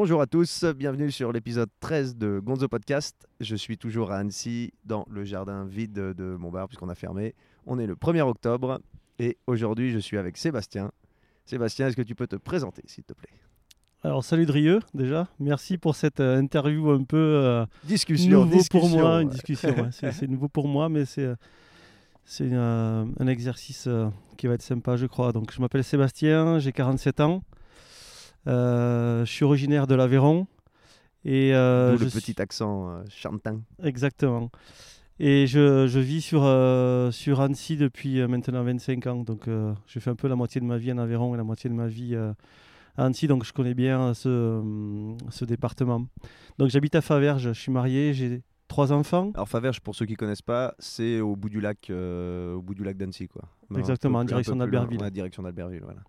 Bonjour à tous, bienvenue sur l'épisode 13 de Gonzo Podcast. Je suis toujours à Annecy, dans le jardin vide de mon bar, puisqu'on a fermé. On est le 1er octobre et aujourd'hui je suis avec Sébastien. Sébastien, est-ce que tu peux te présenter, s'il te plaît? Alors salut Drieux déjà, merci pour cette euh, interview un peu euh, discussion, nouveau pour moi, une discussion. c'est nouveau pour moi, mais c'est c'est un exercice euh, qui va être sympa, je crois. Donc je m'appelle Sébastien, j'ai 47 ans, je suis originaire de l'Aveyron et le petit accent chantin. Exactement. Et je, je, vis sur, sur Annecy depuis maintenant 25 ans. Donc, je fais un peu la moitié de ma vie en Aveyron et la moitié de ma vie Annecy, donc je connais bien ce, ce département. Donc j'habite à Faverges, je suis marié, j'ai trois enfants. Alors Faverges, pour ceux qui ne connaissent pas, c'est au bout du lac, euh, au bout du lac d'Annecy, quoi. Exactement, en direction d'Albertville. Direction d'Albertville, voilà.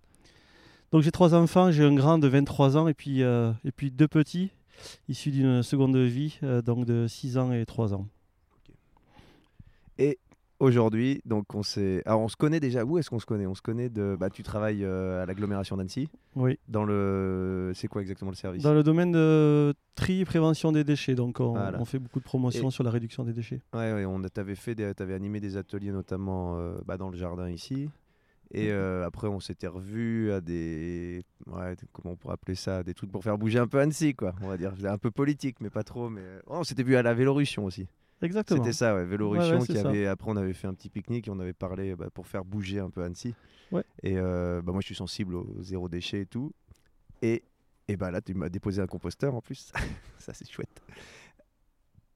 Donc j'ai trois enfants, j'ai un grand de 23 ans et puis, euh, et puis deux petits issus d'une seconde vie, euh, donc de 6 ans et 3 ans. Et aujourd'hui. Donc on s'est, alors on se connaît déjà. Où est-ce qu'on se connaît? On se connaît de. Bah, tu travailles euh, à l'agglomération d'Annecy. Oui. Dans le, c'est quoi exactement le service? Dans le domaine de tri et prévention des déchets. Donc on, fait beaucoup de promotions sur la réduction des déchets. Ouais, ouais on t'avait fait, avais animé des ateliers notamment bah, dans le jardin ici. Et euh, après, on s'était revu à des. Ouais, comment on pourrait appeler ça Des trucs pour faire bouger un peu Annecy, quoi. On va dire. Un peu politique, mais pas trop. Mais... Oh, on s'était vu à la Vélorussion aussi. Exactement. C'était ça, ouais, Vélorussion. qui avait, après, on avait fait un petit pique-nique et on avait parlé bah, pour faire bouger un peu Annecy. Ouais. Et euh, bah, moi, je suis sensible au zéro déchet et tout. Et, et bah, là, tu m'as déposé un composteur en plus. ça, c'est chouette.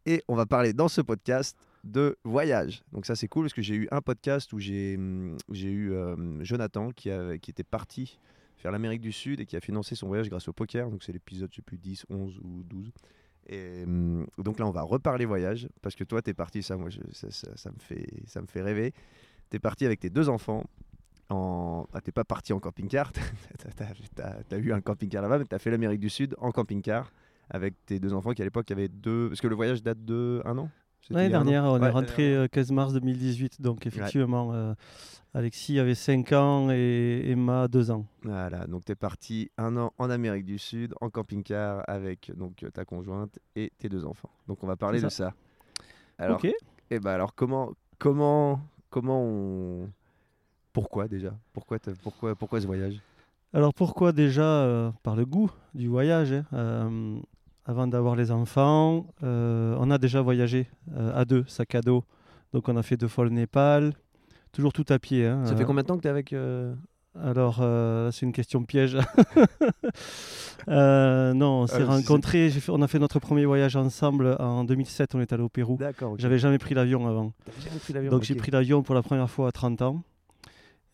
Et on va parler dans ce podcast de voyage. Donc ça, c'est cool parce que j'ai eu un podcast où j'ai eu euh, Jonathan qui, qui était parti faire l'Amérique du Sud et qui a financé son voyage grâce au poker. Donc c'est l'épisode, je sais plus, 10, 11 ou 12. Et hum, donc là, on va reparler voyage parce que toi, tu es parti, ça, moi, ça, me fait, ça me fait rêver. Tu es parti avec tes deux enfants. En... Ah, t'es pas parti en camping-car, tu as, eu un camping-car là-bas, mais tu as fait l'Amérique du Sud en camping-car avec tes deux enfants qui à l'époque avaient deux. Parce que le voyage date de un an? L'année dernière, on est rentré 15 euh, mars 2018, donc effectivement, euh, Alexis avait 5 ans et Emma 2 ans. Voilà, donc tu es parti un an en Amérique du Sud, en camping-car avec donc, ta conjointe et tes deux enfants. Donc on va parler de ça. Alors, ok. Et eh ben alors comment, comment, comment on... Pourquoi déjà? Pourquoi, pourquoi, pourquoi ce voyage? Alors pourquoi déjà euh, Par le goût du voyage. Hein avant d'avoir les enfants, euh, on a déjà voyagé euh, à deux, sac à dos. Donc on a fait deux fois le Népal, toujours tout à pied. Hein, Ça fait euh. combien de temps que tu es avec Alors, c'est une question piège. non, on s'est rencontrés, on a fait notre premier voyage ensemble en 2007, on est allé au Pérou. D'accord. J'avais jamais pris l'avion avant. Donc j'ai pris l'avion pour la première fois à 30 ans.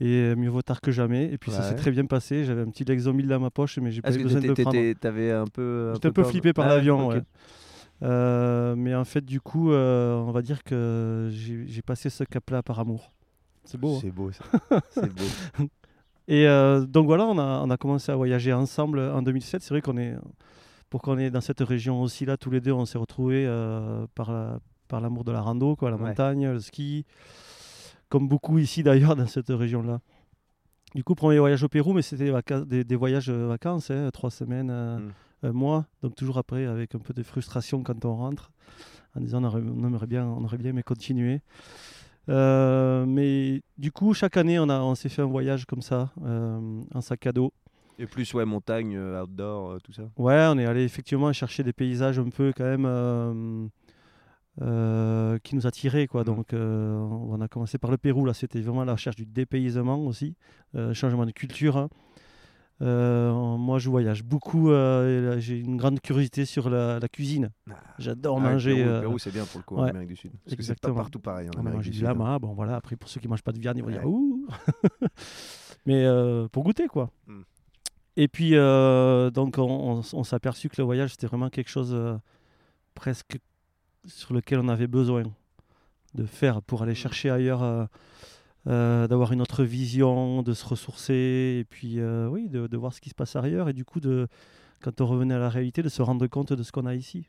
Et euh, mieux vaut tard que jamais. Et puis ça s'est très bien passé. J'avais un petit Lexomil dans ma poche, mais j'ai pas eu besoin de le prendre. Avais un peu. J'étais un peu, flippé par ah, l'avion. Euh, mais en fait, du coup, euh, on va dire que j'ai passé ce cap-là par amour. C'est beau. Hein. C'est beau, ça. C'est beau. Et donc voilà, on a, on a commencé à voyager ensemble en 2007. C'est vrai qu'on est, pour qu'on est dans cette région aussi là, tous les deux, on s'est retrouvés par, par l'amour de la rando, quoi, la montagne, le ski comme beaucoup ici d'ailleurs dans cette région-là. Du coup, premier voyage au Pérou, mais c'était des, des, voyages euh, vacances, hein, trois semaines, euh, mm. un mois. Donc toujours après, avec un peu de frustration quand on rentre, en disant on, aimerait bien, on aurait bien mais continuer. Euh, mais du coup, chaque année, on, a, on s'est fait un voyage comme ça, en sac à dos. Et plus, ouais, montagne, outdoor, tout ça Ouais, on est allé effectivement chercher des paysages un peu quand même euh, qui nous a tiré quoi. Mmh. Donc euh, on a commencé par le Pérou là, c'était vraiment la recherche du dépaysement aussi, euh, changement de culture. Hein. moi je voyage beaucoup, j'ai une grande curiosité sur la, cuisine. Ah. J'adore ah, manger. Le Pérou, c'est bien pour le coup en Amérique du Sud. Parce que c'est pas partout pareil en Amérique du, du lama, bon voilà. Après pour ceux qui mangent pas de viande, ils vont dire ouh. Mais pour goûter quoi. Mmh. Et puis donc on, on s'est aperçu que le voyage c'était vraiment quelque chose presque sur lequel on avait besoin de faire pour aller chercher ailleurs, euh, euh, d'avoir une autre vision, de se ressourcer, et puis euh, oui, de, voir ce qui se passe ailleurs, et du coup, de, quand on revenait à la réalité, de se rendre compte de ce qu'on a ici.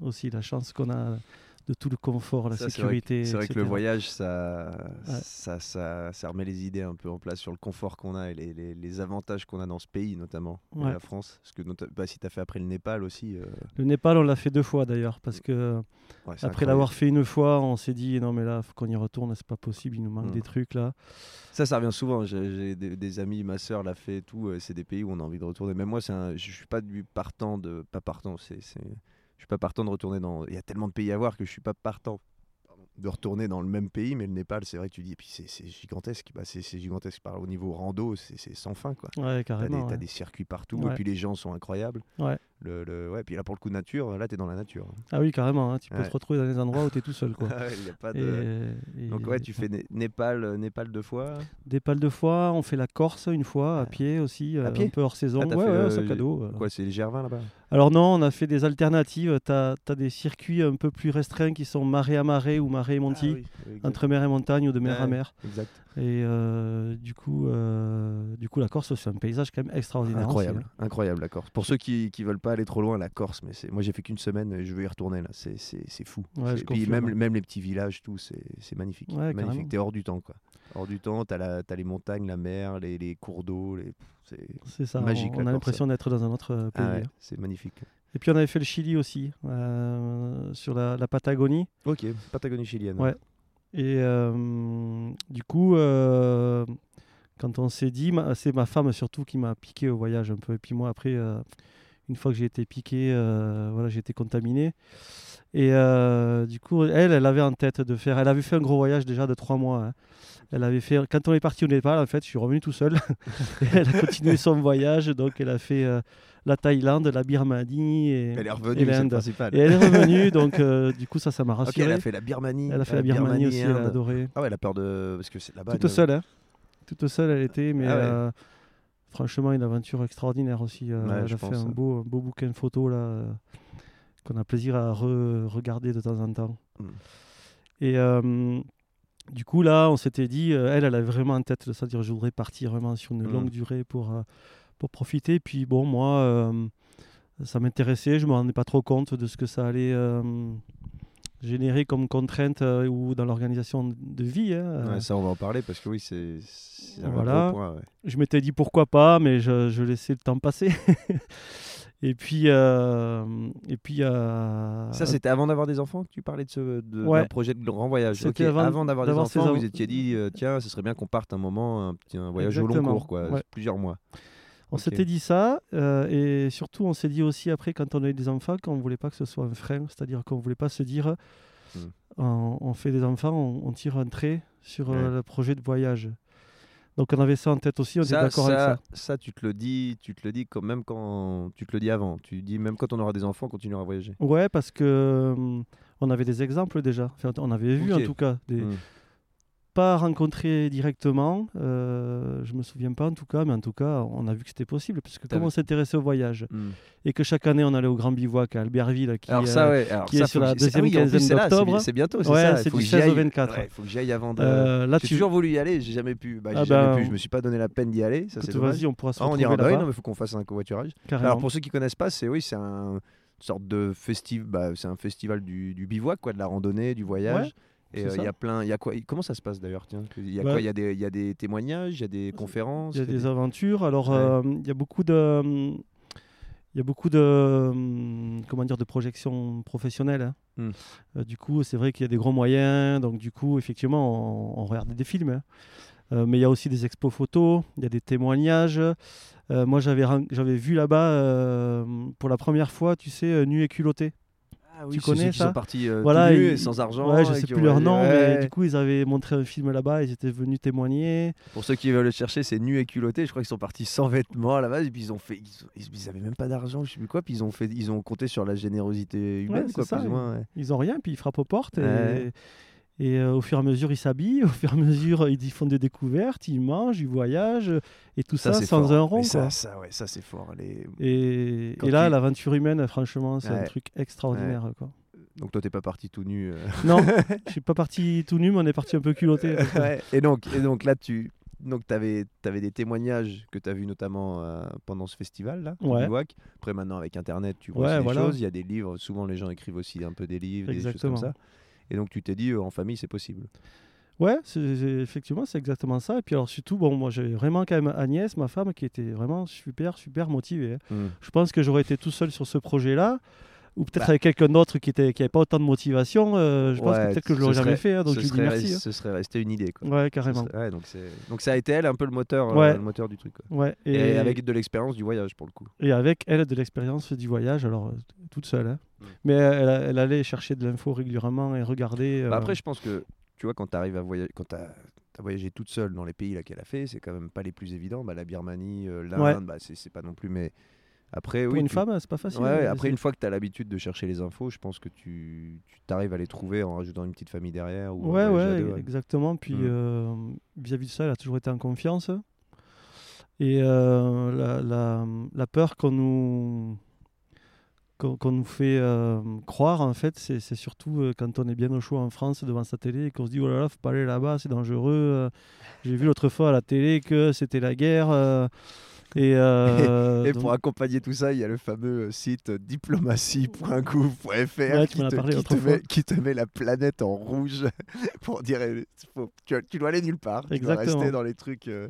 Aussi, la chance qu'on a de tout le confort, la Ça, c'est vrai que- sécurité. C'est vrai que le voyage, ça, Ouais. ça, ça, ça remet les idées un peu en place sur le confort qu'on a et les, les- les avantages qu'on a dans ce pays, notamment Ouais. la France. Parce que bah, si tu as fait après le Népal aussi. euh, Le Népal, on l'a fait deux fois d'ailleurs, parce que ouais, après l'avoir fait une fois, on s'est dit non mais là, faut qu'on y retourne, c'est pas possible, il nous manque Mm. des trucs là. Ça, ça revient souvent. J'ai j'ai des, des amis, ma soeur l'a fait et tout. euh, C'est des pays où on a envie de retourner. Même moi, un- je suis pas du partant de. Pas partant, c'est. Je suis pas partant de retourner dans. Il y a tellement de pays à voir que je suis pas partant de retourner dans le même pays. Mais le Népal, c'est vrai que tu dis. Et puis c'est gigantesque. Bah, c'est gigantesque par, au niveau rando, c'est sans fin quoi. Ouais, T'as des, carrément. t'as ouais. des circuits partout Ouais. et puis les gens sont incroyables. Ouais. Le, le- ouais, puis là pour le coup nature, là t'es dans la nature. Ah oui, carrément, hein, tu peux Ouais. te retrouver dans des endroits où tu es tout seul. Quoi. Ah ouais, y a pas Et- de... et- Donc ouais, tu fais Né- Népal, euh, Népal deux fois. Des pales de foie, on fait la Corse une fois, à pied aussi, euh, pied un peu hors saison. Ah, ouais, ouais, euh, sac à dos. Quoi, c'est les Gervins là-bas? Alors non, on a fait des alternatives. Tu as, des circuits un peu plus restreints qui sont marée à marée ou marée et monti, Ah oui, oui, exact. entre mer et montagne ou de mer à mer. Exact. Et euh, du, coup, euh, du coup, la Corse, c'est un paysage quand même extraordinaire. aussi, Incroyable, hein. incroyable la Corse. Pour ceux qui qui veulent pas aller trop loin, la Corse, mais c'est moi j'ai fait qu'une semaine et je veux y retourner là. C'est fou. Ouais, je puis même même les petits villages, tout, c'est c'est magnifique. Ouais, magnifique. T'es hors du temps quoi. Hors du temps. T'as les montagnes, la mer, les, les cours d'eau, les c'est C'est ça, Magique, on, a l'impression d'être dans un autre euh, pays. ah ouais, hein. c'est magnifique. Et puis on avait fait le Chili aussi, euh, sur la, la Patagonie. Ok, Patagonie chilienne. Ouais. Et euh, du coup, euh, quand on s'est dit, c'est ma femme surtout qui m'a piqué au voyage un peu. Et puis moi, après, une fois que j'ai été piqué, euh, voilà, j'ai été contaminé. Et euh, du coup, elle, elle avait en tête de faire. Elle avait fait un gros voyage déjà de trois mois. hein. Elle avait fait. Quand on est parti au Népal, en fait, je suis revenu tout seul. elle a continué son voyage. Donc, elle a fait euh, la Thaïlande, la Birmanie et, Elle est revenue, c'est principal. Et elle est revenue. donc, du coup, ça, ça m'a rassuré. elle a fait la Birmanie. Elle a fait la Birmanie aussi, elle a adoré. Ah ouais, elle a peur de parce que c'est là-bas. Toute de- seule, hein. Toute seule, elle était, mais Ah ouais. Franchement, une aventure extraordinaire aussi. euh, Ouais, elle je a fait un hein. beau, un beau bouquin de photos là, euh, qu'on a plaisir à re- regarder de temps en temps. Mm. Et euh, du coup, là, on s'était dit, elle, elle avait vraiment en tête de ça, dire je voudrais partir vraiment sur une Mm. longue durée pour, pour profiter. Puis bon, moi, ça m'intéressait, je me rendais pas trop compte de ce que ça allait. Générer comme contrainte euh, ou dans l'organisation de vie. hein. Ouais, ça, on va en parler parce que oui, c'est un Voilà. gros point. ouais. je m'étais dit pourquoi pas, mais je, je laissais le temps passer. et puis, euh, et puis euh, Ça, c'était avant d'avoir des enfants que tu parlais de ce de, Ouais. d'un projet de grand voyage. C'était Ok, avant avant, d'avoir des enfants, av- vous étiez dit, tiens, ce serait bien qu'on parte un moment, un, petit, un voyage au long cours, quoi, plusieurs mois. On s'était dit ça. euh, et surtout, on s'est dit aussi après, quand on a eu des enfants, qu'on ne voulait pas que ce soit un frein. C'est-à-dire qu'on ne voulait pas se dire, Hmm. on, on fait des enfants, on, on tire un trait sur euh, le projet de voyage. Donc on avait ça en tête aussi, on était Ça, d'accord avec ça. ça, tu te le dis, tu te le dis quand même quand tu te le dis avant. Tu dis même quand on aura des enfants, on continuera à voyager. Ouais, parce que hum, on avait des exemples déjà. Enfin, on avait vu en tout cas des, Hmm. Pas rencontré directement, euh, je me souviens pas en tout cas, mais en tout cas, on a vu que c'était possible, parce que comme on s'intéressait au voyage Hmm. et que chaque année on allait au Grand Bivouac à Albertville, qui Alors ça, ouais. Alors qui est ça, sur faut la c'est- ah deuxième oui, quinzaine d'octobre. C'est bientôt, c'est Ouais, du que j'y 16 au aille. 24. Ouais, faut que j'y aille avant de. euh, là J'ai tu toujours voulu y aller, j'ai jamais pu. Bah, Ah jamais pu. Je me suis pas donné la peine d'y aller. Ça, c'est vas-y, on pourra se Ah, on retrouver ira. Bah oui, là-bas. non, mais faut qu'on fasse un covoiturage. Alors pour ceux qui connaissent pas, c'est oui, c'est un une sorte de festival, bah, c'est un festival du, du bivouac, quoi, de la randonnée, du voyage. Et euh, il y a plein, il y a quoi Comment ça se passe d'ailleurs Tiens, il y a Bah, quoi Il y a des, il y a des témoignages, il y a des conférences. Il y a des des- aventures. Alors, Ouais. euh, il y a beaucoup de, hum, il y a beaucoup de, hum, comment dire, de projections professionnelles. hein. Hmm. Euh, du coup, c'est vrai qu'il y a des gros moyens. Donc, du coup, effectivement, on, on regarde des films. hein. Euh, mais il y a aussi des expos photos, il y a des témoignages. Euh, moi, j'avais vu là-bas euh, pour la première fois, tu sais, euh, nu et culotté. Ah tu c'est ceux connais qui ça sont partis euh, Voilà, tout nus et sans argent. Ouais, je sais plus leur nom, ouais. mais du coup, ils avaient montré un film là-bas, ils étaient venus témoigner. Pour ceux qui veulent le chercher, c'est nu et culotté. Je crois qu'ils sont partis sans vêtements à la base et puis ils ont fait, ils, avaient même pas d'argent, je sais plus quoi. Puis ils ont fait, ils ont compté sur la générosité humaine, Ouais, quoi, ça, plus ou oui. moins. Ils ont rien, puis ils frappent aux portes. Et, et, euh, au fur et à mesure, ils s'habillent, au fur et à mesure, ils y font des découvertes, ils mangent, ils voyagent, et tout ça, c'est sans fort. un rond. Mais ça, ça, ouais, ça c'est fort. Les... Et, là, tu- l'aventure humaine, franchement, c'est un truc extraordinaire. Quoi. Donc toi t'es pas parti tout nu. euh. Non, je suis pas parti tout nu, mais on est parti un peu culotté. Ouais, et donc, et donc là tu, donc tu avais, des témoignages que tu as vus notamment euh, pendant ce festival-là, Ouais. Après, maintenant, avec Internet, tu vois Ouais, des voilà. choses. Il y a des livres. Souvent, les gens écrivent aussi un peu des livres, des choses Exactement. comme ça. Et donc, tu t'es dit, euh, en famille, c'est possible. Ouais, c'est- effectivement, c'est exactement ça. Et puis alors surtout, bon, moi j'ai vraiment quand même Agnès, ma femme, qui était vraiment super, super motivée. hein. Je pense que j'aurais été tout seul sur ce projet-là, ou peut-être Bah. avec quelqu'un d'autre qui était qui pas autant de motivation. euh, je pense que peut-être que je l'aurais jamais fait. hein, donc ce, je dis serait, merci. hein. ce serait resté une idée. Quoi. Ouais, carrément. serait- ouais, donc, ça a été elle un peu le moteur, euh, le moteur du truc. quoi. Ouais, Et, et, avec de l'expérience du voyage pour le coup. et avec elle de l'expérience du voyage, alors euh, toute seule. hein. Mm. Mais elle, elle allait chercher de l'info régulièrement et regarder. Bah après, je pense que tu vois, quand tu arrives à voyager, quand tu as, voyagé toute seule dans les pays qu'elle a fait, c'est quand même pas les plus évidents. Bah, la Birmanie, l'Inde, bah, c'est pas non plus. Mais après, pour oui. une tu- femme, c'est pas facile. Ouais, hein, après, une fois que tu as l'habitude de chercher les infos, je pense que tu t'arrives à les trouver en rajoutant une petite famille derrière. Ou Ouais, ouais, deux, exactement. Puis Mm. euh, vis-à-vis de ça, elle a toujours été en confiance. Et euh, la, la- la peur qu'on nous, qu'on nous fait euh, croire, en fait, c'est surtout quand on est bien au chaud en France devant sa télé et qu'on se dit oh là là, faut pas aller là-bas, c'est dangereux. J'ai vu l'autre fois à la télé que c'était la guerre. Euh, et euh, Et donc- pour accompagner tout ça, il y a le fameux euh, site diplomatie.gouv.fr Ouais, qui, te, qui, met, qui te met la planète en rouge pour dire euh, faut- tu, tu dois aller nulle part. Tu dois rester dans les trucs. euh,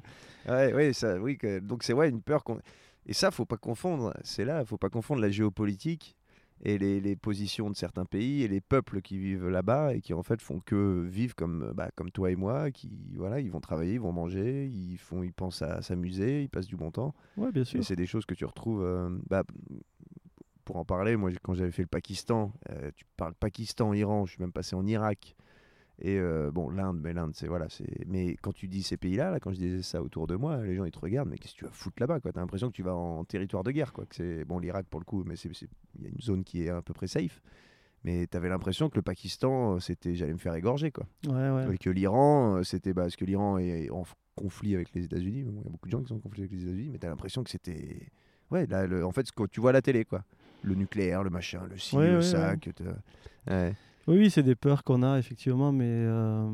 Ouais, ouais, ça, oui, que- donc c'est ouais, une peur. qu'on- Et ça, faut pas confondre. C'est là, faut pas confondre la géopolitique et les, les positions de certains pays et les peuples qui vivent là-bas et qui en fait font que vivre comme, bah, comme toi et moi, qui voilà, ils vont travailler, ils vont manger, ils font, ils pensent à s'amuser, ils passent du bon temps. ouais, bien sûr. Et c'est des choses que tu retrouves. euh, bah, pour en parler, moi, quand j'avais fait le Pakistan, euh, tu parles Pakistan, Iran, je suis même passé en Irak. Et euh, bon, l'Inde, mais l'Inde, c'est voilà, c'est. Mais quand tu dis ces pays-là, là, quand je disais ça autour de moi, les gens ils te regardent, mais qu'est-ce que tu vas foutre là-bas, quoi? T'as l'impression que tu vas en territoire de guerre, quoi. Que c'est bon, l'Irak pour le coup, mais il y a une zone qui est à peu près safe. Mais t'avais l'impression que le Pakistan, euh, c'était, j'allais me faire égorger, quoi. Ouais, ouais. Et que l'Iran, euh, c'était bah, parce que l'Iran est en conflit avec les États-Unis. Bon, Il y a beaucoup de gens qui sont en conflit avec les États-Unis, mais tu as l'impression que c'était. Ouais, là, le- en fait, ce que tu vois à la télé, quoi. Le nucléaire, le machin, le ci, Ouais, le t'as- ouais. Oui, oui, c'est des peurs qu'on a effectivement, mais, euh,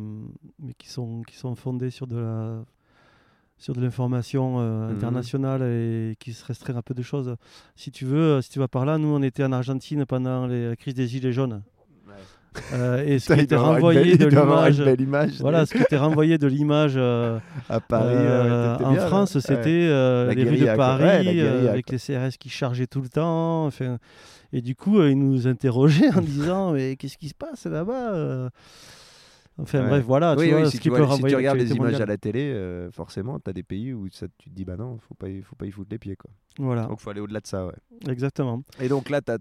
mais qui, sont, qui sont fondées sur de la sur de l'information euh, Mhm. internationale et qui se restreignent à peu de choses. Si tu veux, euh, si tu vas par là, nous on était en Argentine pendant les, la crise des gilets jaunes. Euh, et ce qui était renvoyé de l'image, voilà, ce qui était renvoyé de l'image à Paris. euh, en bien. France, Ouais. c'était euh, les rues de. Paris Ouais, euh, avec quoi. les CRS qui chargeaient tout le temps. Enfin, et du coup, ils nous interrogeaient en disant mais qu'est-ce qui se passe là-bas Enfin Ouais. bref, voilà, oui, tu oui, vois, si, ce tu vois- si regardes les images à la télé, forcément, tu as des pays où ça, tu te dis, bah non, faut pas, faut pas y foutre les pieds. Quoi. Voilà, Donc, faut aller au-delà de ça. Ouais. exactement. Et donc là, tu as,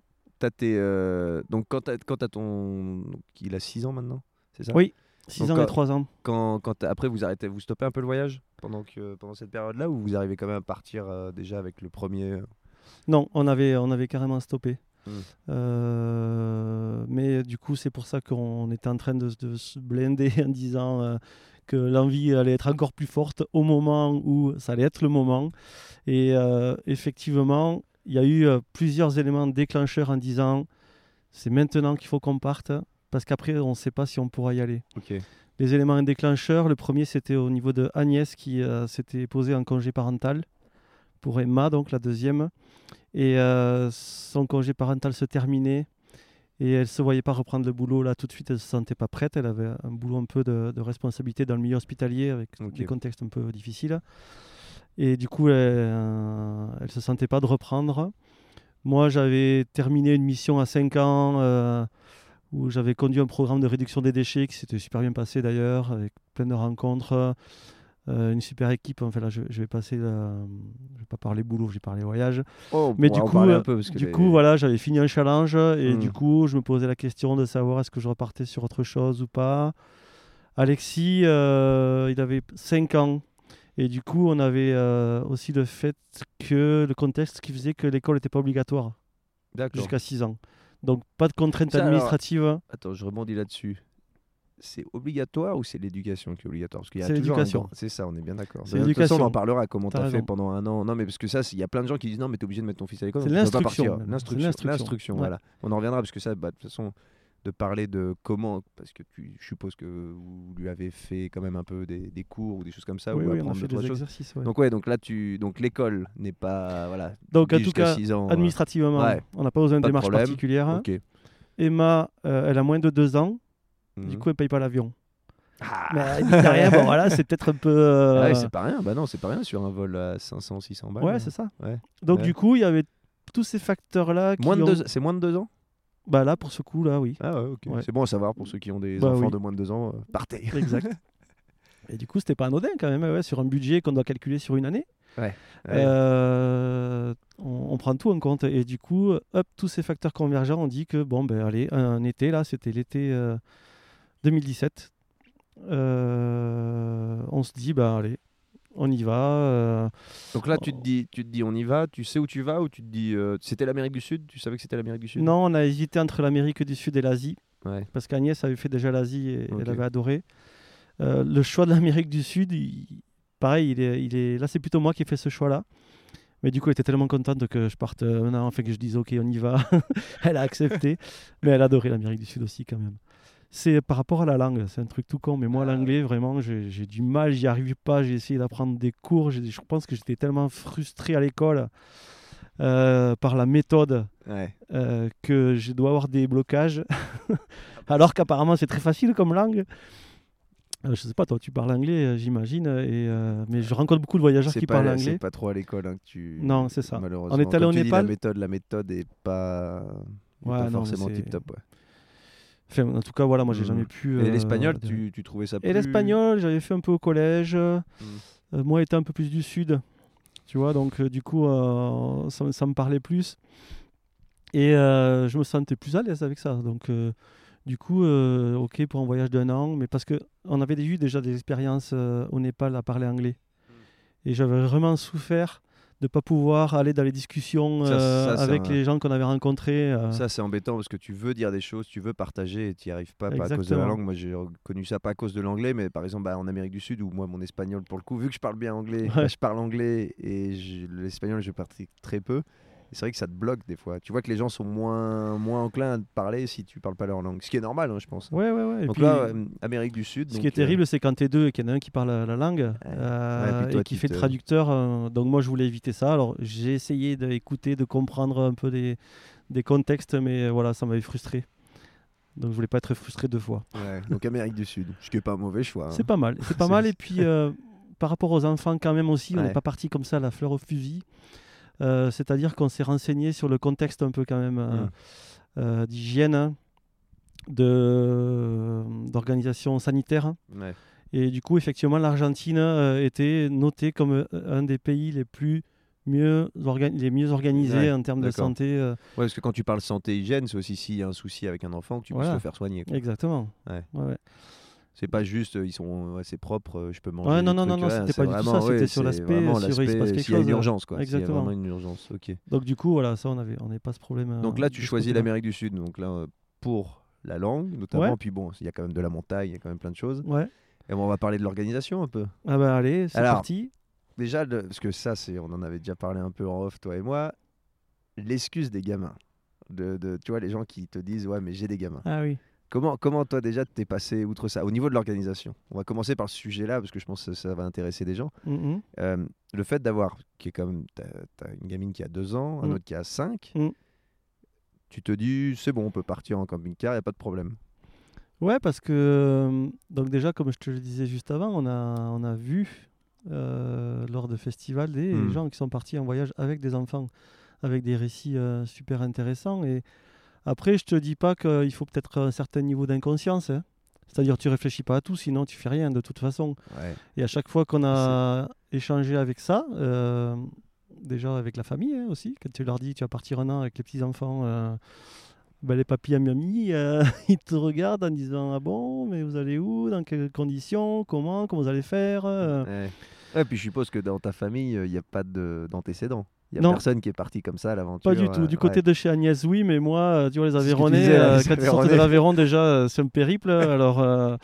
tes. euh, Donc, quand tu as, ton. donc, il a 6 ans maintenant C'est ça? Oui, 6 Donc, ans quand- et 3 ans. quand, quand t'as- après vous arrêtez, vous stoppez un peu le voyage pendant que pendant cette période-là ou vous arrivez quand même à partir euh, déjà avec le premier euh, Non, on avait, on avait carrément stoppé. Hmm. Euh, mais du coup, c'est pour ça qu'on était en train de, de se blinder en disant euh, que l'envie allait être encore plus forte au moment où ça allait être le moment. Et euh, effectivement, il y a eu euh, plusieurs éléments déclencheurs en disant c'est maintenant qu'il faut qu'on parte parce qu'après, on ne sait pas si on pourra y aller. Les éléments déclencheurs, le premier c'était au niveau de Agnès qui euh, s'était posée en congé parental pour Emma, donc la deuxième. Et euh, son congé parental se terminait et elle se voyait pas reprendre le boulot là tout de suite, elle se sentait pas prête, elle avait un boulot un peu de, de responsabilité dans le milieu hospitalier avec des contextes un peu difficiles. Et du coup, elle, euh, elle se sentait pas de reprendre. Moi, j'avais terminé une mission à 5 ans euh, où j'avais conduit un programme de réduction des déchets qui s'était super bien passé d'ailleurs, avec plein de rencontres, euh, une super équipe. Enfin là, je, je vais passer, la- je vais pas parler boulot, je vais parler voyage. Oh, Mais du coup, euh, un peu parce que Du les- coup, voilà, j'avais fini un challenge et Hmm. du coup, je me posais la question de savoir est-ce que je repartais sur autre chose ou pas. Alexis, euh, il avait 5 ans. Et du coup, on avait euh, aussi le fait que le contexte qui faisait que l'école n'était pas obligatoire jusqu'à 6 ans. Donc, pas de contraintes Ça, alors- administratives. Attends, je rebondis là-dessus. C'est obligatoire ou c'est l'éducation qui est obligatoire? Parce qu'il y a C'est l'éducation. C'est ça, on est bien d'accord. C'est façon, on en l'éducation. parlera comment T'as t'as fait pendant un an. Non, mais parce que ça, il y a plein de gens qui disent non, mais t'es obligé de mettre ton fils à l'école. C'est tu l'instruction, L'instruction. l'instruction. Voilà. On en reviendra parce que ça, bah, de toute façon, de parler de comment, parce que tu, je suppose que vous lui avez fait quand même un peu des, des cours ou des choses comme ça, oui, ou oui, on a fait des exercices. ouais. Donc ouais, donc là tu, donc l'école n'est pas, voilà. Donc, en tout cas, six ans, euh, Administrativement, ouais. on n'a pas besoin de Pas de démarche problème. particulière. Emma, euh, elle a moins de deux ans, du Mhm. coup, elle paye pas l'avion. Ah. Mais mine de rien, bon, voilà, c'est peut-être un peu. euh, Ah ouais, c'est pas rien. Bah non, c'est pas rien sur un vol à 500, 600 balles. ouais, c'est ça. Ouais. Donc, Ouais. du coup, il y avait tous ces facteurs-là. qui Moins de ont- deux, c'est moins de deux ans? Bah là, pour ce coup-là, oui. Ah ouais, ok. Ouais. C'est bon à savoir pour ceux qui ont des Bah enfants oui. de moins de deux ans. euh, partez. Exact. Et du coup, c'était pas anodin quand même, ouais, sur un budget qu'on doit calculer sur une année. Ouais. Euh, on, on prend tout en compte. Et du coup, hop, tous ces facteurs convergents, on dit que, bon, ben allez, un, été, là, c'était l'été euh, 2017. Euh, on se dit, bah allez, on y va. euh, Donc là, tu te dis, tu te dis, on y va. Tu sais où tu vas ou tu te dis, euh, c'était l'Amérique du Sud. Tu savais que c'était l'Amérique du Sud? non, on a hésité entre l'Amérique du Sud et l'Asie. Ouais. parce qu'Agnès avait fait déjà l'Asie et Ok. elle avait adoré. Euh, le choix de l'Amérique du Sud, il- pareil, il est, il est, là c'est plutôt moi qui ai fait ce choix-là. Mais du coup, elle était tellement contente que je parte euh, maintenant, enfin que je dise ok, on y va. elle a accepté, mais elle a adoré l'Amérique du Sud aussi quand même. C'est par rapport à la langue, c'est un truc tout con, mais moi Ah. l'anglais, vraiment, j'ai du mal, j'y arrive pas, j'ai essayé d'apprendre des cours, je pense que j'étais tellement frustré à l'école euh, par la méthode Ouais. euh, que je dois avoir des blocages, alors qu'apparemment c'est très facile comme langue. Euh, je sais pas, toi tu parles anglais, euh, j'imagine, et, euh, mais je rencontre beaucoup de voyageurs C'est qui pas, parlent c'est anglais. pas trop à l'école hein, que tu. Non, c'est ça. Malheureusement. On est allé au Népal. La méthode, la méthode est pas, est Ouais, pas non, mais forcément c'est- tip top. Ouais. Enfin, en tout cas, voilà, moi j'ai Mhm. jamais pu. Et euh, l'espagnol, tu, tu trouvais ça plus. Et l'espagnol, j'avais fait un peu au collège. Mhm. Euh, moi, étant un peu plus du sud, tu vois, donc euh, du coup, ça, me- ça me parlait plus. Et je me sentais plus à l'aise avec ça. Donc, du coup, euh, ok pour un voyage d'un an, mais parce que on avait eu déjà des expériences euh, au Népal à parler anglais. Et j'avais vraiment souffert de pas pouvoir aller dans les discussions Ça, euh, ça, avec les gens qu'on avait rencontrés. euh. Ça, c'est embêtant parce que tu veux dire des choses, tu veux partager et tu n'y arrives pas, pas à cause de la langue. Moi, j'ai connu ça pas à cause de l'anglais, mais par exemple bah, en Amérique du Sud, où moi, mon espagnol, pour le coup, vu que je parle bien anglais, Ouais. bah, je parle anglais et l'espagnol, je pratique très peu. Et c'est vrai que ça te bloque des fois. Tu vois que les gens sont moins, moins enclins à te parler si tu parles pas leur langue. Ce qui est normal, hein, je pense. Ouais, ouais, ouais. Et Donc puis, là, euh, Amérique du Sud. Ce donc, qui est euh, terrible, c'est quand t'es deux et qu'il y en a un qui parle la, la langue euh, Ouais, puis toi, et qui fait te- traducteur. euh, donc moi, je voulais éviter ça. Alors j'ai essayé d'écouter, de comprendre un peu des, des contextes, mais euh, voilà, ça m'avait frustré. Donc je voulais pas être frustré deux fois. ouais, donc Amérique du Sud, ce qui est pas un mauvais choix. hein. C'est pas mal. C'est pas mal. Et puis euh, par rapport aux enfants, quand même aussi, on n'est pas parti comme ça à la fleur au fusil. Euh, C'est-à-dire qu'on s'est renseigné sur le contexte un peu quand même euh, Mm. euh, d'hygiène, hein, de d'organisation sanitaire. Ouais. Et du coup, effectivement, l'Argentine était notée comme un des pays les plus mieux, les mieux organisés Ouais, en termes de santé. euh, Ouais, parce que quand tu parles santé hygiène, c'est aussi s'il y a un souci avec un enfant que tu Voilà. puisses le faire soigner. quoi. exactement. Ouais. C'est pas juste, euh, ils sont, ouais, c'est propre, euh, je peux manger. Ouais, non, non, non, c'était pas du tout vraiment- ça, c'était ouais, sur l'aspect, vraiment sur il se passe quelque s'il y a une chose, urgence, quoi. S'il y a exactement. vraiment une urgence, ok. Donc du coup, voilà, ça, on avait, on n'avait pas ce problème. euh, Donc là, tu choisis côté-là. l'Amérique du Sud, donc là, euh, pour la langue notamment, Ouais. puis bon, il y a quand même de la montagne, il y a quand même plein de choses. Ouais. Et bon, on va parler de l'organisation un peu. Ah bah allez, c'est parti. Déjà, le- parce que ça, c'est, on en avait déjà parlé un peu en off, toi et moi, l'excuse des gamins. De, de- tu vois, les gens qui te disent, ouais, mais j'ai des gamins. Ah oui. Comment, comment toi déjà t'es passé outre ça Au niveau de l'organisation, on va commencer par ce sujet-là parce que je pense que ça va intéresser des gens. Mhm. Euh, le fait d'avoir, qui est même, t'as, une gamine qui a deux ans, un Mm. autre qui a cinq, Mm. tu te dis c'est bon, on peut partir en camping-car, il n'y a pas de problème. Ouais, parce que euh, donc déjà, comme je te le disais juste avant, on a, on a vu euh, lors de festivals des gens qui sont partis en voyage avec des enfants, avec des récits euh, super intéressants. Et après, je te dis pas qu'il faut peut-être un certain niveau d'inconscience. hein. C'est-à-dire, tu réfléchis pas à tout, sinon tu fais rien de toute façon. Ouais. Et à chaque fois qu'on a échangé avec ça, euh, déjà avec la famille hein, aussi, quand tu leur dis tu vas partir un an avec les petits-enfants, euh, ben, les papis à Miami, euh, ils te regardent en disant Ah bon, mais vous allez où Dans quelles conditions Comment Comment vous allez faire Euh, Ouais. Ouais, puis je suppose que dans ta famille, il n'y a pas de, d'antécédents. Il n'y a Non. personne qui est parti comme ça à l'aventure. Pas du tout. euh, Du côté ouais. de chez Agnès, oui, mais moi, euh, tu vois, les disais, euh, quand ils sortaient de l'Aveyron, déjà, c'est un périple. alors, euh,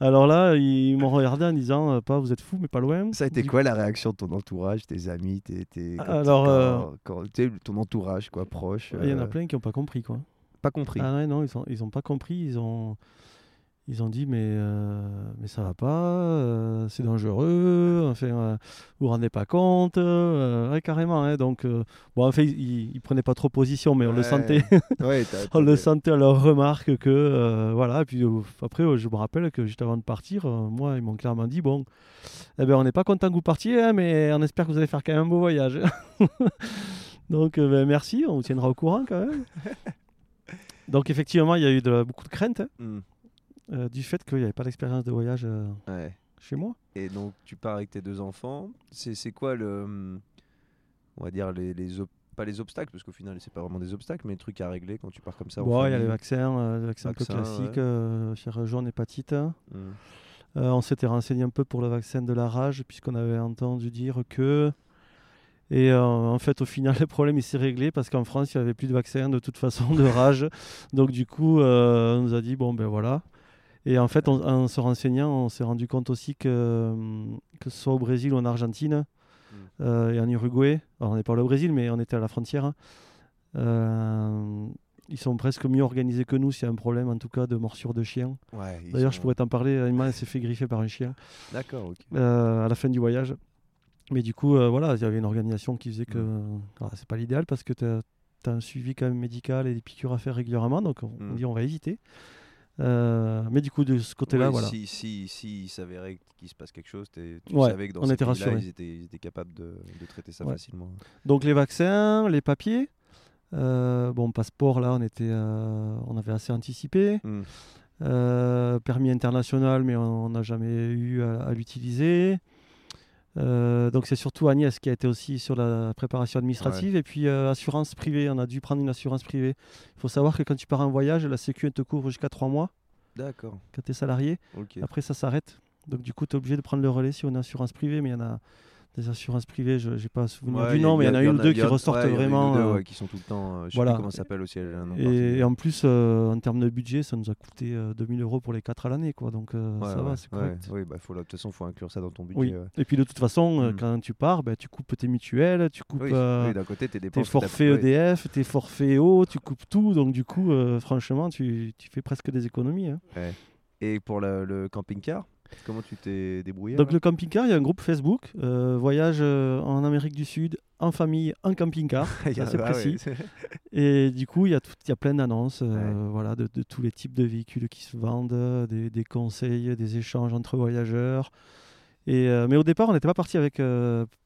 alors là, ils m'ont regardé en disant Pas, vous êtes fous, mais pas loin. Ça a été Du quoi la réaction de ton entourage, tes amis, tes, Alors, quand- euh, quand- ton entourage quoi, proche Il y en a plein qui n'ont pas compris, quoi. pas compris. Ah ouais, non, ils ont, ils ont pas compris. Ils ont, ils ont dit mais, euh, mais ça va pas, euh, c'est dangereux, enfin, euh, vous vous rendez pas compte, euh, ouais, carrément. hein, donc, euh, bon, en fait, ils, ils prenaient pas trop position, mais on le sentait. Ouais, on le sentait à leurs remarques que voilà. Et puis après, je me rappelle que juste avant de partir, moi, ils m'ont clairement dit bon, eh ben, on n'est pas content que vous partiez, hein, mais on espère que vous allez faire quand même un beau voyage. Donc, ben, merci, on vous tiendra au courant quand même. Donc, effectivement, il y a eu de, beaucoup de craintes hein, Hmm, euh, du fait qu'il n'y avait pas d'expérience de voyage euh, ouais. chez moi. Et donc, tu pars avec tes deux enfants. C'est quoi le. hum, On va dire les, pas les obstacles, parce qu'au final, c'est pas vraiment des obstacles, mais les trucs à régler quand tu pars comme ça. Bon, il y a les vaccins, euh, les vaccins un peu classiques, ouais. euh, fièvre jaune, hépatite. hein. Hmm. Euh, on s'était renseigné un peu pour le vaccin de la rage, puisqu'on avait entendu dire que. Et en fait, au final, le problème il s'est réglé parce qu'en France, il n'y avait plus de vaccin de toute façon de rage. Donc, du coup, on nous a dit bon, ben voilà. Et en fait, on- en se renseignant, on s'est rendu compte aussi que, hum, que ce soit au Brésil ou en Argentine euh, et en Uruguay, alors on n'est pas allé au Brésil, mais on était à la frontière, euh, ils sont presque mieux organisés que nous s'il y a un problème, en tout cas, de morsure de chien. Ouais, D'ailleurs, sont- je pourrais t'en parler. Emma elle s'est fait griffer par un chien D'accord, ok. euh, à la fin du voyage. Mais du coup, euh, voilà, il y avait une organisation qui faisait que alors, c'est pas l'idéal parce que tu as, un suivi quand même médical et des piqûres à faire régulièrement. Donc, on, on Mm. dit on va hésiter. Euh, mais du coup, de ce côté-là, voilà. Si, si, si il s'avérait qu'il se passe quelque chose, tu Ouais, savais que dans on ces était rassurés. Ils étaient, ils étaient capables de, de traiter ça Ouais. facilement. Donc, les vaccins, les papiers. Euh, bon, passeport, là, on, était, euh, on avait assez anticipé. Hmm. Permis international, mais on n'a jamais eu à, à l'utiliser. Euh, donc c'est surtout Agnès qui a été aussi sur la préparation administrative et puis euh, assurance privée. On a dû prendre une assurance privée. Il faut savoir que quand tu pars en voyage, la Sécu elle te couvre jusqu'à 3 mois D'accord, quand tu es salarié. Après ça s'arrête. Donc du coup tu es obligé de prendre le relais on est assurance privée, mais il y en a des assurances privées, je n'ai pas souvenir Ouais, du nom, mais il y en a une ou deux qui en- ressortent ouais, vraiment. deux, euh, ouais, qui sont tout le temps. euh, je sais voilà. plus comment ça s'appelle aussi. et, en plus, euh, en termes de budget, ça nous a coûté euh, 2000 euros pour les 4 à l'année. quoi. Donc euh, ça va, c'est correct. Oui, bah, faut, de toute façon, il faut inclure ça dans ton budget. Oui. Et puis de toute façon, Mm. quand tu pars, ben, tu coupes tes mutuelles, tu coupes Oui, oui, d'un côté, tes dépenses. forfaits. EDF, tes forfaits eau, tu coupes tout. Donc du coup, franchement, tu, tu fais presque des économies. hein. Et pour le, le camping-car, comment tu t'es débrouillé Donc le camping-car, il y a un groupe Facebook, euh, voyage euh, en Amérique du Sud, en famille, en camping-car. C'est ah ouais, précis. Et du coup, il y a, tout- il y a plein d'annonces euh, Ouais. voilà, de, de tous les types de véhicules qui se vendent, des, des conseils, des échanges entre voyageurs. Et, euh, mais au départ, on n'était pas parti avec,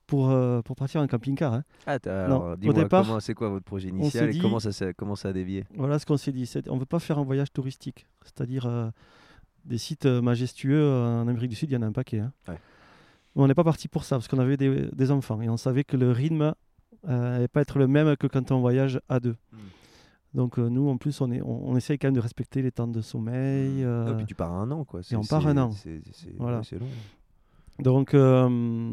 pour, pour partir en camping-car. hein. Ah, alors, au départ, c'est quoi votre projet initial et comment ça, comment ça a dévié? Voilà ce qu'on s'est dit. On ne veut pas faire un voyage touristique. C'est-à-dire des sites euh, majestueux euh, en Amérique du Sud, il y en a un paquet. hein. Ouais. Mais on n'est pas parti pour ça, parce qu'on avait des, des enfants. Et on savait que le rythme euh, n'allait pas être le même que quand on voyage à deux. Hmm. Donc euh, nous, en plus, on, est, on, on essaye quand même de respecter les temps de sommeil. Ah, euh, puis tu pars un an, quoi. C'est- on part un an. C'est Voilà. ouais, long. Donc, euh,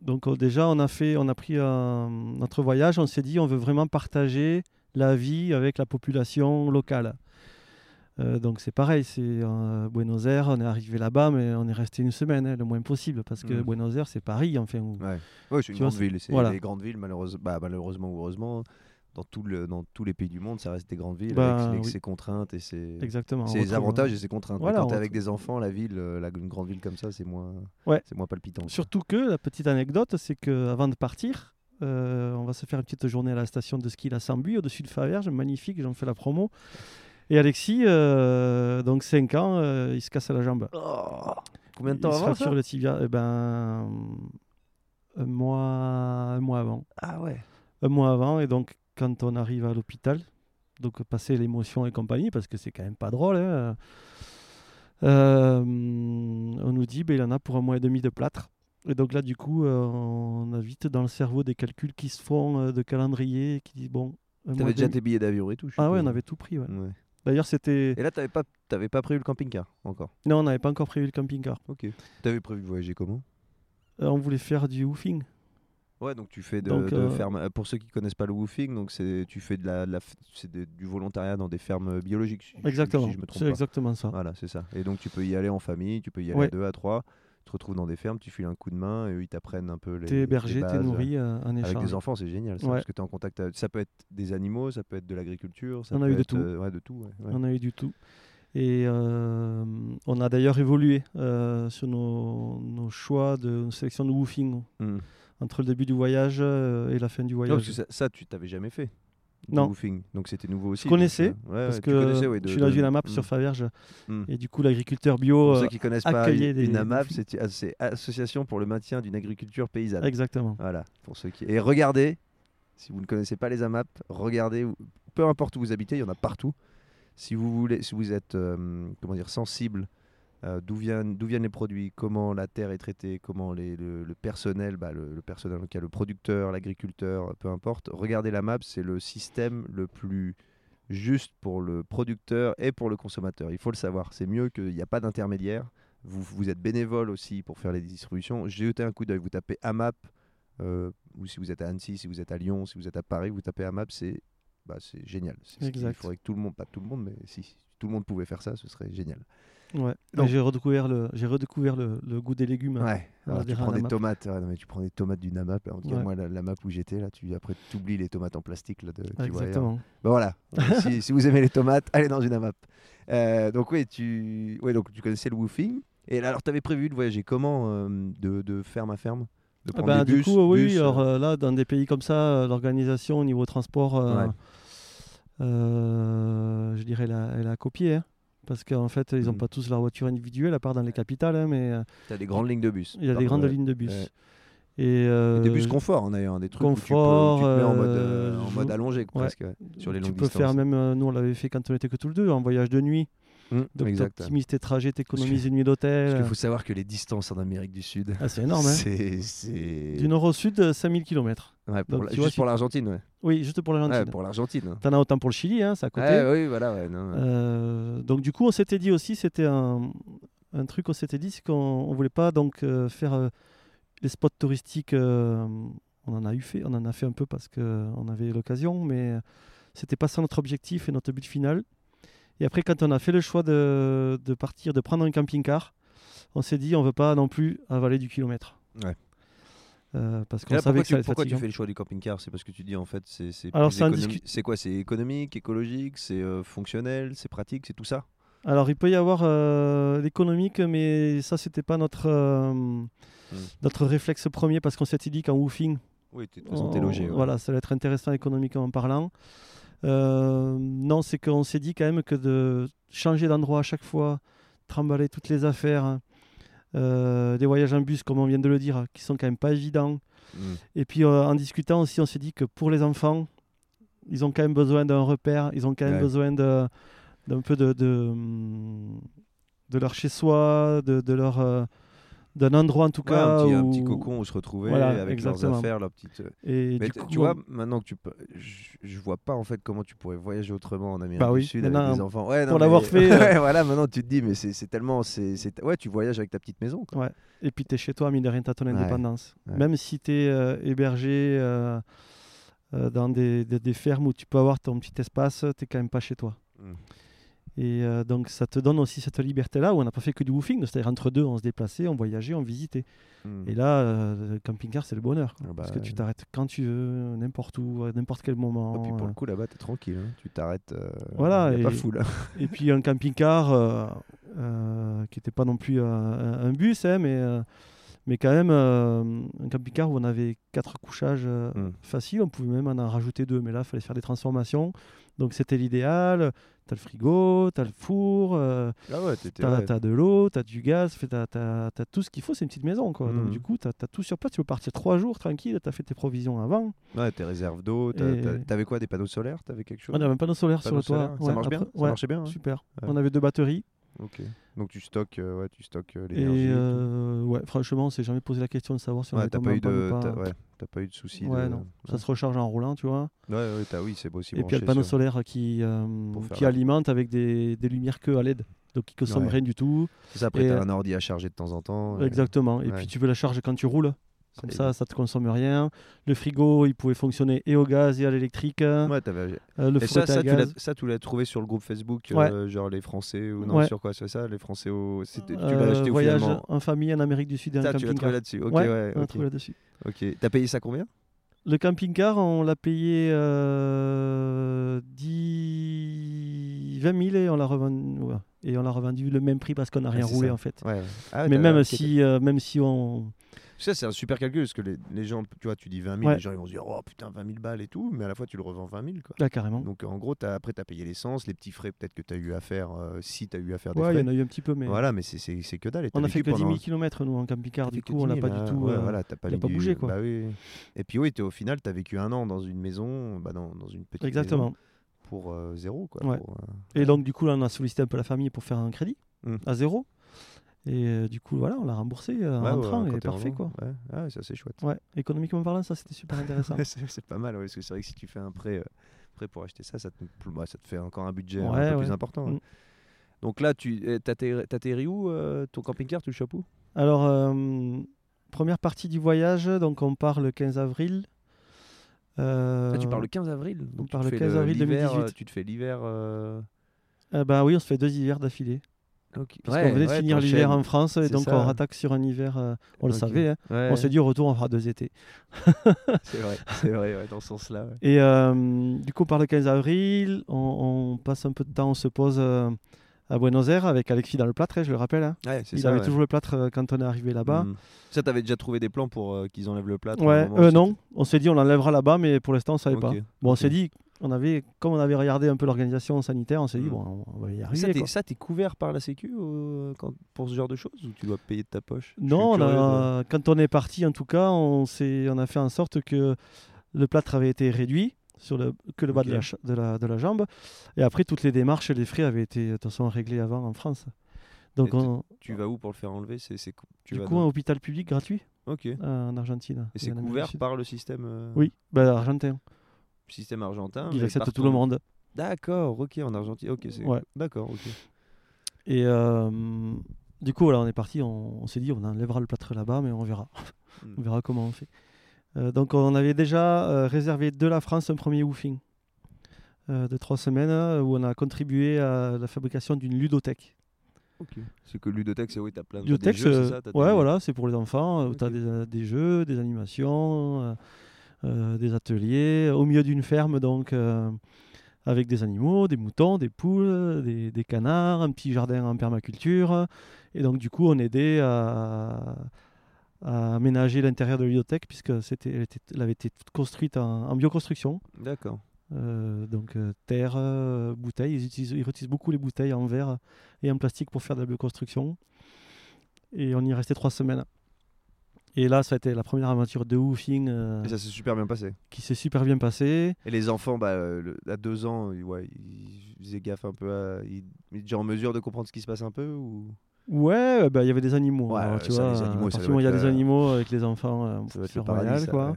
donc euh, déjà, on a, fait, on a pris euh, notre voyage. On s'est dit, on veut vraiment partager la vie avec la population locale. Euh, donc c'est pareil, c'est Buenos Aires, on est arrivé là-bas, mais on est resté une semaine, hein, le moins possible, parce que Mm. Buenos Aires, c'est Paris, enfin. où- Ouais, ouais c'est une vois, grande ville. C'est voilà. les grandes villes, malheureusement, bah, malheureusement ou heureusement, dans, tout le, dans tous les pays du monde, ça reste des grandes villes Bah, avec, avec oui. ses contraintes et ses, Exactement. on ses retrouve, avantages euh, et ses contraintes. voilà, quand t'es avec des enfants, la ville, euh, la, une grande ville comme ça, c'est moins, Ouais. c'est moins palpitant. Surtout que la petite anecdote, c'est qu'avant de partir, euh, on va se faire une petite journée à la station de ski La Sambuie, au-dessus de Faverges, magnifique, j'en fais la promo. Et Alexis, euh, donc 5 ans, euh, il se casse la jambe. Oh, Combien de il temps se avant fracture ça le tibia. Eh ben, un mois, un mois avant. Ah ouais. Un mois avant, et donc quand on arrive à l'hôpital, donc passer l'émotion et compagnie, parce que c'est quand même pas drôle, hein, euh, on nous dit ben, il en a pour un mois et demi de plâtre. Et donc là, du coup, on a vite dans le cerveau des calculs qui se font de calendrier, qui disent bon. T'avais déjà tes billets d'avion et tout. Ah ouais, on avait tout pris. ouais. Ouais. D'ailleurs, c'était. Et là, t'avais pas, t'avais pas prévu le camping-car encore? Non, on n'avait pas encore prévu le camping-car. Ok. T'avais prévu de voyager comment? Euh, on voulait faire du woofing. Ouais, donc tu fais de, Donc, de euh, ferme- euh, Pour ceux qui connaissent pas le woofing, donc c'est tu fais de la, de la du volontariat dans des fermes biologiques. si- Exactement. Si je me trompe c'est exactement ça. Voilà, c'est ça. Et donc tu peux y aller en famille, tu peux y aller Ouais. à deux, à trois. Te retrouves dans des fermes, tu files un coup de main et eux, ils t'apprennent un peu les. T'es hébergé, t'es nourri euh, en Avec échange. des enfants, c'est génial ça, Ouais. parce que tu es en contact. avec- Ça peut être des animaux, ça peut être de l'agriculture, ça On a eu de tout. euh, ouais, de tout. ouais, ouais. On a eu du tout. Et euh, on a d'ailleurs évolué euh, sur nos, nos choix de nos sélections de woofing Mm. entre le début du voyage et la fin du Non, voyage. parce que ça, ça, tu t'avais jamais fait. Non. woofing. Donc c'était nouveau aussi. je connaissais, donc, euh, ouais, parce que ouais, de- je suis de- une AMAP Mm. sur Faverges Mm. et du coup l'agriculteur bio. Pour euh, ceux qui connaissent pas, une, des- une AMAP, des- c'est Association pour le maintien d'une agriculture paysanne. Exactement. Voilà, pour ceux qui. Et regardez, si vous ne connaissez pas les AMAP, regardez, peu importe où vous habitez, il y en a partout. Si vous voulez, si vous êtes, euh, comment dire, sensible, euh, d'où viennent, viennent les produits, comment la terre est traitée, comment les, le, le personnel, bah, le, le personnel, le producteur, l'agriculteur, peu importe. Regardez la MAP, c'est le système le plus juste pour le producteur et pour le consommateur. Il faut le savoir. C'est mieux qu'il n'y a pas d'intermédiaire. Vous, vous êtes bénévole aussi pour faire les distributions. J'ai jeté un coup d'œil. Vous tapez AMAP, euh, ou si vous êtes à Annecy, si vous êtes à Lyon, si vous êtes à Paris, vous tapez AMAP, c'est bah, c'est génial. C'est ce Il Exact. faudrait que tout le monde, pas tout le monde, mais si tout le monde pouvait faire ça, ce serait génial. Ouais. J'ai redécouvert le, j'ai redécouvert le, le goût des légumes. Ouais. on Alors, tu prends des tomates, ouais, non, mais tu prends des tomates d'une AMAP. là, en tout cas, Ouais. moi, la, la map où j'étais, là, tu après tu oublies les tomates en plastique là, de, ailleurs. Exactement. Bah voilà. Si, si vous aimez les tomates, allez dans une AMAP. Euh, donc oui, tu, ouais, donc tu connaissais le woofing. Et là, alors, tu avais prévu de voyager comment euh, de, de ferme à ferme? De Ah prendre ben, des du bus, coup, oui, bus, oui, euh, alors euh, là, dans des pays comme ça, euh, l'organisation au niveau transport, Ouais. je dirais, elle a, elle a copié. hein. Parce qu'en fait, ils n'ont Mhm. pas tous leur voiture individuelle, à part dans les capitales, hein, mais euh, T'as des grandes lignes de bus. il y a des grandes ouais. lignes de bus. Ouais. Et, euh, des bus confort, hein, d'ailleurs, des trucs où tu, peux, confort, tu te mets en mode, euh, euh, en mode allongé presque, ouais, sur les tu peux distances. faire même, euh, nous on l'avait fait quand on était que tous les deux, en voyage de nuit. Hum, Donc tu exact. optimises tes trajets, tu Parce que- économises une nuit d'hôtel. Parce qu'il faut savoir que les distances en Amérique du Sud, Ah, c'est énorme. Hein. Du nord au sud, euh, 5000 km. Ouais, pour Donc, la- tu vois, juste pour l'Argentine, ouais. Oui, juste pour Ouais, l'Argentine. pour l'Argentine. hein. T'en as autant pour le Chili, hein, c'est à côté. Ouais, oui, voilà, ouais. non, ouais. Euh, donc du coup, on s'était dit aussi, c'était un, un truc qu'on s'était dit, c'est qu'on on voulait pas donc euh, faire euh, les spots touristiques. on en a eu fait, on en a fait un peu parce que on avait l'occasion, mais c'était pas ça notre objectif et notre but final. Et après, quand on a fait le choix de, de partir, de prendre un camping-car, on s'est dit, on veut pas non plus avaler du kilomètre. Ouais. Euh, parce qu'on savait pourquoi que ça tu, pourquoi tu fais le choix du camping-car? C'est parce que tu dis en fait c'est c'est discu- quoi? C'est économique, écologique, c'est euh, fonctionnel, c'est pratique, c'est tout ça? Alors, il peut y avoir euh, l'économique, mais ça, c'était pas notre, Hmm. notre réflexe premier parce qu'on s'était dit qu'en woofing, Oui, tu logé. ouais. voilà, ça allait être intéressant économiquement parlant. Non, c'est qu'on s'est dit quand même que de changer d'endroit à chaque fois, trimballer toutes les affaires, des voyages en bus, comme on vient de le dire, qui sont quand même pas évidents. Mm. Et puis euh, en discutant aussi, on s'est dit que pour les enfants, ils ont quand même besoin d'un repère, ils ont quand même Ouais. besoin de- d'un peu de, de, de leur chez-soi, de, de leur euh, d'un endroit en tout Ouais, cas. un, petit, un où- petit cocon où se retrouver Voilà, avec exactement. leurs affaires, leurs petites. euh, Et Mais coup, tu vois, maintenant que tu peux, je, je vois pas en fait comment tu pourrais voyager autrement en Amérique Bah oui, du Sud avec des enfants. Ouais, non, pour l'avoir fait, euh, ouais, voilà, maintenant tu te dis, mais c'est tellement, c'est, ouais, tu voyages avec ta petite maison. Quoi. Et puis tu es chez toi, mine de rien, tu as ton indépendance. Même si tu es hébergé euh, euh, dans des, des- des fermes où tu peux avoir ton petit espace, tu quand même pas chez toi. Mm. Et euh, donc ça te donne aussi cette liberté-là où on n'a pas fait que du woofing, c'est-à-dire entre deux, on se déplaçait, on voyageait, on visitait. Mm. Et là, euh, le camping-car, c'est le bonheur. quoi. Ah bah parce que tu t'arrêtes quand tu veux, n'importe où, à n'importe quel moment. Et puis pour euh. le coup, là-bas, t'es tranquille. hein. Tu t'arrêtes. euh, Voilà, y a et- pas fou là. Et puis un camping-car euh, euh, qui n'était pas non plus un, bus, hein, mais, euh, mais quand même euh, un camping-car où on avait quatre couchages euh, Mm. faciles. On pouvait même en rajouter deux, mais là, il fallait faire des transformations. Donc c'était l'idéal. Tu as le frigo, tu as le four, euh, Ah ouais, t'étais. tu as, ouais. de l'eau, tu as du gaz, tu as, tout ce qu'il faut. C'est une petite maison. Quoi. Donc Mhm. du coup, tu as, tout sur place. Tu peux partir trois jours tranquille. Tu as fait tes provisions avant. Ouais, tes réserves d'eau. t'as- t'as- T'avais quoi Des panneaux solaires? T'avais quelque chose? On avait un panneau solaire sur le toit. Ça Ouais, marche bien? Après- Ça ouais, marchait bien hein? Super. On avait deux batteries. Ok. Donc tu stockes, euh, ouais, tu stockes euh, Et l'énergie. et euh, ouais, franchement, on s'est jamais posé la question de savoir si on Ouais, tomber pas, eu de, ou pas. t'as, ouais, t'as pas eu de soucis. Ouais, de... non. Ça se recharge en roulant, tu vois. Ouais, ouais, t'as, oui, c'est aussi Et puis il y a le panneau solaire qui, alimente avec des, des lumières que à LED. Donc qui consomment Ouais. rien du tout. C'est ça, après, t'as euh, un ordi à charger de temps en temps. Exactement. Et ouais. puis tu veux la charge quand tu roules. Comme ça, ça te consomme rien. Le frigo, il pouvait fonctionner et au gaz et à l'électrique. Ouais, t'avais- Euh, le Et ça, était ça, à tu l'as, gaz. ça, tu l'as trouvé sur le groupe Facebook, Ouais. euh, genre les Français ou non, Ouais. sur quoi c'est ça Les Français au. c'était- Tu Euh, l'as acheté au voyage finalement en famille en Amérique du Sud et un Ça, tu l'as trouvé là-dessus. Ok, Ouais, on l'a ok. trouvé là-dessus. Ok. T'as payé ça combien? Le camping-car, on l'a payé euh, 10... 20 000 et on l'a revendu, ouais. et on l'a revendu le même prix parce qu'on n'a Ah, rien c'est roulé ça. en fait. Ouais. Ah, Mais même si, euh, même si on, Ça, c'est un super calcul parce que les, les gens, tu vois, tu dis 20 000, Ouais. les gens ils vont se dire, oh putain, 20 000 balles et tout, mais à la fois tu le revends 20 000. Quoi. là carrément. Donc en gros, as, après, tu as payé l'essence, les petits frais peut-être que tu as eu à faire, euh, si tu as eu à faire des Ouais, il y en a eu un petit peu, mais Voilà, mais c'est- que dalle. on a fait que 10 000 pendant- km nous en camping-car. Du coup, on 10 n'a pas 000, du tout. Euh, voilà, t'as pas, bougé, quoi. Bah. Et puis oui, au final, tu as vécu un an dans une maison, bah, dans, dans une petite maison Exactement. pour euh, zéro. Quoi, Ouais. pour, euh, Et donc du coup, là, on a sollicité un peu la famille pour faire un crédit Mm. à zéro. Et euh, du coup, voilà, on l'a remboursé euh, en ouais, ouais, rentrant quand et parfait en quoi. Ouais, Ah ouais, ça c'est chouette. Ouais, économiquement parlant, ça c'était super intéressant. Ouais, c'est pas mal, ouais, parce que c'est vrai que si tu fais un prêt, euh, prêt pour acheter ça, ça te, bah, ça te fait encore un budget un Ouais, peu ouais. plus important. ouais. Mm. Donc là, tu eh, t'atterri- t'atterris où euh, Ton camping-car, tu le chopes où? Alors, première partie du voyage, donc on part le 15 avril. Ah, Tu pars le 15 avril on donc tu part le fais 15 avril l'hiver, 2018. euh, Tu te fais l'hiver. euh, bah oui, on se fait deux hivers d'affilée. Puisqu'on Ouais, venait de ouais, finir l'hiver en France et donc ça. on rattaque sur un hiver. euh, on le savait. hein. Ouais, On s'est dit au retour, on fera deux étés. c'est vrai, c'est vrai, dans ce sens-là. Et euh, du coup, par le 15 avril, on, on passe un peu de temps, on se pose euh, à Buenos Aires avec Alexis dans le plâtre, hein, je le rappelle. hein. Il ça, avait toujours le plâtre quand on est arrivé là-bas. Mm. Ça, t'avais déjà trouvé des plans pour qu'ils enlèvent le plâtre Ouais, moment, non, on s'est dit on l'enlèvera là-bas, mais pour l'instant on savait pas. Bon, on s'est dit, on avait, comme on avait regardé un peu l'organisation sanitaire, on s'est dit Mm. bon, on va y arriver. ça, t'es couvert par la Sécu euh, quand- pour ce genre de choses ou tu dois payer de ta poche? Non, on de- quand on est parti, en tout cas, on, a fait en sorte que le plâtre avait été réduit sur le, que le bas de, la, cha- de, la, de la jambe. Et après, toutes les démarches et les frais avaient été de toute façon réglés avant en France. Donc, Et tu- on- Tu vas où pour le faire enlever? C'est, c'est, du vas coup, dans- un hôpital public gratuit Ok. Et euh, en Argentine. c'est en Amérique couvert par le système, euh, Oui, bah, argentin. Système argentin. Il mais accepte par tout le monde. D'accord, ok, en Argentine. Ok, c'est... Ouais. D'accord, ok. Et euh, du coup, voilà, on est parti, on, on s'est dit, on enlèvera le plâtre là-bas, mais on verra. Mm. on verra comment on fait. Euh, donc, on avait déjà euh, réservé de la France un premier woofing de trois semaines où on a contribué à la fabrication d'une ludothèque. Ok. C'est que ludothèque, c'est oui, t'as plein de Ludothèque, des jeux, c'est ça T'as ouais, des- voilà, c'est pour les enfants. où Ok. tu as des, des jeux, des animations, euh, des ateliers au milieu d'une ferme, donc euh, avec des animaux, des moutons, des poules, des, des canards, un petit jardin en permaculture. Et donc, du coup, on aidait à, à aménager l'intérieur de la puisque c'était, elle, était- elle avait été construite en, en bioconstruction. D'accord. Euh, donc euh, terre, euh, bouteilles, ils, utilisent, ils réutilisent beaucoup les bouteilles en verre et en plastique pour faire de la bioconstruction. Et on y est resté trois semaines. Et là, ça a été la première aventure de woofing euh, Et ça s'est super bien passé. qui s'est super bien passée. Et les enfants, bah, euh, le- à deux ans, ils- ouais, ils faisaient gaffe un peu à. Ils, ils étaient déjà en mesure de comprendre ce qui se passe un peu ou... Ouais, bah, il y avait des animaux. Ouais, alors, ça, tu les vois, animaux, à il y a des le- animaux avec les enfants, euh, c'est royal, quoi. ouais.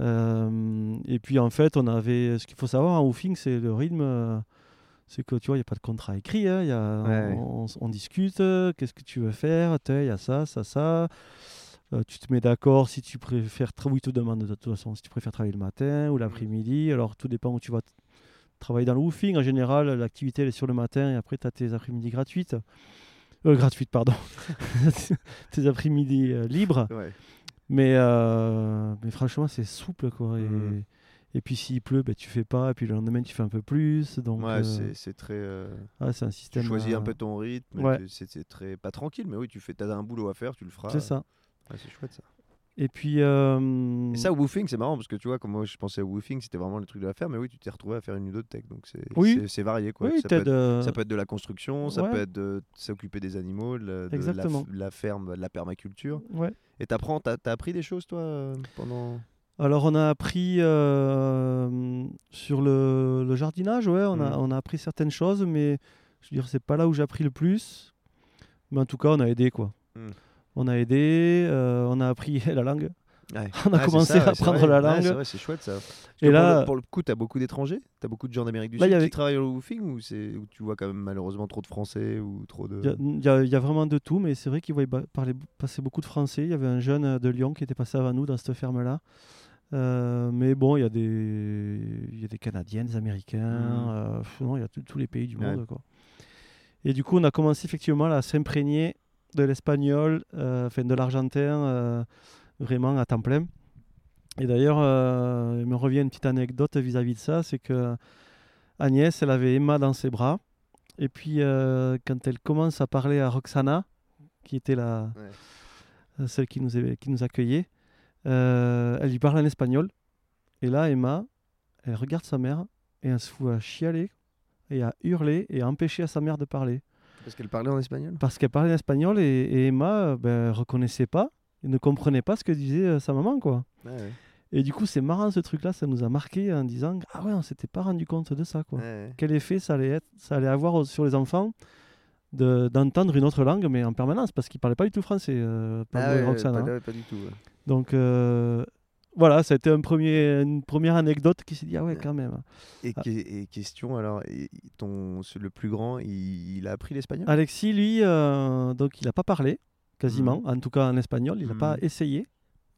Euh, et puis en fait, on avait. Ce qu'il faut savoir en woofing, c'est le rythme. euh, c'est que tu vois, il n'y a pas de contrat écrit. hein, y a, Ouais. on, on discute. euh, Qu'est-ce que tu veux faire Il y a ça, ça, ça. Euh, tu te mets d'accord si tu préfères. tra- Oui, il te demande de toute façon si tu préfères travailler le matin ou l'après-midi. Alors tout dépend où tu vas t- travailler dans le woofing. En général, l'activité elle est sur le matin et après tu as tes après-midi gratuites. Euh, gratuites, pardon. tes après-midi euh, libres. Ouais. Mais, euh, mais franchement, c'est souple. Quoi. Et, Mhm. et puis s'il pleut, ben, tu fais pas. Et puis le lendemain, tu fais un peu plus. Donc, Ouais, c'est, très. ah, c'est un tu choisis un peu ton rythme. ouais. C'est, c'est très. Pas tranquille, mais oui, tu fais. T'as un boulot à faire, tu le feras. C'est ça. Ouais, c'est chouette ça. Et puis. euh, Et ça, woofing, c'est marrant parce que tu vois, comme moi je pensais au woofing, c'était vraiment le truc de la faire, mais oui, tu t'es retrouvé à faire une ludothèque. Donc c'est, Oui. varié quoi. oui, ça, peut être, euh, ça peut être de la construction, ça peut être de s'occuper des animaux, de, de la, ferme, de la permaculture. ouais. Et t'apprends, t'as, t'as appris des choses toi pendant? Alors, on a appris euh, sur le, le jardinage, ouais, on, a, Mhm. on a appris certaines choses, mais je veux dire, c'est pas là où j'ai appris le plus. Mais en tout cas, on a aidé, quoi. Mhm. On a aidé, euh, on a appris la langue. Ouais. On a Ah, commencé ça, à apprendre la langue. c'est chouette ça. Et là- pour le, pour le coup, t'as beaucoup d'étrangers T'as beaucoup de gens d'Amérique du il Sud y avait- qui travaillent au woofing ou, c'est- ou tu vois quand même malheureusement trop de Français ou trop de. Il y a- y, y vraiment de tout, mais c'est vrai qu'il voyait ba- parler, passer beaucoup de français. Il y avait un jeune euh, de Lyon qui était passé avant nous dans cette ferme-là. Euh, mais bon, il y, a des, il y a des Canadiens, des Américains, euh, non, il y a tous- tous les pays du Ouais. monde. Quoi. Et du coup, on a commencé effectivement là, à s'imprégner de l'espagnol, euh, enfin de l'argentin, euh, vraiment à temps plein. Et d'ailleurs, euh, il me revient une petite anecdote vis-à-vis de ça, c'est que Agnès, elle avait Emma dans ses bras. Et puis, euh, quand elle commence à parler à Roxana, qui était la, Ouais. celle qui nous, est- qui nous accueillait, euh, elle lui parle en espagnol. Et là, Emma, elle regarde sa mère et elle se fout à chialer et à hurler et à empêcher à sa mère de parler. Parce qu'elle parlait en espagnol Parce qu'elle parlait en espagnol et, et Emma euh, ben, reconnaissait pas ne comprenait pas ce que disait euh, sa maman. quoi. Ouais. Et du coup, c'est marrant ce truc-là, ça nous a marqué en disant Ah ouais, on s'était pas rendu compte de ça. quoi ouais. quel effet ça allait, être, ça allait avoir sur les enfants de- d'entendre une autre langue, mais en permanence, parce qu'ils ne parlaient pas du tout français, euh, Ah ouais, Roxane, pas, hein. pas du tout. Donc euh, voilà, ça a été un premier, une première anecdote qui s'est dit Ah ouais, quand même. Et, Ah. et question alors, et- ton, le plus grand, il, il a appris l'espagnol? Alexis, lui, euh, donc il n'a pas parlé, quasiment, en tout cas en espagnol, il n'a pas Mhm. essayé.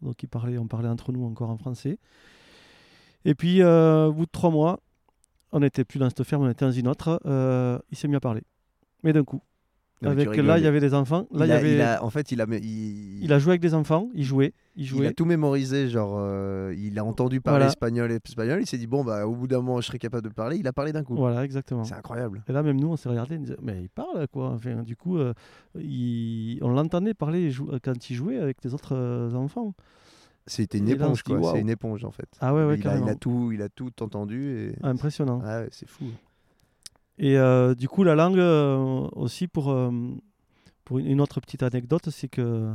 Donc il parlait, on parlait entre nous encore en français. Et puis, euh, au bout de trois mois, on n'était plus dans cette ferme, on était dans une autre, euh, il s'est mis à parler. Mais d'un coup. Non, Avec, là, il y avait des enfants. Là, il, il, a, avait, il a- en fait, il a, il, il a joué avec des enfants, il jouait, il il jouait. a tout mémorisé, genre, euh, il a entendu parler Voilà. espagnol et espagnol, il s'est dit, bon, bah, au bout d'un moment, je serai capable de parler, il a parlé d'un coup. Voilà, exactement. C'est incroyable. Et là, même nous, on s'est regardé, mais il parle, quoi. Enfin, du coup, euh, il- on l'entendait parler quand il jouait avec les autres euh, enfants. C'était une Et là, éponge, dit, quoi. C'est une éponge, en fait. Ah ouais, ouais, il, a, il, tout, il a tout entendu et. Impressionnant. Ah ouais, c'est fou. Et euh, du coup, la langue euh, aussi, pour, euh, pour une autre petite anecdote, c'est que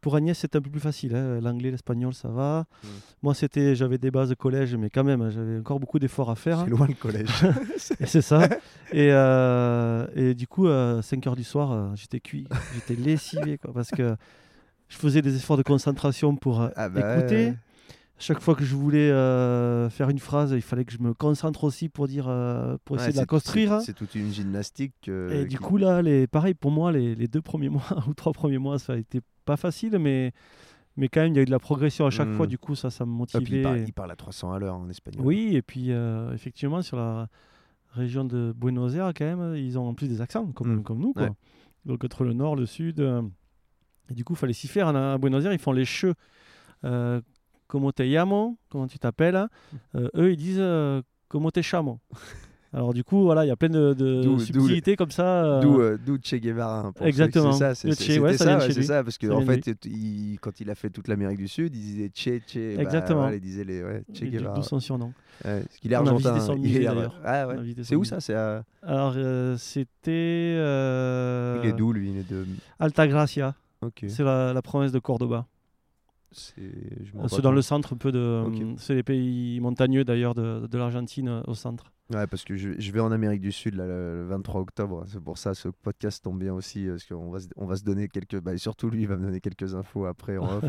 pour Agnès, c'est un peu plus facile. hein. L'anglais, l'espagnol, ça va. Mm. Moi, c'était, j'avais des bases de collège, mais quand même, j'avais encore beaucoup d'efforts à faire. C'est loin le collège. Et c'est ça. et, et du coup, à 5 heures du soir, j'étais cuit, j'étais lessivé, quoi, parce que je faisais des efforts de concentration pour Ah bah écouter. Chaque fois que je voulais euh, faire une phrase, il fallait que je me concentre aussi pour dire, euh, pour essayer Ouais, de la construire. hein. C'est toute une gymnastique. euh, Et du coup, là, les, pareil, pour moi, les, les deux premiers mois ou trois premiers mois, ça a été pas facile, mais, mais quand même, il y a eu de la progression à chaque fois. Du coup, ça, ça me Ah, puis il, parle, motivait. il parle à 300 à l'heure en espagnol. Oui, et puis effectivement, sur la région de Buenos Aires, quand même, ils ont en plus des accents, comme, Mm. comme nous. Quoi. Ouais. Donc entre le nord, le sud. et du coup, il fallait s'y faire. À à Buenos Aires, ils font les cheux. Euh, comment te llamo? Comment tu t'appelles? Euh, Eux, ils disent euh, Comment te chamo? Alors du coup, voilà, il y a plein de, de subtilités comme ça. euh, D'où euh, d'où Che Guevara. hein, pour Exactement. C'est ça, c'est- ouais, ça ouais, ça, parce que Ça en fait, il- quand il a fait toute l'Amérique du Sud, il disait Che, Che. bah, Exactement. voilà, il disait les Che Guevara. D'où son surnom. Qu'il est argentin. il est. Ah C'est où ça? C'est à... Alors, c'était Il est d'où lui? Il est de. Altagracia. Ok. C'est la, la province de Cordoba. C'est Euh, dans le centre peu de. Ok. C'est les pays montagneux d'ailleurs de, de l'Argentine euh, au centre. Ouais, parce que je, je vais en Amérique du Sud là, le, le 23 octobre. C'est pour ça ce podcast tombe bien aussi, euh, parce qu'on va, se- on va se donner quelques. Bah, et surtout lui, il va me donner quelques infos après en off.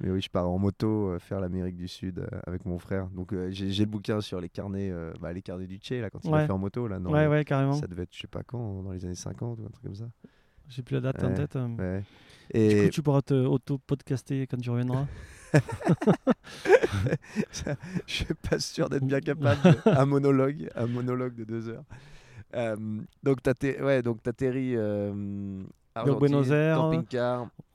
Mais oui, je pars en moto euh, faire l'Amérique du Sud euh, avec mon frère. Donc euh, j'ai j'ai le bouquin sur les carnets, euh, bah, les carnets du Che là quand il Ouais. a fait en moto là. ouais, ouais, carrément. Ça devait être, je sais pas quand, dans les années 50 ou un truc comme ça. J'ai plus la date en tête. euh. Ouais. Du Et coup, tu pourras te auto-podcaster quand tu reviendras. je suis pas sûr d'être bien capable de- un monologue, un monologue de deux heures. Euh, donc t'as ouais, donc t'atterris euh, Buenos Aires.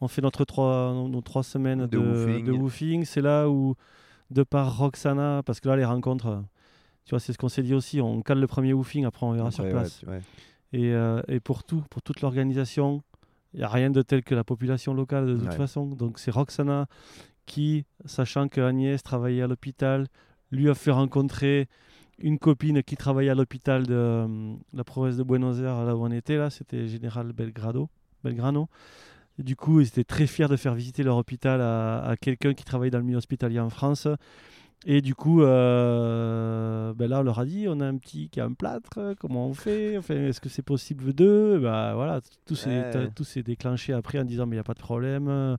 On fait notre trois, nos, trois semaines De de, woofing. C'est là où, de par Roxana, parce que là, les rencontres, tu vois, c'est ce qu'on s'est dit aussi. On cale le premier woofing, après on verra sur Après, place. ouais. Et, euh, et pour tout, pour toute l'organisation, il n'y a rien de tel que la population locale de toute Ouais. façon. Donc c'est Roxana qui, sachant que Agnès travaillait à l'hôpital, lui a fait rencontrer une copine qui travaillait à l'hôpital de euh, la province de Buenos Aires, là où on était, là, c'était Général Belgrado, Belgrano. Et du coup, ils étaient très fiers de faire visiter leur hôpital à, à quelqu'un qui travaille dans le milieu hospitalier en France. Et du coup, euh, ben là, on leur a dit, on a un petit qui a un plâtre, comment on fait? Enfin, Est-ce que c'est possible d'eux? Bah, voilà, tout s'est Ouais. déclenché après en disant, mais il n'y a pas de problème.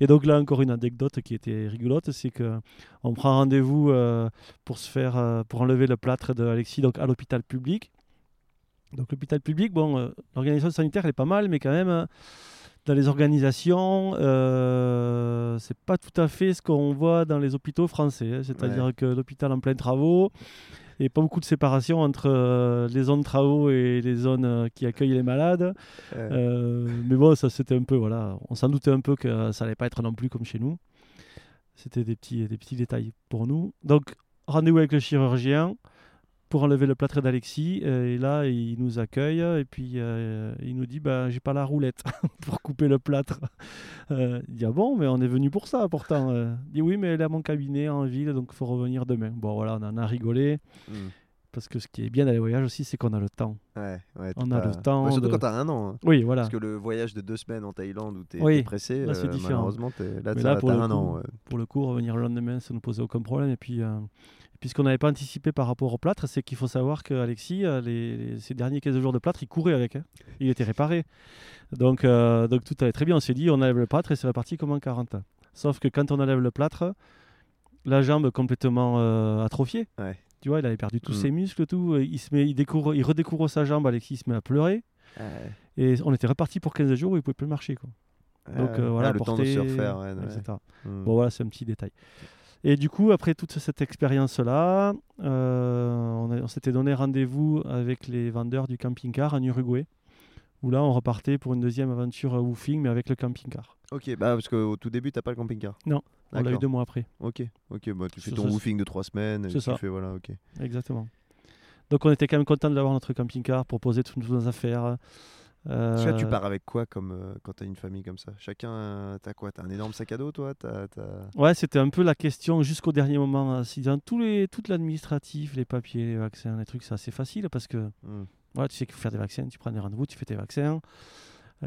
Et donc là, encore une anecdote qui était rigolote, c'est que on prend rendez-vous euh, pour se faire, euh, pour enlever le plâtre de Alexis donc à l'hôpital public. Donc l'hôpital public, bon, l'organisation sanitaire elle est pas mal, mais quand même dans les organisations, euh, c'est pas tout à fait ce qu'on voit dans les hôpitaux français. hein. C'est-à-dire Ouais. que l'hôpital en plein travaux, et pas beaucoup de séparation entre euh, les zones travaux et les zones euh, qui accueillent les malades. Euh, mais bon, ça c'était un peu, voilà, on s'en doutait un peu que ça allait pas être non plus comme chez nous. C'était des petits, des petits détails pour nous. Donc, rendez-vous avec le chirurgien pour enlever le plâtre d'Alexis. euh, et là, il nous accueille et puis euh, il nous dit bah, J'ai pas la roulette pour couper le plâtre. Euh, il dit Ah bon, mais on est venu pour ça pourtant. Euh, il dit Oui, mais elle est à mon cabinet en ville, donc il faut revenir demain. Bon, voilà, on en a rigolé. hmm. Parce que ce qui est bien dans les voyages aussi, c'est qu'on a le temps. Ouais, ouais, On a le temps Ouais, surtout de- quand t'as un an. hein. Oui, voilà. Parce que le voyage de deux semaines en Thaïlande où t'es Oui, pressé, là, malheureusement, t'es- là, là, t'as un coup, an. pour le coup, revenir le lendemain, ça ne posait aucun problème. Et puis, euh, puis ce qu'on n'avait pas anticipé par rapport au plâtre, c'est qu'il faut savoir qu'Alexis, euh, les, les- ces derniers 15 jours de plâtre, il courait avec. hein. Il était réparé. Donc, euh, donc tout allait très bien. On s'est dit, on enlève le plâtre et c'est reparti comme en 40. Sauf que quand on enlève le plâtre, la jambe complètement euh, atrophiée. Ouais. Tu vois, il avait perdu tous Mm. ses muscles, tout. Il, se met, il, découvre, il redécouvre sa jambe, Alexis se met à pleurer. Ouais. Et on était reparti pour 15 jours où il pouvait plus marcher. Quoi. Donc euh, voilà, ouais, le temps de se porter, refaire. ouais, ouais. etc. Hmm. Bon, voilà, c'est un petit détail. Et du coup, après toute cette expérience-là, euh, on, s'était donné rendez-vous avec les vendeurs du camping-car en Uruguay, où là, on repartait pour une deuxième aventure woofing, mais avec le camping-car. Ok, bah parce qu'au tout début, t'as pas le camping-car. Non, On l'a eu deux mois après, Ok, ok, bah tu fais ton ça, woofing de trois semaines. c'est ça. fais, voilà, ok. exactement. Donc, on était quand même content d'avoir notre camping-car pour poser toutes nos affaires. Euh, Parce que là, tu pars avec quoi comme euh, quand t'as une famille comme ça? Chacun, euh, t'as quoi? T'as un énorme sac à dos, toi? Ouais, c'était un peu la question jusqu'au dernier moment. hein. Si dans tous les, tout l'administratif, les papiers, les vaccins, les trucs, c'est assez facile parce que Hmm. Voilà, tu sais qu'il faut faire des vaccins, tu prends des rendez-vous, tu fais tes vaccins.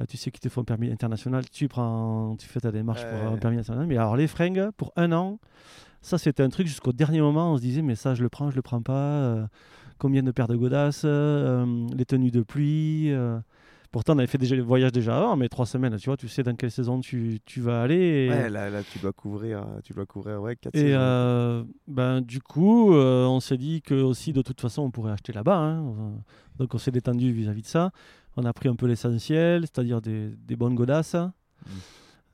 Tu sais qu'il te faut un permis international, tu prends, tu fais ta démarche pour avoir un permis international. Mais alors les fringues, pour un an, ça c'était un truc jusqu'au dernier moment, on se disait mais ça je le prends, je le prends pas. combien de paires de godasses, les tenues de pluie. Pourtant on avait fait déjà le voyage déjà avant, mais trois semaines, tu vois, tu sais dans quelle saison tu, tu vas aller. Et, Ouais, là, là, tu dois couvrir, euh, tu dois couvrir, ouais, 4 et euh, ben, du coup, euh, on s'est dit que aussi de toute façon, on pourrait acheter là-bas. hein. Donc on s'est détendu vis-à-vis de ça. On a pris un peu l'essentiel, c'est-à-dire des, des bonnes godasses.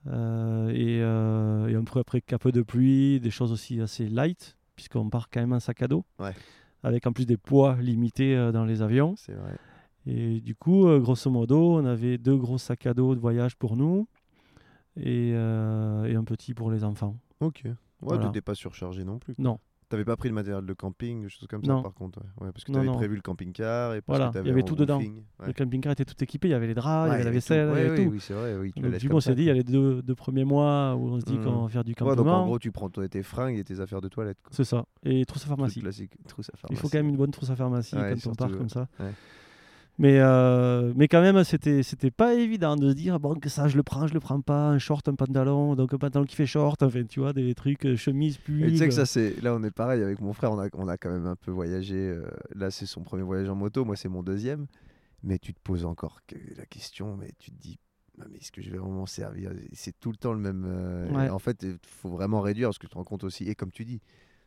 Euh, et, et un peu après capot de pluie, des choses aussi assez light, puisqu'on part quand même en sac à dos. Ouais. Avec en plus des poids limités dans les avions. C'est vrai. Et du coup, euh, grosso modo, on avait deux gros sacs à dos de voyage pour nous et, euh, et un petit pour les enfants. Ok. Ouais, Voilà. t'étais pas surchargé non plus. Non. T'avais pas pris le matériel de camping, des choses comme ça, Non. par contre. Ouais, Ouais, parce que Non, t'avais prévu le camping-car et parce Voilà, que il y avait tout dedans. Ouais. Le camping-car était tout équipé, il y avait les draps, il y avait la vaisselle, il y Ouais, avait oui, tout. Oui, c'est vrai. Oui, tu Donc, du coup, on ça, s'est dit, il y a les deux, deux premiers mois où on se dit Mhm. qu'on va faire du campement. donc en gros, tu prends tes fringues et tes affaires de toilette. C'est ça. Et trousse à pharmacie. classique. Trousse à Il faut pharmacie. quand même une bonne trousse à pharmacie quand on part comme ça. Mais, euh, mais quand même, c'était, c'était pas évident de se dire, bon, que ça, je le prends, je le prends pas, un short, un pantalon, donc un pantalon qui fait short, enfin, tu vois, des trucs, euh, chemise, Et pull. tu sais que ça, c'est. Là, on est pareil avec mon frère. On a, on a quand même un peu voyagé. euh, Là, c'est son premier voyage en moto. Moi, c'est mon deuxième. Mais tu te poses encore la question. Mais tu te dis. Ah, Mais est-ce que je vais vraiment m'en servir C'est tout le temps le même. euh, Ouais. et En fait, il faut vraiment réduire parce que tu te rends compte aussi. Et comme tu dis,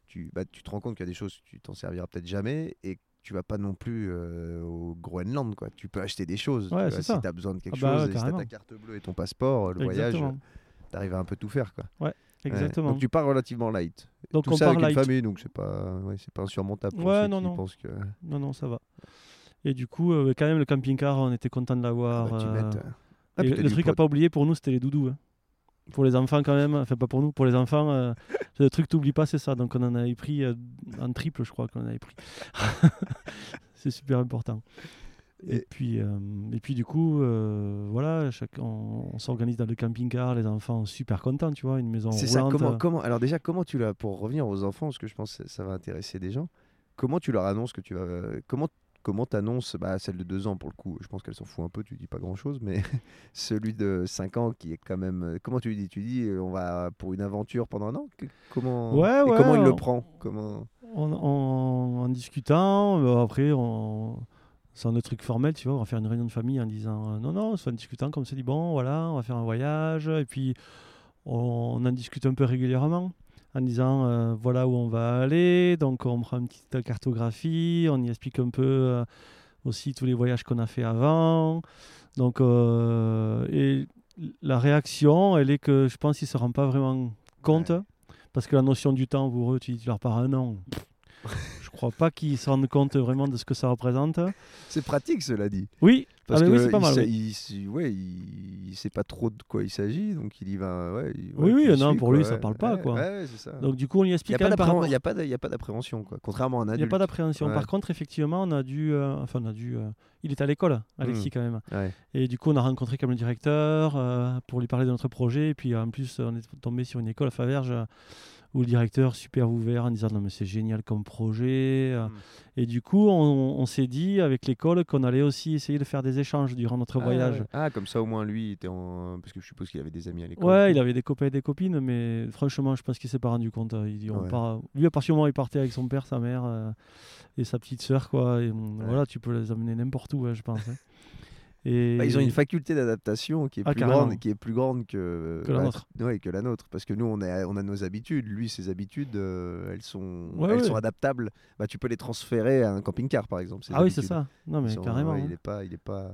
tu, bah, tu te rends compte qu'il y a des choses tu t'en serviras peut-être jamais et tu vas pas non plus euh, au Groenland. Quoi. Tu peux acheter des choses. tu vois, si tu as besoin de quelque Ah bah chose, ouais, si tu carrément. ta carte bleue et ton passeport, le voyage, tu arrives à un peu tout faire. Quoi. Ouais. Exactement. Donc tu pars relativement light. Donc, Tout on ça part avec light. une famille, donc c'est pas, c'est pas insurmontable pour Ouais, ceux non, qui non. pensent que. Non, non, ça va. Et du coup, euh, quand même, le camping-car, on était content de l'avoir. bah, tu euh. Ah, le truc à pas oublier pour nous, c'était les doudous. hein. Pour les enfants quand même, enfin pas pour nous, pour les enfants, euh, le truc t'oublies pas, c'est ça. Donc on en avait pris euh, en triple, je crois qu'on en avait pris. c'est super important. Et, Et- puis, euh, et puis du coup, euh, voilà, chaque, on, on s'organise dans le camping-car, les enfants super contents, tu vois, une maison C'est ça. comment Alors déjà, comment tu l'as pour revenir aux enfants, parce que je pense que ça va intéresser des gens. Comment tu leur annonces que tu vas Comment comment t'annonces bah, celle de deux ans pour le coup Je pense qu'elle s'en fout un peu, tu dis pas grand chose, mais celui de 5 ans qui est quand même. euh, Comment tu lui dis Tu dis euh, on va pour une aventure pendant un an? Comment Ouais, et ouais, comment il le prend? Comment en, en- en discutant, euh, après, on, sans le truc formel, tu vois, on va faire une réunion de famille en disant non, non, c'est en discutant, comme ça dit bon, voilà, on va faire un voyage, et puis on, en discute un peu régulièrement en disant euh, voilà où on va aller, donc on prend une petite cartographie, on y explique un peu euh, aussi tous les voyages qu'on a fait avant, donc euh, et la réaction, elle est que je pense qu'ils se rendent pas vraiment compte. Ouais. Parce que la notion du temps, pour eux, tu, tu leur pars un an. Je crois pas qu'ils se rendent compte vraiment de ce que ça représente. C'est pratique, cela dit. Oui, Parce ah, que oui, c'est pas il mal. sait- oui. il, ouais, il, il sait pas trop de quoi il s'agit, donc il y va. Ouais, il- Oui, ouais, oui, il non, suit, pour quoi, lui, ça parle pas, quoi. Ça. Donc du coup, on il n'y a, explique rapport- il y a pas il d'appréhension, quoi. Contrairement à un Il n'y a adulte. pas d'appréhension. Par contre, effectivement, on a dû, euh, enfin, on a dû. euh, il est à l'école, Alexis, Mm. quand même. Et du coup, on a rencontré comme le directeur euh, pour lui parler de notre projet. Et puis, en plus, on est tombé sur une école à Faverges où le directeur super ouvert en disant non mais c'est génial comme projet. euh. Mm. Et du coup, on, on s'est dit avec l'école qu'on allait aussi essayer de faire des échanges durant notre Ah, voyage. ouais. Ah, comme ça, au moins, lui, était en. Parce que je suppose qu'il avait des amis à l'école. Ouais, il avait des copains et des copines, mais franchement, je pense qu'il s'est pas rendu compte. euh, Il dit, on Ouais. part... Lui, à partir du moment où il partait avec son père, sa mère euh, et sa petite sœur, quoi. Et, Voilà, tu peux les amener n'importe où, ouais, je pense. hein. Et Bah, ils ont une faculté d'adaptation qui est Ah, plus grande, qui est plus grande que, Que la bah, nôtre. ouais, que la nôtre, parce que nous on a, on a nos habitudes. Lui, ses habitudes, euh, elles sont, Ouais, elles ouais. sont adaptables. Bah, tu peux les transférer à un camping-car, par exemple. Ah oui, c'est ça. Non, mais sont- carrément. hein. il est pas, il est pas.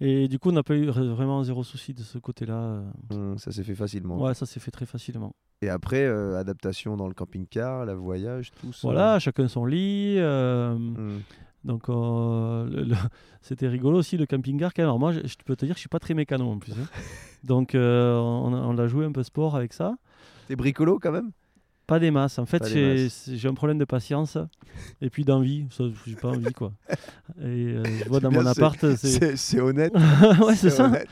Et du coup, on n'a pas eu vraiment zéro souci de ce côté-là. euh. Hum, ça s'est fait facilement. Ouais, ça s'est fait très facilement. Et après, euh, adaptation dans le camping-car, la voyage, tout ça. Voilà, chacun son lit. euh, Hum. Donc, euh, c'était rigolo aussi le camping-car. quand même. Alors, moi, je, je peux te dire que je suis pas très mécano en plus. hein. Donc, euh, on, a- on l'a joué un peu sport avec ça. T'es bricolo quand même? Pas des masses. En fait, j'ai un problème de patience et puis d'envie. J'ai pas envie, quoi. Et euh, je vois dans mon appart, c'est honnête. ouais, c'est ça. honnête.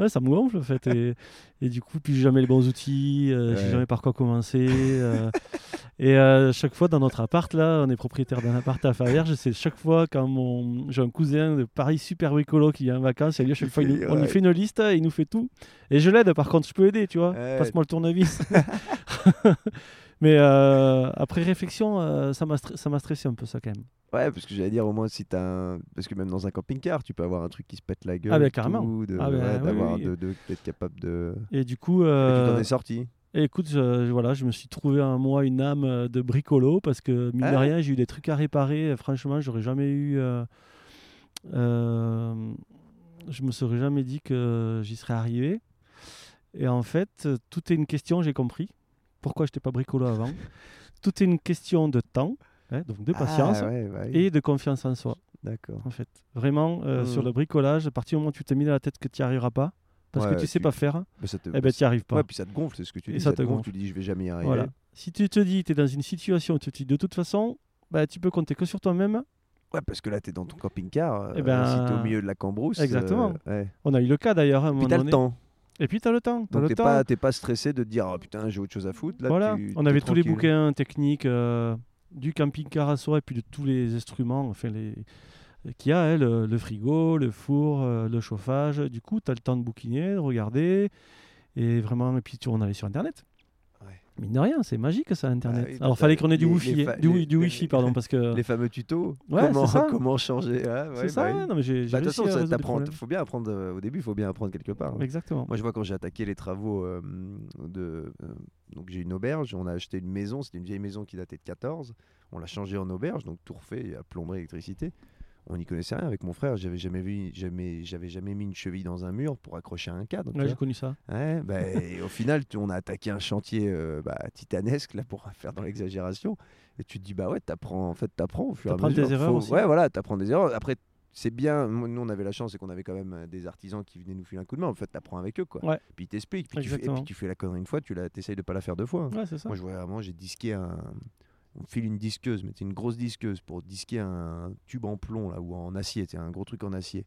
Ouais, ça me gonfle, en fait. Et, et du coup, puis jamais les bons outils, euh, je sais Ouais. jamais par quoi commencer. euh. et euh, chaque fois, dans notre appart, là, on est propriétaire d'un appart à Faverges. C'est chaque fois quand mon... j'ai un cousin de Paris super bricolo qui vient en vacances, et lui, chaque fois, il on lui fait une liste et il nous fait tout. Et je l'aide, par contre, je peux aider, tu vois. Passe-moi le tournevis. Mais euh, après réflexion, euh, ça m'a stressé un peu, ça, quand même. Ouais, parce que j'allais dire au moins si t'as un... Parce que même dans un camping-car, tu peux avoir un truc qui se pète la gueule. Ah, ben, carrément. tout, de- Ah, ouais, oui, d'avoir oui. de- de- d'être capable de. Et du coup. Et tu t'en euh, es sorti. Et écoute, je, voilà, je me suis trouvé en moi une âme euh, de bricolo parce que, mine de Ah. rien, j'ai eu des trucs à réparer. Franchement, j'aurais jamais eu. euh, euh, je me serais jamais dit que j'y serais arrivé. Et en fait, euh, tout est une question, j'ai compris. Pourquoi je n'étais pas bricolo avant? Tout est une question de temps, hein, donc de patience, Ah, ouais, ouais, et de confiance en soi, D'accord. en fait. Vraiment, euh, Mhm. sur le bricolage, à partir du moment où tu t'es mis dans la tête que tu n'y arriveras pas, parce Ouais, que tu sais tu- pas faire, te... eh ben, tu n'y arrives pas. Ouais, puis ça te gonfle, c'est ce que tu Et dis. ça Ça, te te gonfle, gonfle. tu dis je vais jamais y arriver. Voilà. Si tu te dis, tu es dans une situation où tu te dis de toute façon, bah, tu peux compter que sur toi-même. Ouais, parce que là, t'es dans ton camping-car. euh, Eh ben, Si t'es au milieu de la cambrousse. exactement. euh, ouais. On a eu le cas d'ailleurs. Puis moment t'as le temps. Et puis tu as le temps. t'as Donc le t'es temps. pas, stressé de te dire oh putain, j'ai autre chose à foutre. Là, voilà. tu- On avait tous les bouquins techniques euh, du camping-car à soi et puis de tous les instruments enfin, les... qu'il y a, hein, le, le frigo, le four, euh, le chauffage. Du coup, tu as le temps de bouquiner, de regarder. Et vraiment, et puis tu, on allait sur Internet. Mine de rien, c'est magique ça, Internet. Ah oui, Alors, fallait qu'on ait du Wi-Fi, du, les- du les- pardon, parce que Les fameux tutos. Ouais, comment, ça. comment changer. Ouais, c'est ça. bah oui. non, mais j'ai Bah, de toute façon, problèmes. Faut bien apprendre. euh, au début, il faut bien apprendre quelque part. hein. Exactement. Moi, je vois quand j'ai attaqué les travaux euh, de. euh, donc, j'ai une auberge. On a acheté une maison. C'était une vieille maison qui datait de 14. On l'a changée en auberge. Donc, tout refait à plomberie, électricité. On n'y connaissait rien avec mon frère. J'avais jamais vu, jamais, j'avais jamais mis une cheville dans un mur pour accrocher un cadre. Ouais, j'ai connu ça. Ouais, bah, et au final, tu- on a attaqué un chantier euh, bah, titanesque là pour faire dans l'exagération. Et tu te dis bah ouais, t'apprends en fait, t'apprends au fur et à T'apprends mesure. tes erreurs Faut- aussi. Ouais, voilà, t'apprends des erreurs. Après, c'est bien. Nous, on avait la chance, c'est qu'on avait quand même euh, des artisans qui venaient nous filer un coup de main. En fait, t'apprends avec eux quoi. Ouais. Puis ils t'expliquent. Puis tu fais, et puis tu fais la connerie une fois, tu la, t'essayes de pas la faire deux fois. hein. Ouais, c'est ça. Moi, je vois vraiment, j'ai disqué un. On me file une disqueuse, mais c'est une grosse disqueuse pour disquer un tube en plomb là ou en acier, c'est un gros truc en acier.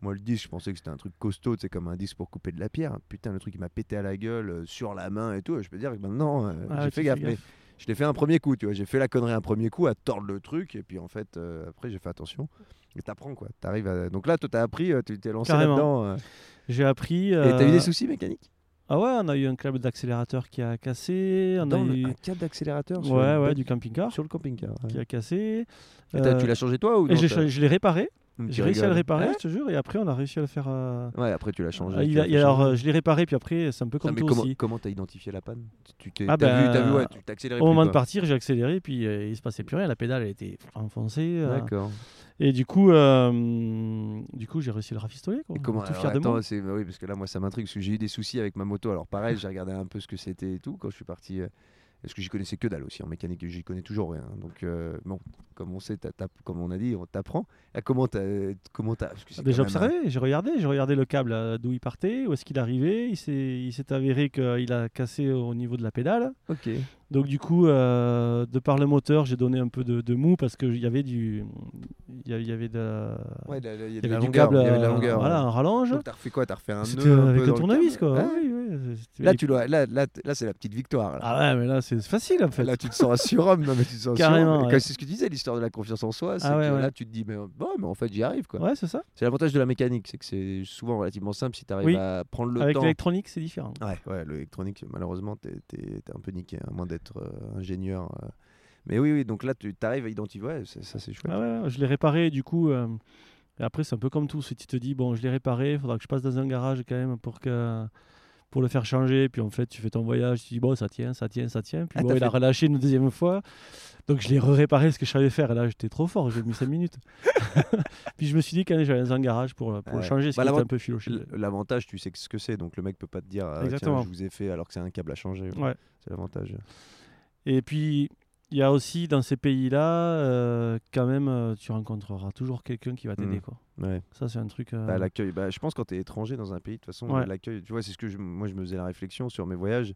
Moi, le disque, je pensais que c'était un truc costaud, c'est comme un disque pour couper de la pierre. Putain, le truc, il m'a pété à la gueule, euh, sur la main et tout. Je peux dire que maintenant, euh, Ah, j'ai fait gaffe. Mais je l'ai fait un premier coup, tu vois. J'ai fait la connerie un premier coup à tordre le truc, et puis en fait, euh, après, j'ai fait attention. Et t'apprends, quoi. T'arrives à... Donc là, toi, t'as appris, tu t'es lancé là-dedans. J'ai appris. Et t'as eu des soucis mécaniques? Ah ouais, on a eu un câble d'accélérateur qui a cassé. On Dans a le- eu... un câble d'accélérateur Ouais, le- ouais, du camping-car sur le camping-car. ouais. qui a cassé. Et t'as- Euh, tu l'as changé toi ou non, je l'ai réparé. tu J'ai réussi à le réparer, je te jure. Et après, on a réussi à le faire. euh, Ouais, après tu l'as changé. ah, tu il a- alors, euh, je l'ai réparé, puis après, c'est un peu comme mais toi comment aussi. comment t'as identifié la panne? Tu t'es Ah t'as vu, ben, t'as vu, ouais, tu t'as accéléré Au plus, moment de partir, j'ai accéléré, puis euh, il se passait plus rien. La pédale, elle était enfoncée. euh, D'accord. Et du coup, euh, du coup, j'ai réussi à le rafistoler. Quoi. Et comment Tout alors, fier de attends, moi. c'est bah oui parce que là moi ça m'intrigue parce que j'ai eu des soucis avec ma moto. Alors pareil, j'ai regardé un peu ce que c'était et tout quand je suis parti. euh, parce que j'y connaissais que dalle aussi en mécanique, j'y connais toujours rien. Donc euh, bon, comme on sait, t'as- t'as- comme on a dit, on t'apprend. Là, comment t'as comment t'as parce que c'est Ah, quand un- observé, j'ai regardé, j'ai regardé le câble euh, d'où il partait, où est-ce qu'il arrivait. Il s'est, il s'est avéré qu'il a cassé au niveau de la pédale. Ok. Donc du coup, euh, de par le moteur, j'ai donné un peu de, de mou parce qu'il y avait du, il y avait de, Ouais, il y de avait la du longueur. câble, il y avait de la euh, longueur. voilà, un rallonge. Donc t'as refait quoi? T'as refait un nœud un avec le tournevis, quoi. Ouais. Oui, oui, c'était- Là, tu dois, là, là, là c'est la petite victoire. Là. Ah ouais, mais là, c'est facile en fait. Là, tu te sens un surhomme. Non, mais tu te sens Carrément, ouais. C'est ce que tu disais, l'histoire de la confiance en soi. Ah ouais, là, tu te dis, mais bon, mais en fait, j'y arrive. quoi. Ouais, c'est ça. C'est l'avantage de la mécanique, c'est que c'est souvent relativement simple si tu arrives Oui. à prendre le Avec temps. l'électronique, c'est différent. Ouais, ouais, l'électronique, malheureusement, t'es es, un peu niqué, à moins d'être euh, ingénieur. euh. Mais oui, oui, donc là, tu arrives à identifier. Ça, c'est chouette. Ah je l'ai réparé, du coup. euh, et après, c'est un peu comme tout. Si tu te dis, bon, je l'ai réparé, il faudra que je passe dans un garage quand même pour que pour le faire changer. Puis en fait, tu fais ton voyage, tu dis, bon, ça tient, ça tient, ça tient. Puis Ah, bon, il a relâché une deuxième fois. Donc je l'ai réparé ce que je savais faire. Et là, j'étais trop fort, j'ai mis 5 minutes. puis je me suis dit, quand j'allais dans un garage pour, pour le changer, ce Bah, qui était l'avant- un peu filoché. L'avantage, tu sais ce que c'est, donc le mec peut pas te dire, ah, tiens, je vous ai fait alors que c'est un câble à changer. Ouais. C'est l'avantage. Et puis, il y a aussi dans ces pays-là, euh, quand même, euh, tu rencontreras toujours quelqu'un qui va t'aider. Mm. quoi. Ouais. Ça, c'est un truc. euh, Bah, l'accueil, bah, je pense quand tu es étranger dans un pays, de toute façon, Ouais. l'accueil, tu vois, c'est ce que je, moi je me faisais la réflexion sur mes voyages.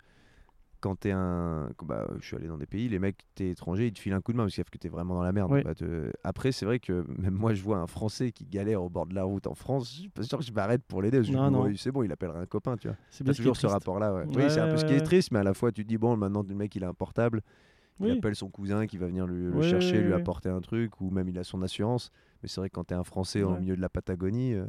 Quand t'es un. Bah, je suis allé dans des pays, les mecs, t'es étranger, ils te filent un coup de main parce qu'ils savent que t'es vraiment dans la merde. Bah, te- Après, c'est vrai que même moi, je vois un Français qui galère au bord de la route en France, je suis pas sûr que je m'arrête pour l'aider. C'est bon, il appellera un copain, tu vois. c'est toujours ce rapport-là, oui, c'est un peu ce qui est triste, mais à la fois, tu te dis, bon, maintenant, le mec, il a un portable, il appelle son cousin qui va venir le, le Ouais, chercher, ouais, lui apporter un truc, ou même il a son assurance. Mais c'est vrai que quand t'es un Français au milieu de la Patagonie, euh,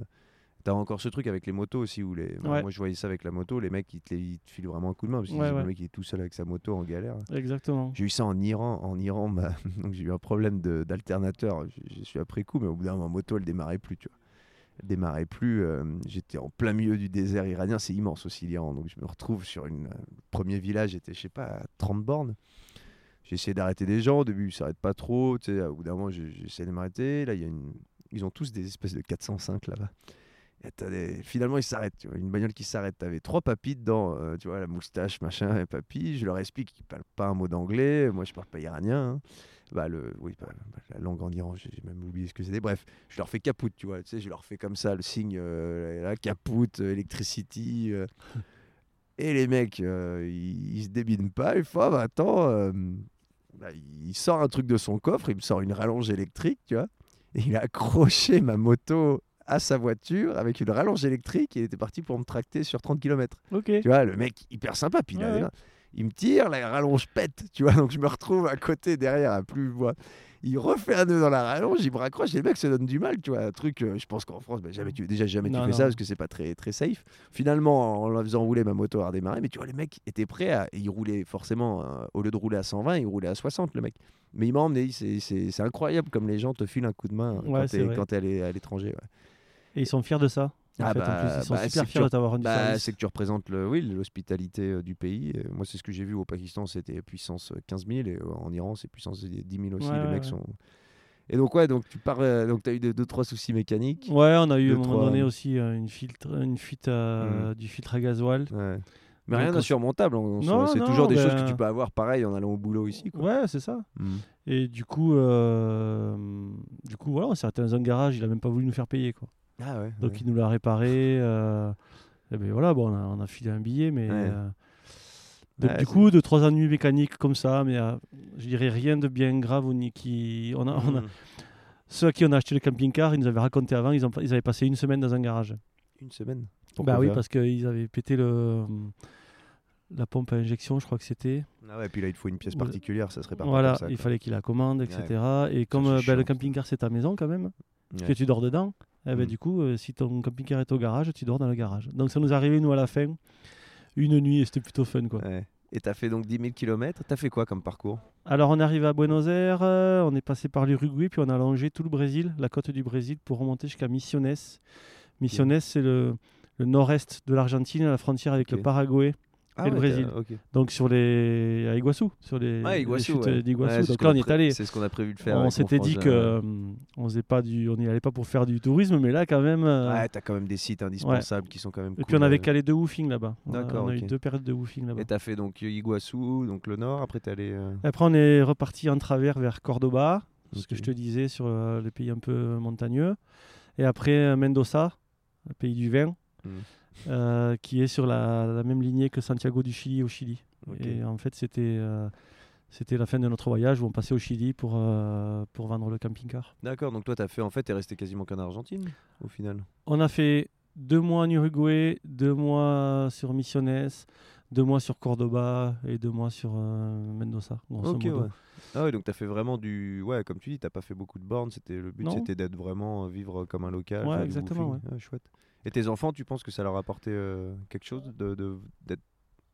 t'as encore ce truc avec les motos aussi, où les... bah, moi je voyais ça avec la moto, les mecs, ils te, les- ils te filent vraiment un coup de main, parce ouais. le mec, il est tout seul avec sa moto en galère. Exactement. J'ai eu ça en Iran. En Iran, bah, donc j'ai eu un problème d'alternateur. Je, suis après coup, mais au bout d'un moment, ma moto, elle démarrait plus, tu vois. Elle démarrait plus. euh, J'étais en plein milieu du désert iranien. C'est immense aussi l'Iran. Donc je me retrouve sur une euh, premier village. J'étais, je sais pas, à 30 bornes. J'ai essayé d'arrêter des gens. Au début, ils s'arrêtent pas trop. Tu au bout d'un moment, essayé de m'arrêter. Là, il y a une. Ils ont tous des espèces de 405 là-bas. Finalement, ils s'arrêtent. tu vois, Une bagnole qui s'arrête. T'avais trois papis dedans. euh, tu vois, la moustache, machin, et papy. Je leur explique qu'ils parlent pas un mot d'anglais. Moi, je parle pas iranien. hein. Bah, le, oui, bah, bah, la langue en Iran, j'ai même oublié ce que c'était. Bref, je leur fais capoute, tu vois. Tu sais, je leur fais comme ça le signe, euh, là, capoute, euh, electricity. euh. Et les mecs, euh, ils, ils se débinent pas. Une fois, bah, attends, bah, il sort un truc de son coffre, il me sort une rallonge électrique, tu vois. Et il a accroché ma moto à sa voiture avec une rallonge électrique et il était parti pour me tracter sur 30 km. Tu vois, le mec hyper sympa. Puis il, Ouais. Il me tire, la rallonge pète. Tu vois, donc je me retrouve à côté, derrière, à plus voix. Il refait un nœud dans la rallonge, il me raccroche et le mec se donne du mal. Tu vois, un truc, euh, je pense qu'en France, bah, jamais tu, déjà jamais tu fais non. ça parce que c'est pas très, très safe. Finalement, en la faisant rouler, ma moto a redémarré. Mais tu vois, le mec était prêt à. et il roulait forcément, euh, au lieu de rouler à 120, il roulait à 60, le mec. Mais il m'a emmené. C'est- C'est c'est incroyable comme les gens te filent un coup de main Ouais, quand t'es t'es à l'é- à l'étranger. ouais. Et ils sont fiers de ça? En Ah fait, en bah, plus, ils sont bah, c'est super fiers t'avoir rendu Bah, c'est que tu représentes le, oui, l'hospitalité euh, du pays. Euh, moi, c'est ce que j'ai vu au Pakistan, c'était puissance euh, 15 000 et euh, en Iran, c'est puissance 10 000 aussi. Ouais, les ouais, mecs sont. Et donc, ouais, donc tu pars, euh, donc as eu deux, deux, trois soucis mécaniques. Ouais, on a eu à deux, un moment trois- donné aussi euh, une, filtre, une fuite euh, du filtre à gasoil. Ouais. Mais rien on- d'insurmontable. en. C'est toujours des choses ben- que tu peux avoir pareil en allant au boulot ici. Quoi. Ouais, c'est ça. Mm. Et du coup, euh, du coup, voilà, on s'est arrêté dans un garage. Il a même pas voulu nous faire payer, quoi. Ah ouais. Donc ouais. il nous l'a réparé. euh, et ben voilà, bon, on a, on a filé un billet, mais. Ouais. euh, donc du coup, deux trois ennuis mécaniques comme ça, mais euh, je dirais rien de bien grave qui. On a, on a- Mm. Ceux à qui on a acheté le camping-car, ils nous avaient raconté avant, ils, ont, ils avaient passé une semaine dans un garage. Une semaine. bah oui, parce qu'ils avaient pété le, la pompe à injection, je crois que c'était. Ah ouais, puis là, il te faut une pièce particulière, ça serait pas Voilà, ça. il fallait qu'il la commande, etc. Et comme euh, ben, le camping-car c'est ta maison quand même, Ouais. que tu dors dedans, eh ben, Mm. du coup, euh, si ton camping-car est au garage, tu dors dans le garage. Donc ça nous est arrivé, nous, à la fin, une nuit, et c'était plutôt fun. quoi. Ouais. Et t'as fait donc 10 000 km. T'as fait quoi comme parcours? Alors on est arrivé à Buenos Aires, euh, on est passé par l'Uruguay, puis on a longé tout le Brésil, la côte du Brésil, pour remonter jusqu'à Misiones. Misiones, c'est le, le nord-est de l'Argentine, à la frontière avec le Paraguay, Ah Et le Brésil. donc sur les à Iguaçu, sur les, Ouais, les Iguaçu, chutes ouais. d'Iguaçu. Ouais, c'est ce donc qu'on là a on y est allé. C'est ce qu'on a prévu de faire. On s'était dit frangin, que euh, on faisait pas du, on n'y allait pas pour faire du tourisme, mais là quand même. euh, Ouais, t'as quand même des sites indispensables qui sont quand même et cool. puis on avait euh. calé deux woofing là-bas. On a- D'accord, On a eu deux périodes de woofing là-bas. Et t'as fait donc Iguaçu, donc le nord. Après, t'es allé. euh, Après, on est reparti en travers vers Cordoba, ce que je te disais sur euh, les pays un peu montagneux. Et après, euh, Mendoza, le pays du vin, Mm. Euh, qui est sur la, la même lignée que Santiago du Chili au Chili. Et en fait, c'était euh, c'était la fin de notre voyage où on passait au Chili pour, euh, pour vendre le camping-car. D'accord. Donc toi, t'as fait en fait, t'es resté quasiment qu'en Argentine au final. On a fait deux mois en Uruguay, deux mois sur Misiones, deux mois sur Cordoba et deux mois sur euh, Mendoza. Ok, ouais. Ah ouais, donc t'as fait vraiment du. Ouais, comme tu dis, t'as pas fait beaucoup de bornes. C'était le but, c'était d'être vraiment euh, vivre comme un local. Ouais, exactement. Ah, chouette. Et tes enfants, tu penses que ça leur a apporté euh, quelque chose de,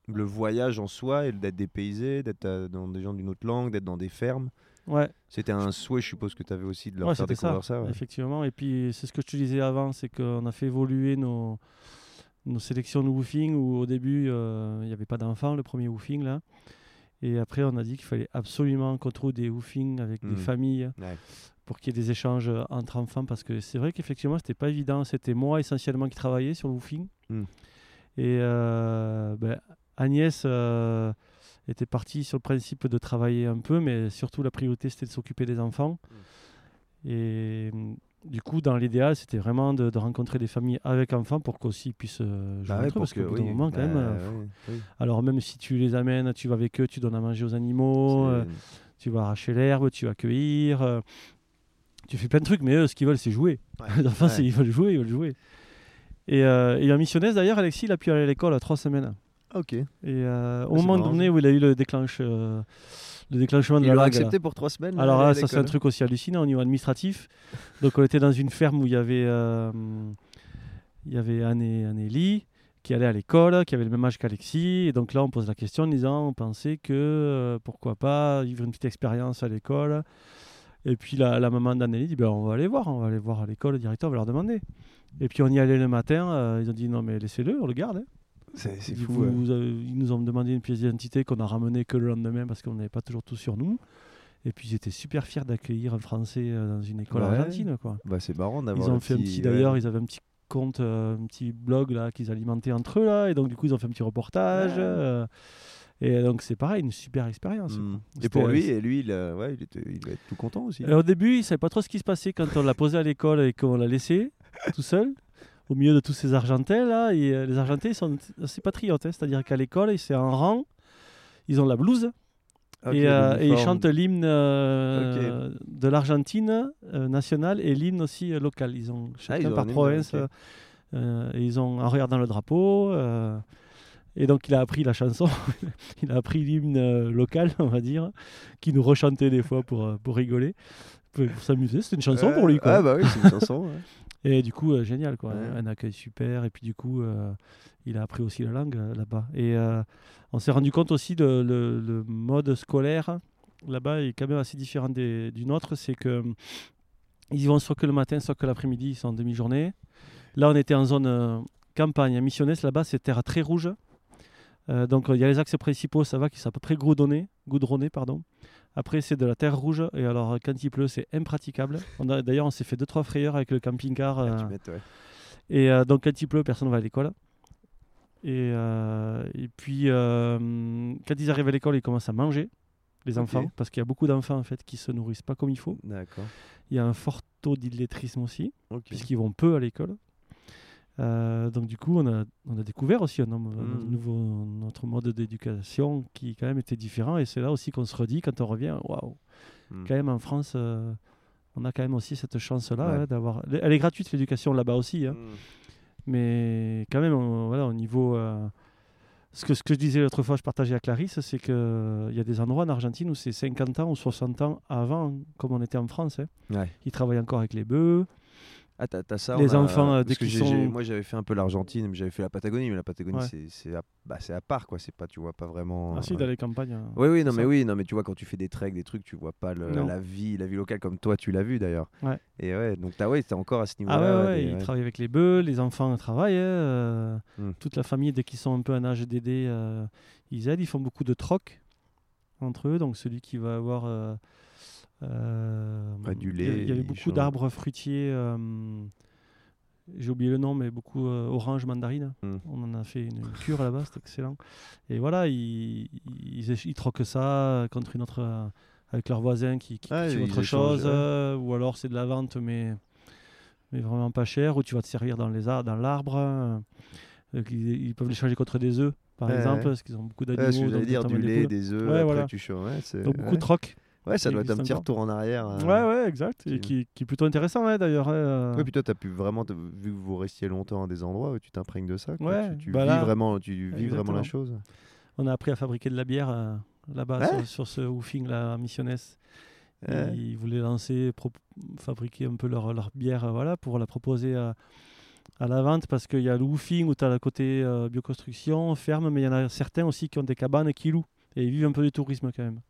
le voyage en soi et d'être dépaysé, d'être euh, dans des gens d'une autre langue, d'être dans des fermes? Ouais, C'était un souhait, je suppose, que tu avais aussi de leur Ouais, faire ça, découvrir ça. ouais. effectivement. Et puis, c'est ce que je te disais avant, c'est qu'on a fait évoluer nos, nos sélections de woofing où au début, euh, il n'y avait pas d'enfants, le premier woofing là. Et après, on a dit qu'il fallait absolument qu'on trouve des woofings avec des familles Ouais. pour qu'il y ait des échanges entre enfants parce que c'est vrai qu'effectivement, c'était pas évident. C'était moi essentiellement qui travaillais sur le woofing. Mhm. Et euh, ben, Agnès euh, était partie sur le principe de travailler un peu, mais surtout la priorité c'était de s'occuper des enfants. Et hum, du coup, dans l'idéal, c'était vraiment de, de rencontrer des familles avec enfants pour qu'aussi ils puissent euh, jouer Bah ouais, entre eux, parce qu'au que- bout d'un moment, quand bah même, euh, oui. alors même si tu les amènes, tu vas avec eux, tu donnes à manger aux animaux, euh, tu vas arracher l'herbe, tu vas cueillir, euh, tu fais plein de trucs, mais eux, ce qu'ils veulent, c'est jouer. Ouais. Les enfants, Ouais. ils veulent jouer, ils veulent jouer. Et, et en missionnaise, d'ailleurs, Alexis, il a pu aller à l'école à trois semaines. Ok. Et au Ah, moment marrant, donné où il a eu le, déclenche, le déclenchement de Ils la langue, accepté là. pour trois semaines. Alors là, là, ça c'est un truc aussi hallucinant au niveau administratif. Donc on était dans une ferme où il y avait, euh, il y avait Anne et, Anne et Lee qui allaient à l'école, qui avaient le même âge qu'Alexis. Et donc là, on pose la question en disant, on pensait que euh, pourquoi pas vivre une petite expérience à l'école. Et puis la, la maman d'Anneli dit, ben, on va aller voir, on va aller voir à l'école, le directeur, va leur demander. Et puis on y allait le matin, euh, ils ont dit, non mais laissez-le, on le garde. hein. C'est fou. vous- ouais. vous avez- ils nous ont demandé une pièce d'identité qu'on a ramenée que le lendemain parce qu'on n'avait pas toujours tout sur nous. Et puis ils étaient super fiers d'accueillir un Français euh, dans une école Ouais. argentine. Quoi. Bah, c'est marrant d'avoir. Ils ont fait un petit, ouais. d'ailleurs, ils avaient un petit compte, euh, un petit blog là qu'ils alimentaient entre eux là, et donc du coup ils ont fait un petit reportage. Euh, et donc c'est pareil, une super expérience. Mm. quoi. Et pour lui, et lui, il, a- ouais, il, était, il être tout content aussi. Et au début, il savait pas trop ce qui se passait quand on l'a posé à l'école et qu'on l'a laissé tout seul au milieu de tous ces Argentins là. Et euh, les Argentins ils sont assez patriotes, hein. c'est-à-dire qu'à l'école, c'est en rang, ils ont la blouse et, euh, et ils chantent l'hymne euh, de l'Argentine euh, nationale et l'hymne aussi local. Ils ont chacun Ah, ils ont par province et ils ont en regardant le drapeau. et donc il a appris la chanson, il a appris l'hymne local, on va dire, qui nous rechantait des fois pour, pour rigoler, pour, pour s'amuser. C'était une chanson pour lui. Quoi. Ah bah oui, c'est une chanson. ouais. Et du coup, euh, génial, quoi. Ouais. Un accueil super. Et puis du coup, euh, il a appris aussi la langue euh, là-bas. Et euh, on s'est rendu compte aussi de le, le mode scolaire là-bas est quand même assez différent des- du nôtre. C'est que ils y vont soit que le matin, soit que l'après-midi, ils sont en demi-journée. Là, on était en zone euh, campagne. À Missionnès, là-bas, c'est terre très rouge. Euh, donc, il y a les axes principaux, ça va, qui sont à peu près goudronnés. goudronnés pardon. Après, c'est de la terre rouge. Et alors, quand il pleut, c'est impraticable. D'ailleurs, on s'est fait deux, trois frayeurs avec le camping-car. Ah, euh, tu m'étonnes, ouais. et euh, donc, quand il pleut, personne ne va à l'école. Et, euh, et puis, euh, quand ils arrivent à l'école, ils commencent à manger, les enfants, parce qu'il y a beaucoup d'enfants en fait qui se nourrissent pas comme il faut. D'accord. Il y a un fort taux d'illettrisme aussi, puisqu'ils vont peu à l'école. Euh, donc du coup, on a, on a découvert aussi un, homme- un Mhm. nouveau, notre mode d'éducation qui quand même était différent. Et c'est là aussi qu'on se redit quand on revient, waouh, Mm. quand même en France, euh, on a quand même aussi cette chance-là Ouais. hein, d'avoir. Elle est gratuite l'éducation là-bas aussi. hein. Mm. Mais quand même, on- voilà, au niveau euh, ce que, ce que je disais l'autre fois, je partageais avec Clarisse, c'est qu'il y a des endroits en Argentine où c'est 50 ans ou 60 ans avant, comme on était en France. hein. Ouais. Ils travaillent encore avec les bœufs. Ah, t'as, t'as ça. Les a- enfants, euh, dès qu'ils sont- Moi, j'avais fait un peu l'Argentine, mais j'avais fait la Patagonie, mais la Patagonie, Ouais. c'est, c'est, à, bah, c'est à part, quoi. C'est pas, tu vois pas vraiment. Ah si, dans les campagnes. euh, Oui, oui, non, ça. mais oui, non, mais tu vois, quand tu fais des treks, des trucs, tu vois pas le- la vie, la vie locale comme toi, tu l'as vu d'ailleurs. Ouais. Et ouais, donc t'as, ouais, t'as encore à ce Ah niveau-là. ouais, ouais, des- ils travaillent avec les bœufs, les enfants travaillent. hein, euh, Hmm. Toute la famille, dès qu'ils sont un peu en âge d'aider, euh, ils aident. Ils font beaucoup de troc entre eux. Donc celui qui va avoir... euh, euh, du il y a- lait, Il y avait beaucoup d'arbres fruitiers. euh, J'ai oublié le nom, mais beaucoup euh, orange, mandarine. Hmm. On en a fait une, une cure là-bas, c'était excellent. Et voilà, ils, ils, troquent ça contre une autre... euh, avec leurs voisins qui, qui Ah, autre chose, ouais. euh, ou alors c'est de la vente, mais, mais vraiment pas cher, ou tu vas te servir dans les dans l'arbre. euh, euh, ils, ils peuvent l'échanger contre des œufs, par Ouais, exemple, ouais. parce qu'ils ont beaucoup d'animaux. J'allais dire, du lait, poules. des œufs, après voilà. tu Donc beaucoup de troc. Ouais, ça doit être un petit encore. retour en arrière. euh. Ouais, ouais, exact. Et qui- qui, est plutôt intéressant, ouais, d'ailleurs. ouais, euh. Puis toi, t'as pu vraiment, vu que vous restiez longtemps à des endroits où tu t'imprègnes de ça, quoi, Ouais, tu, tu bah vis là, vraiment, tu vis vraiment la chose. On a appris à fabriquer de la bière euh, là-bas, Ouais. sur, sur ce woofing, là, à Missiones. Ouais. Ils voulaient lancer, pro- fabriquer un peu leur, leur bière euh, voilà, pour la proposer à, à la vente parce qu'il y a le woofing où tu as le côté euh, bioconstruction, ferme, mais il y en a certains aussi qui ont des cabanes et qui louent. Et ils vivent un peu du tourisme quand même.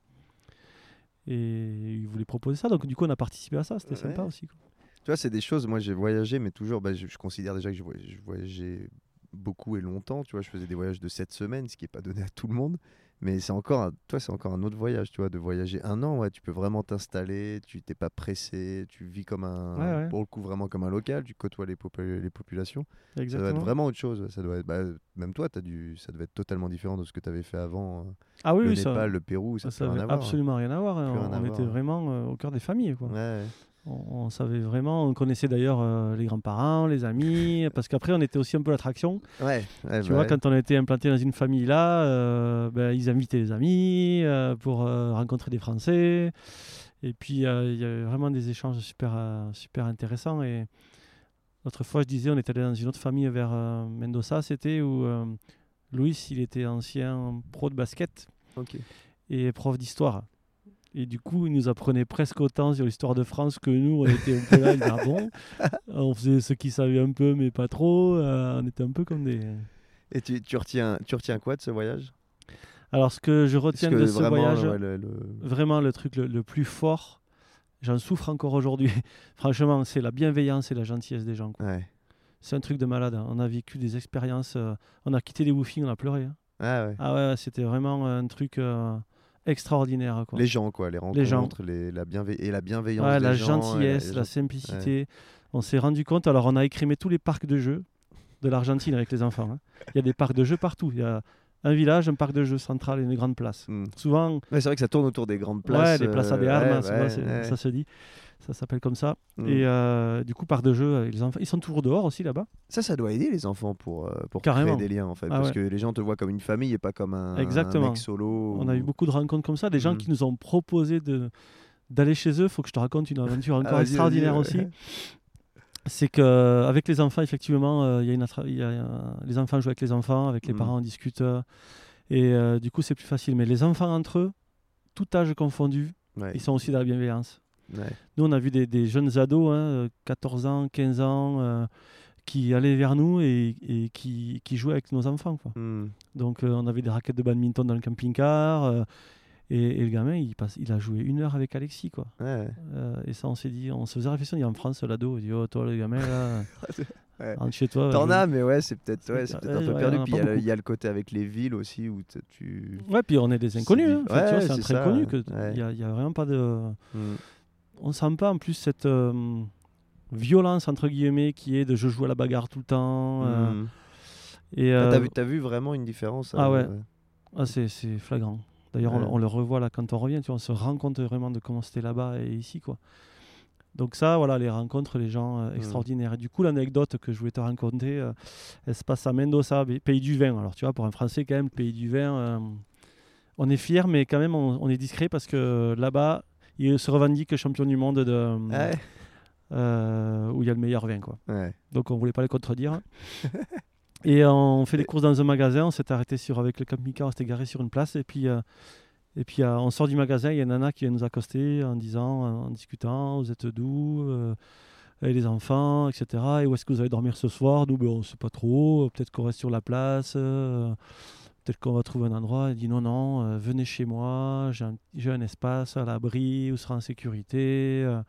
Et ils voulaient proposer ça, donc du coup on a participé à ça, c'était sympa aussi. quoi. Tu vois, c'est des choses. Moi, j'ai voyagé, mais toujours, bah, je, je considère déjà que je, voy- je voyageais beaucoup et longtemps. Tu vois, je faisais des voyages de 7 semaines, ce qui n'est pas donné à tout le monde. Mais c'est encore, un, toi, c'est encore un autre voyage, tu vois, de voyager un an. Ouais, tu peux vraiment t'installer, tu t'es pas pressé, tu vis comme un, Ouais, ouais. pour le coup, vraiment comme un local. Tu côtoies les, popu- les populations. Ça doit être vraiment autre chose. Ça doit être, bah, même toi, as dû, ça devait être totalement différent de ce que tu avais fait avant. euh, ah oui, le oui, ça, Népal, le Pérou, ça ça avait absolument rien à voir. hein. On, était hein. vraiment euh, au cœur des familles. Quoi. Ouais. On, on savait vraiment, on connaissait d'ailleurs euh, les grands-parents, les amis, parce qu'après on était aussi un peu l'attraction. Ouais, ouais, Tu bah vois, ouais. quand on était implanté dans une famille là, euh, ben, ils invitaient les amis euh, pour euh, rencontrer des Français. Et puis il y avait vraiment des échanges super, super intéressants. Et l'autre fois, je disais, on était allé dans une autre famille vers Mendoza, c'était où Louis, il était ancien pro de basket et prof d'histoire. Et du coup, il nous apprenait presque autant sur l'histoire de France que nous. On était un peu là, Ah bon On faisait ce qu'il savait un peu, mais pas trop. Euh, on était un peu comme des. Et tu, tu, retiens, tu retiens quoi de ce voyage? Alors, ce que je retiens que de ce vraiment, voyage, ouais, le- le- vraiment le truc le, le plus fort, j'en souffre encore aujourd'hui. Franchement, c'est la bienveillance et la gentillesse des gens. Ouais. C'est un truc de malade. hein. On a vécu des expériences. euh, on a quitté les woofings, on a pleuré. hein. Ah ouais. Ah ouais, ouais, c'était vraiment un truc euh, extraordinaire. Quoi. Les gens, quoi, les rencontres, gens. les, la bienve- et la bienveillance Ouais, des la gens, gentillesse, et la simplicité. On s'est rendu compte, alors on a écrémé tous les parcs de jeux de l'Argentine avec les enfants. hein. Il y a des parcs de jeux partout. Il y a un village, un parc de jeux central et une grande place. Hmm. Souvent, Ouais, c'est vrai que ça tourne autour des grandes places. ouais, les places à des euh, armes, ouais, souvent, ouais, c'est- ouais. ça se dit. Ça s'appelle comme ça. Hmm. Et euh, du coup, parc de les enfants, ils sont toujours dehors aussi là-bas. Ça, ça doit aider les enfants pour, euh, pour Carrément. créer des liens, en fait. Ah parce ouais. que les gens te voient comme une famille et pas comme un, Exactement. un mec solo. On a eu ou- beaucoup de rencontres comme ça, des gens Mhm. qui nous ont proposé de d'aller chez eux. Faut que je te raconte une aventure encore Ah, vas-y, extraordinaire aussi. ouais. C'est que avec les enfants, effectivement, euh, il y y a, euh, les enfants jouent avec les enfants, avec les Mhm. parents on discute, euh, et euh, du coup c'est plus facile. Mais les enfants entre eux, tout âge confondu, Ouais, ils sont aussi dans la bienveillance. Ouais. Nous, on a vu des, des jeunes ados, hein, euh, 14 ans, 15 ans, euh, qui allaient vers nous et, et qui, qui jouaient avec nos enfants. Quoi. Hmm. Donc euh, on avait des raquettes de badminton dans le camping-car. euh, et, et le gamin, il, passe, il a joué une heure avec Alexis. Quoi. Ouais. Euh, et ça, on s'est dit, on se faisait réflexion. Il y a en France, l'ado, il dit Oh, toi, le gamin, là, Ouais. rentre chez toi. T'en as, mais ouais, c'est peut-être ouais, un peu perdu. Puis il y, a le- beaucoup. il y a le côté avec les villes aussi où tu. Ouais, puis on est des inconnus. hein. Enfin, c'est un très ça, connu. que ouais. Il n'y a vraiment pas de. Hmm. On sent pas en plus cette euh, violence, entre guillemets, qui est de je joue à la bagarre tout le temps. et, Ah, euh, T'as vu, t'as vu vraiment une différence Ah ouais. ah, c'est c'est flagrant. D'ailleurs, on, Ouais. on le revoit là quand on revient. Tu vois, on se rend compte vraiment de comment c'était là-bas et ici. quoi. Donc ça, voilà, les rencontres, les gens euh, Mm. extraordinaires. Et du coup, l'anecdote que je voulais te raconter, euh, elle se passe à Mendoza, pays du vin. Alors tu vois, pour un Français quand même, pays du vin, euh, on est fier, mais quand même on, on est discret parce que là-bas, il se revendique champion du monde de, Ouais. euh, où il y a le meilleur vin. Quoi. Ouais. Donc on voulait pas les contredire. Et on fait les courses dans un magasin, on s'est arrêté sur, avec le camping-car, on s'était garé sur une place. Et puis, euh, et puis euh, on sort du magasin, il y a une nana qui vient nous accoster en disant, en discutant, vous êtes d'où Et les enfants, etc. Et où est-ce que vous allez dormir ce soir? Nous, ben, on ne sait pas trop. Peut-être qu'on reste sur la place. Peut-être qu'on va trouver un endroit. Elle dit non, non, euh, venez chez moi. J'ai un, un espace à l'abri, vous serez en sécurité. euh.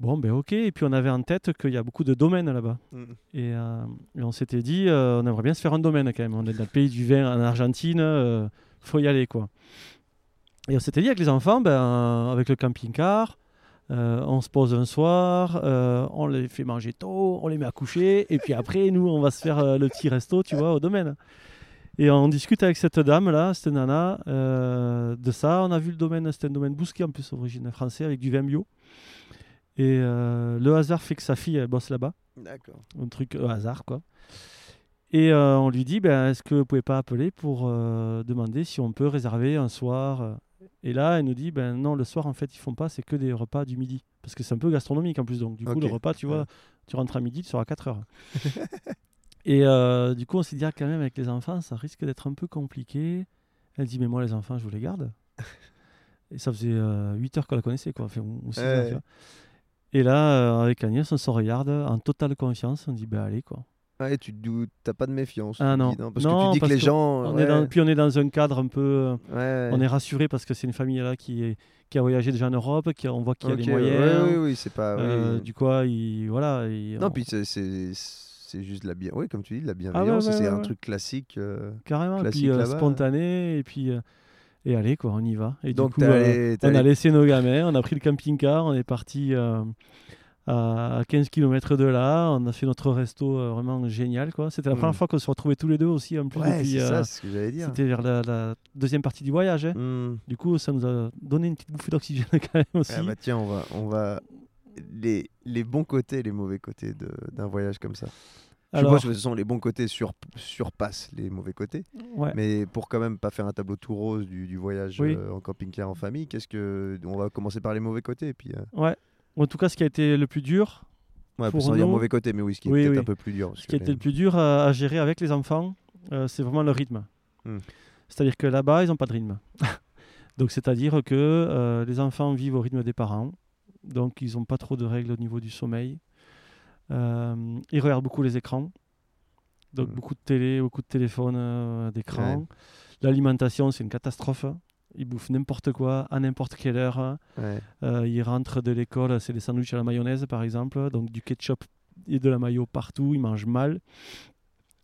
Bon, ben ok. Et puis on avait en tête qu'il y a beaucoup de domaines là-bas. Mm. Et, euh, et on s'était dit, on aimerait bien se faire un domaine quand même. On est dans le pays du vin en Argentine, faut y aller quoi. Et on s'était dit avec les enfants, ben, avec le camping-car, euh, on se pose un soir, euh, on les fait manger tôt, on les met à coucher, et puis après, nous, on va se faire euh, le petit resto, tu vois, au domaine. Et on discute avec cette dame là, cette nana, euh, de ça. On a vu le domaine, c'était un domaine bousquet en plus, origine français, avec du vin bio. Et euh, le hasard fait que sa fille, elle bosse là-bas D'accord. un truc au hasard quoi. Et euh, on lui dit, ben, est-ce que vous pouvez pas appeler pour euh, demander si on peut réserver un soir euh. Et là, elle nous dit, ben non, le soir en fait ils font pas, c'est que des repas du midi, parce que c'est un peu gastronomique en plus. Donc du coup le repas, tu vois, Ouais. tu rentres à midi, tu seras à 4 heures. Et euh, du coup on s'est dit, ah, quand même avec les enfants, ça risque d'être un peu compliqué. Elle dit, mais moi les enfants, je vous les garde. Et ça faisait 8 heures qu'on la connaissait, quoi. Enfin, heures, tu vois. Et là, euh, avec Agnès, on se regarde en totale confiance. On dit, ben allez, quoi. Ouais, tu t'as pas de méfiance. Ah non. dis, Parce Non, que tu dis que les que gens. On ouais, est dans, puis on est dans un cadre un peu. euh, ouais, On est rassuré parce que c'est une famille là qui, est, qui a voyagé déjà en Europe, qui a- on voit qu'il y a Ok, les moyens. Oui, oui, c'est pas. oui. Euh, Du coup, il, voilà. il- Non, on- puis c'est- c'est juste de la bien. Oui, comme tu dis, de la ouais, bienveillance. ouais, c'est ouais, un truc classique. euh. carrément. Classique puis euh, spontané. Et puis. euh, et allez, quoi, on y va. Et Donc, du coup, t'es allé. t'es on a laissé nos gamins, on a pris le camping-car, on est parti à 15 km de là, on a fait notre resto vraiment génial. quoi. C'était la première fois qu'on se retrouvait tous les deux aussi, en plus depuis. ça, ce que j'allais dire. C'était vers la, la deuxième partie du voyage. hein. Hmm. Du coup, ça nous a donné une petite bouffée d'oxygène quand même aussi. Ah bah tiens, on va, on va les, les bons côtés et les mauvais côtés d'un voyage comme ça. Je suppose que ce sont les bons côtés sur, surpassent les mauvais côtés. ouais. Mais pour quand même pas faire un tableau tout rose du, du voyage Oui. euh, en camping-car en famille, qu'est-ce que on va commencer par les mauvais côtés et puis euh, ouais. En tout cas, ce qui a été le plus dur, ouais, Pour sans dire nous- mauvais côté, mais oui, ce qui est Oui, peut-être oui. un peu plus dur. ce qui a été les- le plus dur à, à gérer avec les enfants, euh, c'est vraiment le rythme. Hmm. C'est-à-dire que là-bas, ils n'ont pas de rythme. Donc, c'est-à-dire que les enfants vivent au rythme des parents. Donc, ils n'ont pas trop de règles au niveau du sommeil. Euh, ils regardent beaucoup les écrans. Donc, Hmm. beaucoup de télé, beaucoup de téléphones, euh, d'écran. L'alimentation, c'est une catastrophe. Ils bouffent n'importe quoi, à n'importe quelle heure. Ouais. Euh, ils rentrent de l'école, c'est des sandwichs à la mayonnaise par exemple, donc du ketchup et de la mayo partout, ils mangent mal.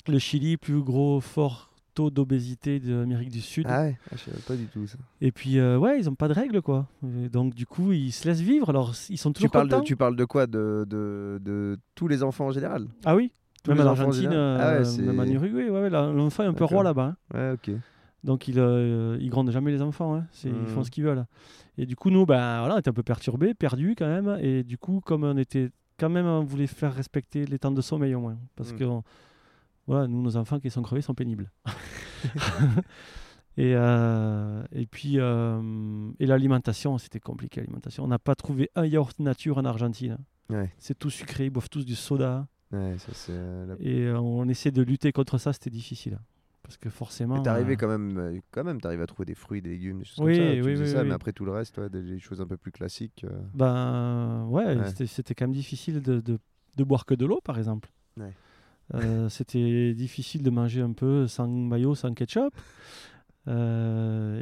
Le Chili, plus gros fort taux d'obésité d'Amérique du Sud. Ah ouais, ah, je savais pas du tout ça. Et puis, euh, ouais, ils n'ont pas de règles, quoi. Et donc, du coup, ils se laissent vivre. Alors, ils sont Tu toujours parles, de, contents. tu parles de quoi? De, de, de tous les enfants en général? Ah oui Tous Même en Argentine, Ah ouais, euh, même en Uruguay, ouais, l'enfant est un peu roi là-bas. hein. Ouais, ok. Donc ils, euh, ils grondent jamais les enfants, hein. Ils font ce qu'ils veulent. Et du coup, nous, ben, voilà, on était un peu perturbés, perdus quand même. Et du coup, comme on était quand même, on voulait faire respecter les temps de sommeil au moins. Parce Mhm. que on- voilà, nous, nos enfants qui sont crevés sont pénibles. et, euh, et puis, euh, et l'alimentation, c'était compliqué l'alimentation. On n'a pas trouvé un yaourt nature en Argentine. Ouais. C'est tout sucré, ils boivent tous du soda. Ouais, ça c'est. euh, la- Et on essaie de lutter contre ça, c'était difficile. Parce que forcément. Mais T'es arrivé euh, quand même, quand même, t'arrives à trouver des fruits, des légumes, des choses Oui, comme ça. Tu oui, oui, ça, mais après tout le reste, ouais, des, des choses un peu plus classiques. euh, Ben ouais, Ouais. c'était- c'était quand même difficile de, de, de boire que de l'eau, par exemple. Ouais. Euh, c'était difficile de manger un peu sans maillot, sans ketchup. Euh,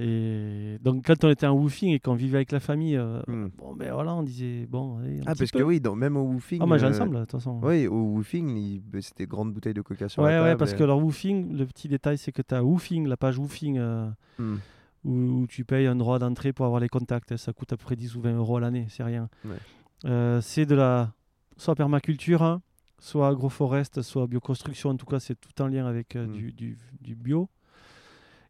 et donc quand on était en woofing et qu'on vivait avec la famille, euh, hmm. bon ben voilà, on disait bon. allez, Ah, parce peu. que oui, dans, même au woofing. Ah, manger euh, ensemble, de toute façon. Oui, au woofing, bah, c'était grande bouteille de coca sur ouais, la ouais, table. parce et- que leur woofing, le petit détail, c'est que tu as woofing, la page woofing, Hmm. où, où tu payes un droit d'entrée pour avoir les contacts. Ça coûte à peu près 10 ou 20 euros l'année, c'est rien. Ouais. C'est de la soit permaculture, hein, soit agroforest, soit bioconstruction. En tout cas, c'est tout en lien avec euh, Mm. du, du- du bio.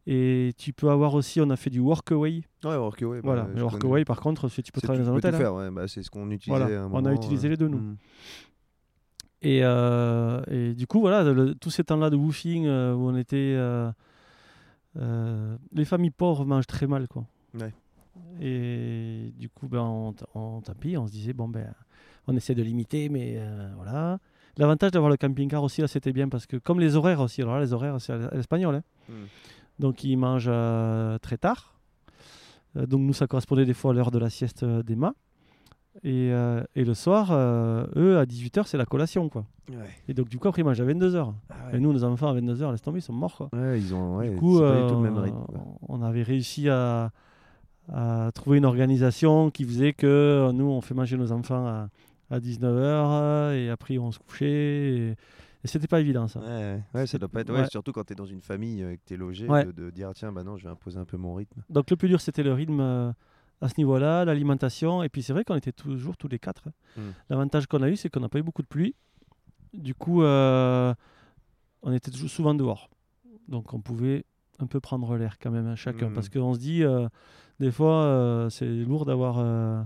Et tu peux avoir aussi, on a fait du workaway. Ouais, workaway. bah, voilà, le connais. workaway, par contre, tu peux travailler dans un hôtel. hein. ouais, bah, c'est ce qu'on utilisait Voilà, à un on a utilisé euh, les deux, nous. Et, euh, et du coup, voilà, le- tous ces temps-là de woofing où on était. les familles pauvres mangent très mal, quoi. Ouais. Et du coup, ben, on, on- tant pis, on se disait, bon, ben, on essaie de limiter, mais euh, voilà. L'avantage d'avoir le camping-car aussi, là, c'était bien parce que, comme les horaires aussi, alors là, les horaires, c'est à l'espagnol. hein. Hmm. Donc, ils mangent euh, très tard. Euh, donc, nous, ça correspondait des fois à l'heure de la sieste euh, des mâts. Et, euh, et le soir, eux, à 18h, c'est la collation, quoi. Ouais. Et donc, du coup, après, ils mangent à 22h. Ah Et nous, nos enfants, à 22h, laisse tomber, ils sont morts, quoi. Ouais, ils ont. Du coup, c'est pas du tout le même rythme. quoi. on avait réussi à, à trouver une organisation qui faisait que nous, on fait manger nos enfants à, à 19h et après on se couchait. Et, et c'était pas évident ça. Ouais, ça doit pas être. Ouais. Ouais, surtout quand t'es dans une famille euh, et que t'es logé, Ouais. de, de dire tiens, bah non, je vais imposer un peu mon rythme. Donc le plus dur, c'était le rythme euh, à ce niveau-là, l'alimentation. Et puis c'est vrai qu'on était toujours tous les quatre. hein. Mm. L'avantage qu'on a eu, c'est qu'on n'a pas eu beaucoup de pluie. Du coup, euh, on était toujours souvent dehors. Donc on pouvait un peu prendre l'air quand même, hein, chacun. Mm. Parce qu'on se dit, euh, des fois, euh, c'est lourd d'avoir euh,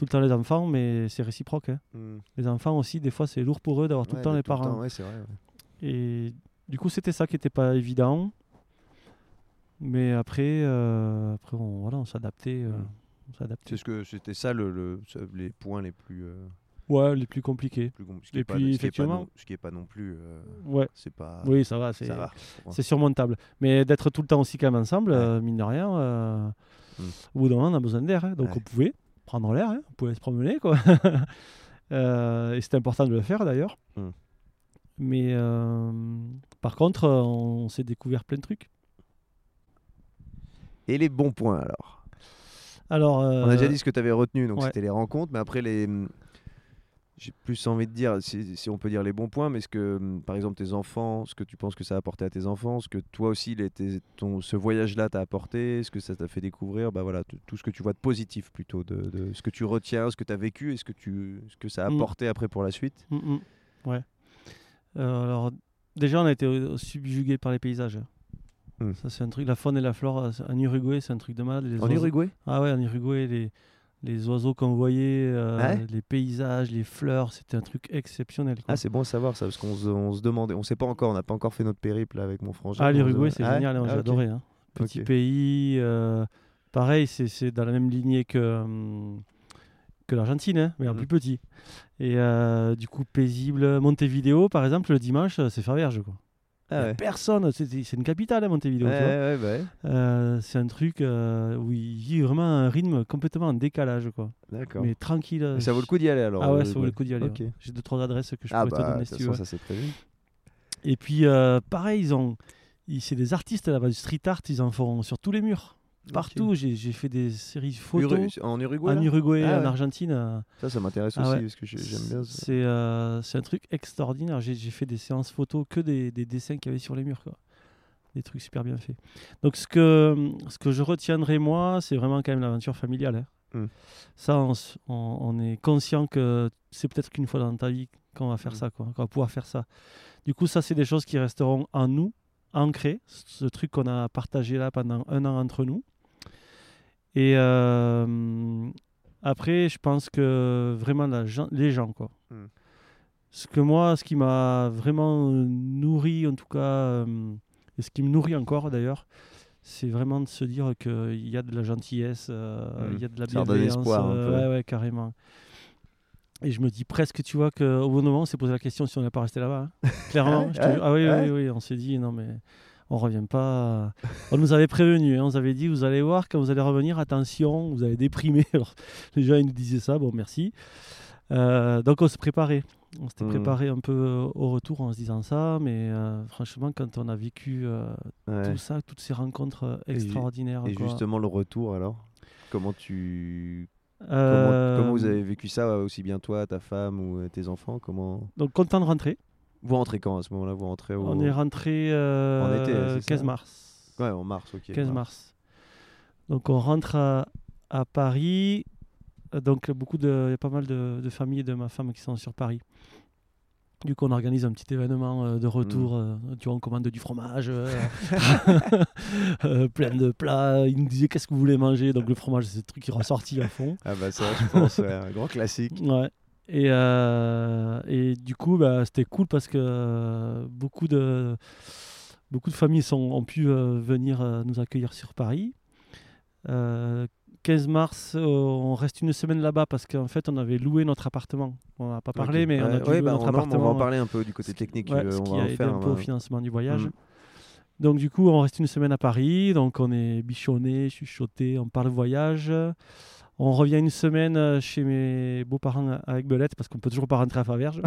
tout le temps les enfants, mais c'est réciproque. hein. Hmm. Les enfants aussi, des fois, c'est lourd pour eux d'avoir tout le temps les le parents. temps, ouais, c'est vrai. ouais. Et du coup, c'était ça qui n'était pas évident. Mais après, euh, après on, voilà, on s'adaptait. euh, Mm. s'adaptait. C'est ce que c'était ça le, les points les plus. euh, Ouais, les plus compliqués. plus com- ce qui Et est pas- puis, ce qui est pas non- effectivement- ce qui est pas non plus. Ouais, c'est pas. oui, ça va. C'est, surmontable. Mais d'être tout le temps aussi quand même ensemble, Ouais. mine de rien, euh, Mm. au bout d'un moment, on a besoin d'air. hein. donc Ouais. on pouvait prendre l'air, hein, on pouvait se promener. Quoi. Euh, et c'était important de le faire d'ailleurs. Mm. Mais euh, par contre, on s'est découvert plein de trucs. Et les bons points alors? Alors, On a déjà euh, dit ce que tu avais retenu, donc ouais. c'était les rencontres, mais après les. J'ai plus envie de dire, si, si on peut dire les bons points, mais ce que, hum, par exemple, tes enfants, ce que tu penses que ça a apporté à tes enfants, ce que toi aussi, les- tes- ton, ce voyage-là t'a apporté, ce que ça t'a fait découvrir, bah voilà, tout, ce que tu vois de positif plutôt, de, de ce que tu retiens, ce que tu as vécu et ce que, tu, ce que ça a Mm. apporté après pour la suite. Mm, mm. Ouais. Euh, alors, déjà, on a été subjugué par les paysages. Hmm. Ça, c'est un truc. La faune et la flore, euh, en Uruguay, c'est un truc de. Les En oiseaux- Uruguay? Ah ouais, en Uruguay, les, les oiseaux qu'on voyait, euh, Ouais. les paysages, les fleurs, c'était un truc exceptionnel. quoi. Ah, c'est bon à savoir ça, parce qu'on se, on se demandait, on sait pas encore, on n'a pas encore fait notre périple là, avec mon frangin. Ah, l'Uruguay, c'est Ah génial, hein, Ah, j'ai adoré. hein. Petit pays, euh, pareil, c'est c'est dans la même lignée que, hum, que l'Argentine, hein, mais en Mhm. plus petit. Et euh, du coup, paisible. Montevideo, par exemple, le dimanche, c'est faire vierge. Quoi. Ah Y a ouais. Personne, c'est une capitale, hein, Montevideo. Ouais, ouais, bah. Euh, c'est un truc euh, où il vit vraiment un rythme complètement en décalage. Quoi. D'accord. Mais tranquille. euh, ça vaut le coup d'y aller alors Ah ouais, ça vaut le coup d'y aller. J'ai deux, trois adresses que je Ah pourrais te bah, de donner si tu veux. ça c'est prévu. Et puis, euh, pareil, ils ont. C'est des artistes là-bas, du street art, ils en font sur tous les murs. Partout, j'ai j'ai fait des séries photos. Uru- en Uruguay En Uruguay, Ah en. Argentine. euh, Ça, ça m'intéresse Ah aussi ouais. parce que j'ai- j'aime bien ça. C'est euh, un truc extraordinaire. J'ai fait des séances photos que des, des dessins qu'il y avait sur les murs. Quoi. Des trucs super bien faits. Donc, ce que, ce que je retiendrai, moi, c'est vraiment quand même l'aventure familiale. hein. Mm. Ça, on, s- on- on est conscient que c'est peut-être qu'une fois dans ta vie qu'on va faire Mm. ça, qu'on va pouvoir faire ça. Du coup, ça, c'est des choses qui resteront en nous, ancrées. Ce truc qu'on a partagé là pendant un an entre nous. Et euh, après, je pense que vraiment la les gens, quoi. Mm. Ce que moi, ce qui m'a vraiment euh, nourri, en tout cas, euh, et ce qui me nourrit encore d'ailleurs, c'est vraiment de se dire qu'il y a de la gentillesse, euh, il Mm. y a de la bienveillance. ouais, ouais, carrément. Et je me dis presque, tu vois, qu'au bon moment, on s'est posé la question si on n'est pas resté là-bas. hein. Clairement. ouais, ah oui, ouais. oui, oui, on s'est dit, non, mais on revient pas. On nous avait prévenu, hein, on nous avait dit, vous allez voir, quand vous allez revenir, attention, vous allez déprimer. Alors, les gens, ils nous disaient ça, bon, merci. Euh, donc, on se préparait. On s'était Mm. préparé un peu euh, au retour en se disant ça, mais euh, franchement, quand on a vécu euh, Ouais. tout ça, toutes ces rencontres Et ju- extraordinaires. Et quoi. justement, le retour alors? Comment tu. Comment, comment vous avez vécu ça, aussi bien toi, ta femme ou tes enfants Comment? Donc, content de rentrer. Vous rentrez quand à ce moment-là Vous rentrez au. On est rentré euh, En été, c'est ça 15 mars. Ouais, en mars, ok. 15 mars. Donc on rentre à, à Paris. Euh, Donc beaucoup de, il y a pas mal de, de familles de ma femme qui sont sur Paris. Du coup, on organise un petit événement euh, de retour. euh, tu vois, on commande du fromage, euh, euh, plein de plats. Ils nous disaient qu'est-ce que vous voulez manger? Donc le fromage, c'est le truc qui est ressorti à fond. Ah bah ça, je pense, un grand classique. Ouais. Et, euh, et du coup, bah, c'était cool parce que euh, beaucoup de, beaucoup de familles sont, ont pu euh, venir nous accueillir sur Paris. Euh, 15 mars, euh, on reste une semaine là-bas parce qu'en fait, on avait loué notre appartement. On n'a pas parlé, mais on a dû ouais, louer bah, notre on, appartement. on va en parler un peu du côté technique. ouais, euh, ce on qui va a aidé faire. un peu au financement du voyage. Mm. Donc du coup, on reste une semaine à Paris, donc on est bichonné, chuchoté, on parle voyage. On revient une semaine euh, chez mes beaux-parents avec Belette parce qu'on peut toujours pas rentrer à Faverges.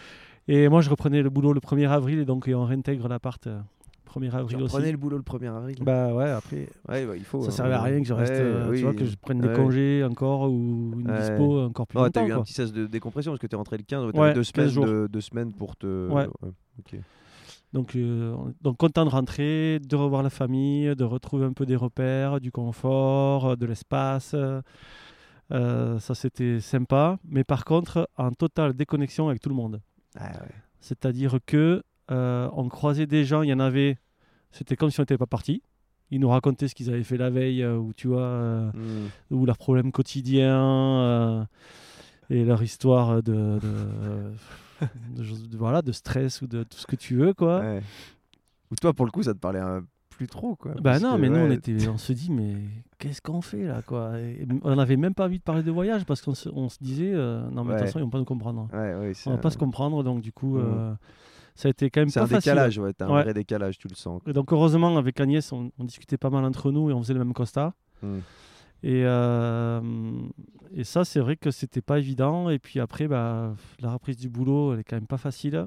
et moi, je reprenais le boulot le 1er avril et donc et on réintègre l'appart euh, 1er Tu avril aussi. reprenais le boulot le 1er avril? Bah ouais, après, Ouais, bah, il faut. ça hein, servait à rien que je reste, ouais, euh, oui. tu vois, que je prenne des Ouais. congés encore ou une dispo encore plus Ouais, t'as eu un quoi. petit sas de décompression parce que t'es rentré le 15, ouais, Ouais, t'avais deux 15 semaines, deux semaines pour te. Ouais. ok. Donc, euh, donc content de rentrer, de revoir la famille, de retrouver un peu des repères, du confort, euh, de l'espace. Euh, ça, c'était sympa. Mais par contre, en totale déconnexion avec tout le monde. Ah ouais. C'est-à-dire que euh, on croisait des gens, il y en avait, c'était comme si on n'était pas parti. Ils nous racontaient ce qu'ils avaient fait la veille, ou tu vois, euh, Mm. ou leurs problèmes quotidiens, et leur histoire de, de, de- voilà, de stress ou de tout ce que tu veux, quoi. Ouais. Ou toi, pour le coup, ça te parlait euh, plus trop, quoi. Bah non, que, mais nous on ouais, était, on se dit mais qu'est-ce qu'on fait là quoi? Et On n'avait même pas envie de parler de voyage parce qu'on se, on se disait euh, non mais de Ouais. toute façon ils vont pas nous comprendre. Ouais, ouais, c'est On va un- pas se comprendre donc du coup Mhm. euh, ça a été quand même C'est pas un facile. décalage, ouais. T'as un Ouais. vrai décalage, tu le sens. Et donc heureusement avec Agnès on, on discutait pas mal entre nous et on faisait le même constat. Mm. Et, euh, et ça c'est vrai que c'était pas évident et puis après bah, la reprise du boulot elle est quand même pas facile.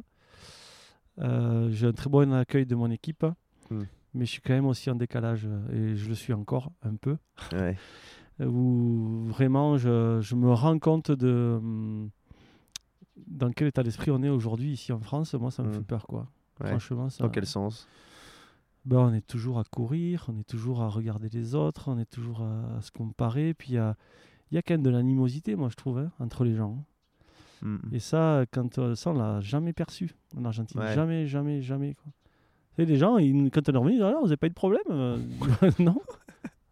Euh, J'ai un très bon accueil de mon équipe. Mhm. Mais je suis quand même aussi en décalage et je le suis encore un peu. Ouais. où vraiment je, je me rends compte de hum, dans quel état d'esprit on est aujourd'hui ici en France. Moi, ça me Mm. fait peur, quoi. Ouais. Franchement, ça. Dans quel sens? Ben, on est toujours à courir, on est toujours à regarder les autres, on est toujours à, à se comparer. Puis il y a, y a quand même de l'animosité, moi, je trouve, hein, entre les gens. Mm. Et ça, quand, euh, ça on l'a jamais perçu en Argentine. Ouais. Jamais, jamais, jamais. Quoi. Et les gens, ils, quand on est revenu, ils disent Ah, vous n'avez pas eu de problème euh, Non.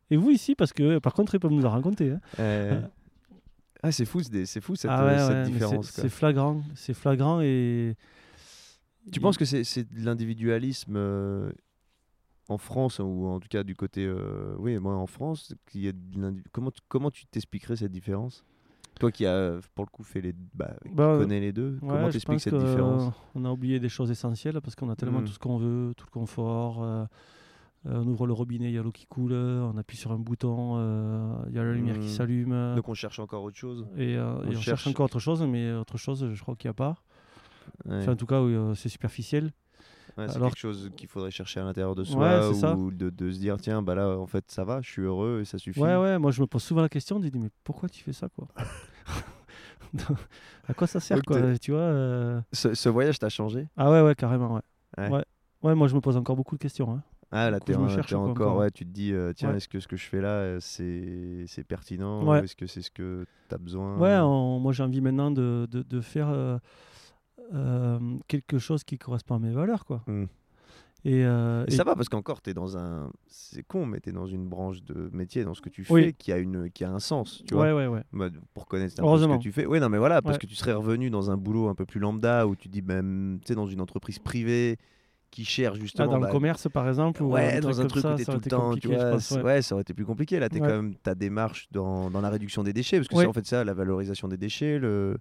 Et vous ici, parce que par contre, ils peuvent nous en raconter. hein. Euh, Ah, c'est fou, c'est fou cette, Ah ouais, euh, cette ouais, mais différence. c'est- flagrant, c'est flagrant et. Tu penses que c'est c'est de l'individualisme euh, en France, ou en tout cas du côté. euh, oui, moi en France, y a comment, tu- comment tu t'expliquerais cette différence? Toi qui as pour le coup fait les. Bah, Bah, connais les deux, Ouais, comment t'expliques cette différence? euh, On a oublié des choses essentielles parce qu'on a tellement Mm. tout ce qu'on veut, tout le confort. euh, on ouvre le robinet, il y a l'eau qui coule, on appuie sur un bouton, il y a la lumière qui Mm. s'allume. Donc on cherche encore autre chose et, on et on cherche cherche- encore autre chose, mais autre chose, je crois qu'il n'y a pas. Ouais. Enfin, en tout cas, oui, c'est superficiel. Ouais, c'est alors- quelque chose qu'il faudrait chercher à l'intérieur de soi c'est ça. ou de, de se dire tiens bah là en fait ça va je suis heureux et ça suffit Ouais, ouais, moi je me pose souvent la question, je dis, mais pourquoi tu fais ça, quoi? À quoi ça sert, Donc, quoi Tu vois euh, ce, ce voyage t'a changé? Ah ouais, ouais, carrément, ouais. Ouais. Ouais. Ouais, moi je me pose encore beaucoup de questions. hein. ah là t'es encore encore. ouais tu te dis euh, tiens Ouais. est-ce que ce que je fais là euh, c'est c'est pertinent? Ouais. ou est-ce que c'est ce que t'as besoin? Ouais, on- moi j'ai envie maintenant de, de, de faire euh, quelque chose qui correspond à mes valeurs, quoi. Mm. Et, euh, Et et- ça va parce qu'encore t'es dans un c'est con mais t'es dans une branche de métier dans ce que tu fais Oui. qui a une qui a un sens tu vois ouais, ouais, ouais. Bah, pour connaître un peu ce que tu fais. Oui, non, mais voilà, parce Ouais. que tu serais revenu dans un boulot un peu plus lambda où tu dis, ben, tu sais, dans une entreprise privée qui cherche Ah, justement. dans bah, le commerce, par exemple, ou Ouais, dans un truc comme où ça, t'es ça tout le temps, tu vois, pense, ouais. ouais. ça aurait été plus compliqué. Là, t'es Ouais. quand même ta démarche dans, dans la réduction des déchets, parce que Ouais. c'est en fait ça, la valorisation des déchets. Le...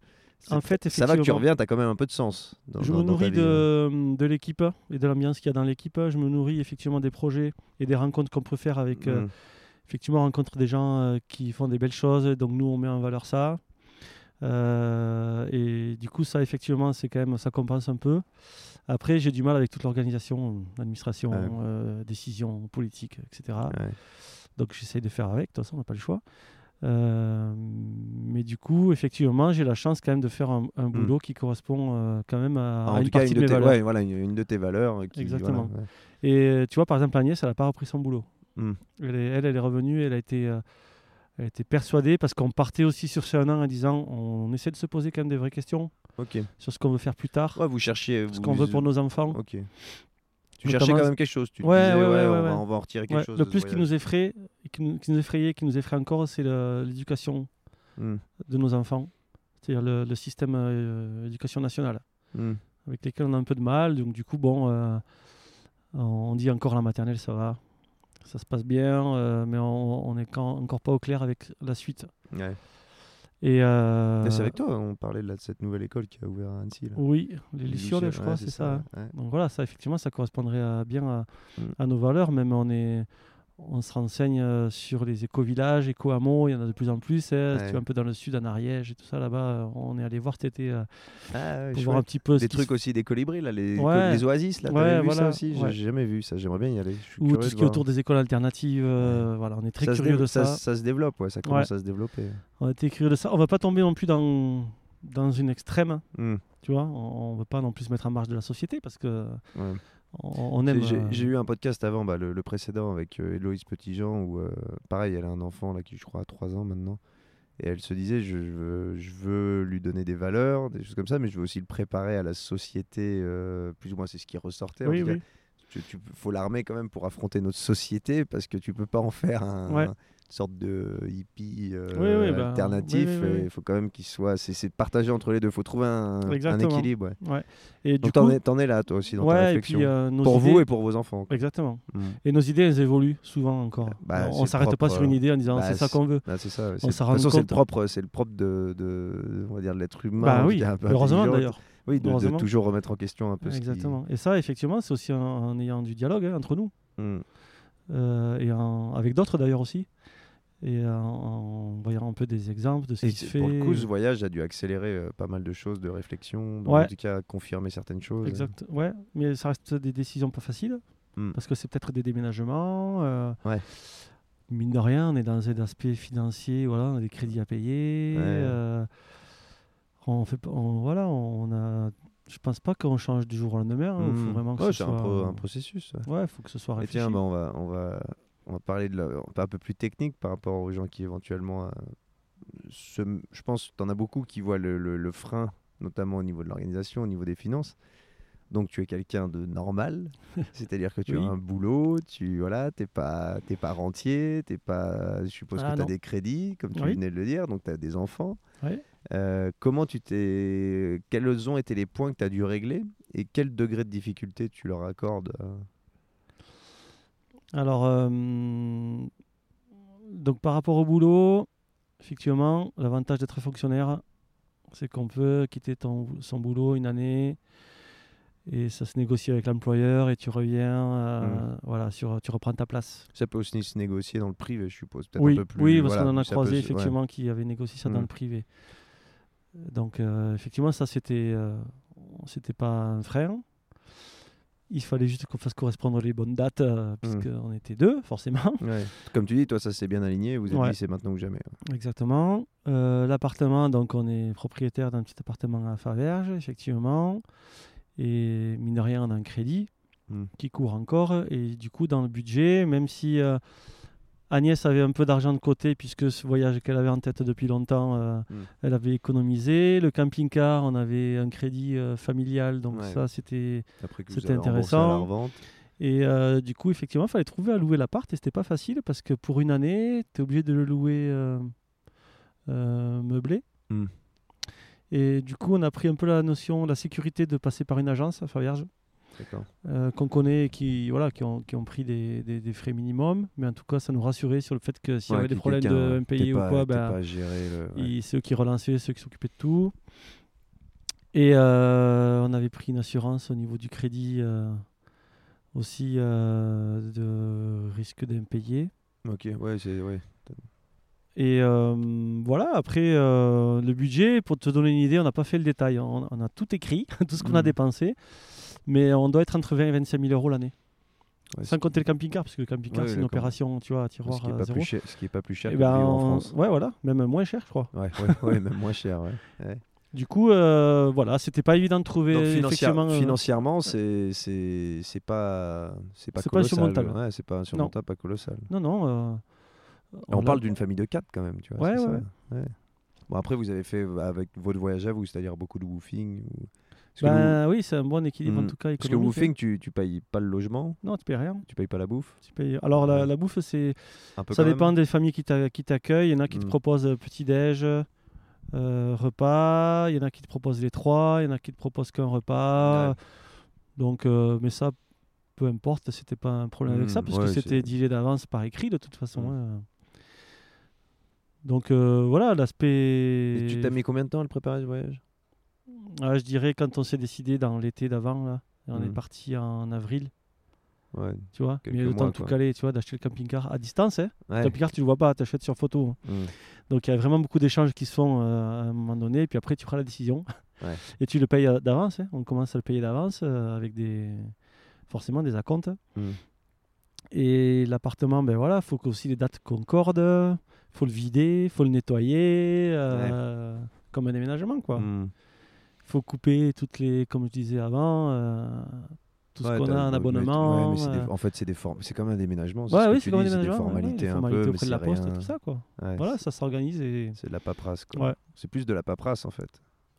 En c'est- fait, ça va que tu reviens, t'as quand même un peu de sens. Dans, Je dans- me nourris hein. de, de l'équipe et de l'ambiance qu'il y a dans l'équipe. Je me nourris effectivement des projets et des rencontres qu'on peut faire avec. euh, Mm. effectivement, on rencontre des gens euh, qui font des belles choses. Donc nous, on met en valeur ça. Euh, et du coup, ça, effectivement, c'est quand même, ça compense un peu. Après, j'ai du mal avec toute l'organisation, l'administration, Ouais. euh, décisions politiques, etc. Ouais. Donc j'essaye de faire avec, de toute façon on n'a pas le choix. Euh, mais du coup, effectivement, j'ai la chance quand même de faire un, un boulot qui correspond euh, quand même à, Ah, une tout cas, partie une de tes, valeurs. ouais, voilà, une, une de tes valeurs. Qui, Exactement. voilà, ouais. Et euh, tu vois, par exemple, Agnès, elle n'a pas repris son boulot. Hmm. Elle, est, elle, elle est revenue, elle a été, euh, elle a été persuadée parce qu'on partait aussi sur ce un an en disant on essaie de se poser quand même des vraies questions sur ce qu'on veut faire plus tard, Ouais, vous cherchiez. ce vous- qu'on veut pour nos enfants. Tu Notamment- cherchais quand même quelque chose. Tu Ouais, disais, ouais, on, va, ouais. on va en retirer quelque chose. le plus qui nous effraie, qui nous, qui nous effrayait, qui nous effraie encore, c'est l'éducation Hmm. de nos enfants, c'est-à-dire le, le système euh, éducation nationale, Hmm. avec lesquels on a un peu de mal. Donc du coup, bon, euh, on dit encore la maternelle, ça va. Ça se passe bien, euh, mais on n'est encore pas au clair avec la suite. Ouais. Et euh, C'est avec toi, on parlait de, cette nouvelle école qui a ouvert à Annecy. Là. Oui, les Les Lucioles, Lucioles, je crois, ouais, c'est ça. ouais. Donc voilà, ça effectivement, ça correspondrait à- bien à, Mm. à nos valeurs. Même on est, on se renseigne euh, sur les éco-villages, éco-hameaux. Il y en a de plus en plus. hein. Si tu vas un peu dans le sud, en Ariège et tout ça là-bas, euh, on est allé voir cet été euh, Ah, pour voir un petit peu Des trucs aussi, des colibris, là, les, Ouais. les oasis, là, Ouais, vu ça voilà, aussi? J'ai- jamais vu ça, j'aimerais bien y aller. Ou tout ce qui est autour des écoles alternatives. euh, Voilà, on est très ça curieux de ça. Ça se développe, ouais, ça commence à se développer. On était curieux de ça. On va pas tomber non plus dans dans une extrême. Hmm, Tu vois, on, on veut pas non plus se mettre en marge de la société parce que. On, aime. J'ai- euh, J'ai eu un podcast avant, bah, le, le précédent avec euh, Héloïse Petitjean, où euh, pareil, elle a un enfant là, qui je crois a 3 ans maintenant. Et elle se disait, je, je veux, je veux lui donner des valeurs, des choses comme ça, mais je veux aussi le préparer à la société, euh, plus ou moins c'est ce qui ressortait. en Oui, cas. oui. Tu, tu- faut l'armer quand même pour affronter notre société, parce que tu peux pas en faire un, Ouais. Sorte de hippie euh, Oui, oui, bah, alternatif. oui, et Il faut quand même qu'il soit, c'est partagé entre les deux. Il faut trouver un, équilibre. ouais. Et du Donc t'en coup, es, es là, toi aussi, dans ta ouais, et réflexion. puis euh, pour idées- vous et pour vos enfants. Exactement. Mm. Et nos idées, elles évoluent souvent encore. Bah, on s'arrête pas sur une idée en disant bah, c'est ça qu'on veut. Bah, c'est ça. ouais, On De toute façon, c'est le propre, c'est le propre de, de, on va dire, de l'être humain. Oui, heureusement d'ailleurs. Oui, de- de, toujours remettre en question un peu. Exactement. Et ça, effectivement, c'est aussi en, ayant du dialogue hein, entre nous Mm. euh, et en- avec d'autres d'ailleurs aussi. Et en, en voyant un peu des exemples de ce Et qui se fait. pour le coup, ce voyage a dû accélérer euh, pas mal de choses, de réflexion, de- Ouais. en tout cas confirmer certaines choses. Exact. Ouais, mais ça reste des décisions pas faciles Mm. parce que c'est peut-être des déménagements. euh, Ouais. Mine de rien, on est dans un aspect financier, voilà, on a des crédits à payer. Ouais. euh, on fait, on- voilà, on a. Je pense pas qu'on change du jour au lendemain. hein, il faut Mm. vraiment que Ouais, ce c'est soit. un, pro- un processus. ouais. Faut que ce soit Et réfléchi. tiens, bah, on, va, on, va, on va parler de la, un peu plus technique par rapport aux gens qui éventuellement. euh, se, je pense tu en as beaucoup qui voient le, le- le frein, notamment au niveau de l'organisation, au niveau des finances. Donc tu es quelqu'un de normal, c'est-à-dire que tu Oui. as un boulot, tu voilà, t'es pas t'es pas rentier, t'es pas je suppose Ah, que tu as des crédits comme tu Oui. venais de le dire, donc tu as des enfants. Euh, comment tu t'es quels ont été les points que tu as dû régler et quel degré de difficulté tu leur accordes euh, Alors, euh, donc par rapport au boulot, effectivement, l'avantage d'être fonctionnaire, c'est qu'on peut quitter ton, son boulot une année et ça se négocie avec l'employeur et tu reviens, euh, Mm. voilà, sur, tu reprends ta place. Ça peut aussi se négocier dans le privé, je suppose. Peut-être Oui, un peu plus, oui, parce voilà, qu'on en a peut croisé ouais. effectivement qui avait négocié ça dans Mm. le privé. Donc euh, effectivement, ça c'était, euh, c'était pas un frein. Il fallait juste qu'on fasse correspondre les bonnes dates, euh, Mm. puisqu'on était deux, forcément. Ouais. Comme tu dis, toi, ça s'est bien aligné. Vous avez Ouais. dit c'est maintenant ou jamais. Exactement. Euh, L'appartement, donc on est propriétaire d'un petit appartement à Faverges, effectivement. Et mine de rien, on a un crédit Mm. qui court encore. Et du coup, dans le budget, même si euh, Agnès avait un peu d'argent de côté, puisque ce voyage qu'elle avait en tête depuis longtemps, euh, Mm. elle avait économisé. Le camping-car, on avait un crédit euh, familial, donc Ouais. ça, c'était. Intéressant. Et euh, du coup, effectivement, il fallait trouver à louer l'appart et c'était pas facile parce que pour une année, tu es obligé de le louer meublé. Hmm. Et du coup, on a pris un peu la notion, la sécurité de passer par une agence à Faverges. Euh, qu'on connaît et qui, voilà, qui, ont, qui ont pris des, des- des frais minimums. Mais en tout cas, ça nous rassurait sur le fait que s'il y avait des problèmes de t'es ou quoi, ben, le- ouais. c'est eux qui relançaient, ceux qui s'occupaient de tout. Et euh, on avait pris une assurance au niveau du crédit euh, aussi de risque d'impayé. Ok, ouais, c'est ouais. Et euh, voilà, après euh, le budget, pour te donner une idée, on n'a pas fait le détail. On, on a tout écrit, tout ce qu'on a Mhm. dépensé. Mais on doit être entre 20 et 25 000 euros l'année. Ouais, Sans compter le camping-car, parce que le camping-car, Ouais, c'est une opération, tu vois, à tiroir ce qui est à pas zéro. plus cher, ce qui est pas plus cher Eh que ben, en France. Ouais, voilà, même moins cher, je crois. Ouais, ouais, même moins cher. Ouais. Du coup, euh, voilà, c'était pas évident de trouver Donc financière- effectivement. euh, financièrement, c'est c'est pas c'est pas C'est pas colossal. insurmontable. Ouais, c'est pas insurmontable, pas colossal. Non, non. euh, on parle d'une famille de quatre quand même, tu vois. Ouais, ouais, ça, ouais. Bon après vous avez fait avec votre voyage à vous, c'est-à-dire beaucoup de woofing. Ou... Ben oui, c'est un bon équilibre en Hmm. tout cas. parce que économique, woofing, hein. tu, tu payes pas le logement, Non, tu payes rien. tu payes pas la bouffe. Tu payes- Alors la, bouffe, c'est ça même. dépend des familles qui t'a- qui t'accueillent. Il y en a qui te Hmm. proposent euh, petit-déj, euh, repas. Il y en a qui te proposent les trois. Il y en a qui te proposent qu'un repas. Ouais. Donc, euh, mais ça, peu importe, c'était pas un problème avec ça, Hmm, puisque ouais, c'était dit d'avance par écrit de toute façon. Hein. Donc euh, voilà, l'aspect. Tu t'as mis combien de temps à le préparer ce voyage? Ah, je dirais quand on s'est décidé dans l'été d'avant, là, et on est Mhm. parti en avril, Ouais. tu vois. Mais le temps de tout caler, tu vois, d'acheter le camping-car à distance. Hein. Le camping-car, tu le vois pas, tu achètes sur photo. hein. Mm. Donc il y a vraiment beaucoup d'échanges qui se font euh, à un moment donné, et puis après tu prends la décision. Ouais. Et tu le payes euh, d'avance. hein. On commence à le payer d'avance euh, avec des forcément des acomptes. Mm. Et l'appartement, ben voilà, faut qu'aussi les dates concordent, faut le vider, faut le nettoyer, euh, comme un déménagement quoi. Mm. Faut couper toutes les, comme je disais avant, euh, tout Ouais, ce qu'on a en mais- abonnement. ouais, des- euh, en fait, c'est des formes. C'est comme un déménagement. c'est Ouais, ce oui, un des formalités un formalités peu, mais auprès de la poste, rien. tout ça quoi. Voilà, ça s'organise et C'est de la paperasse. quoi. C'est plus de la paperasse en fait.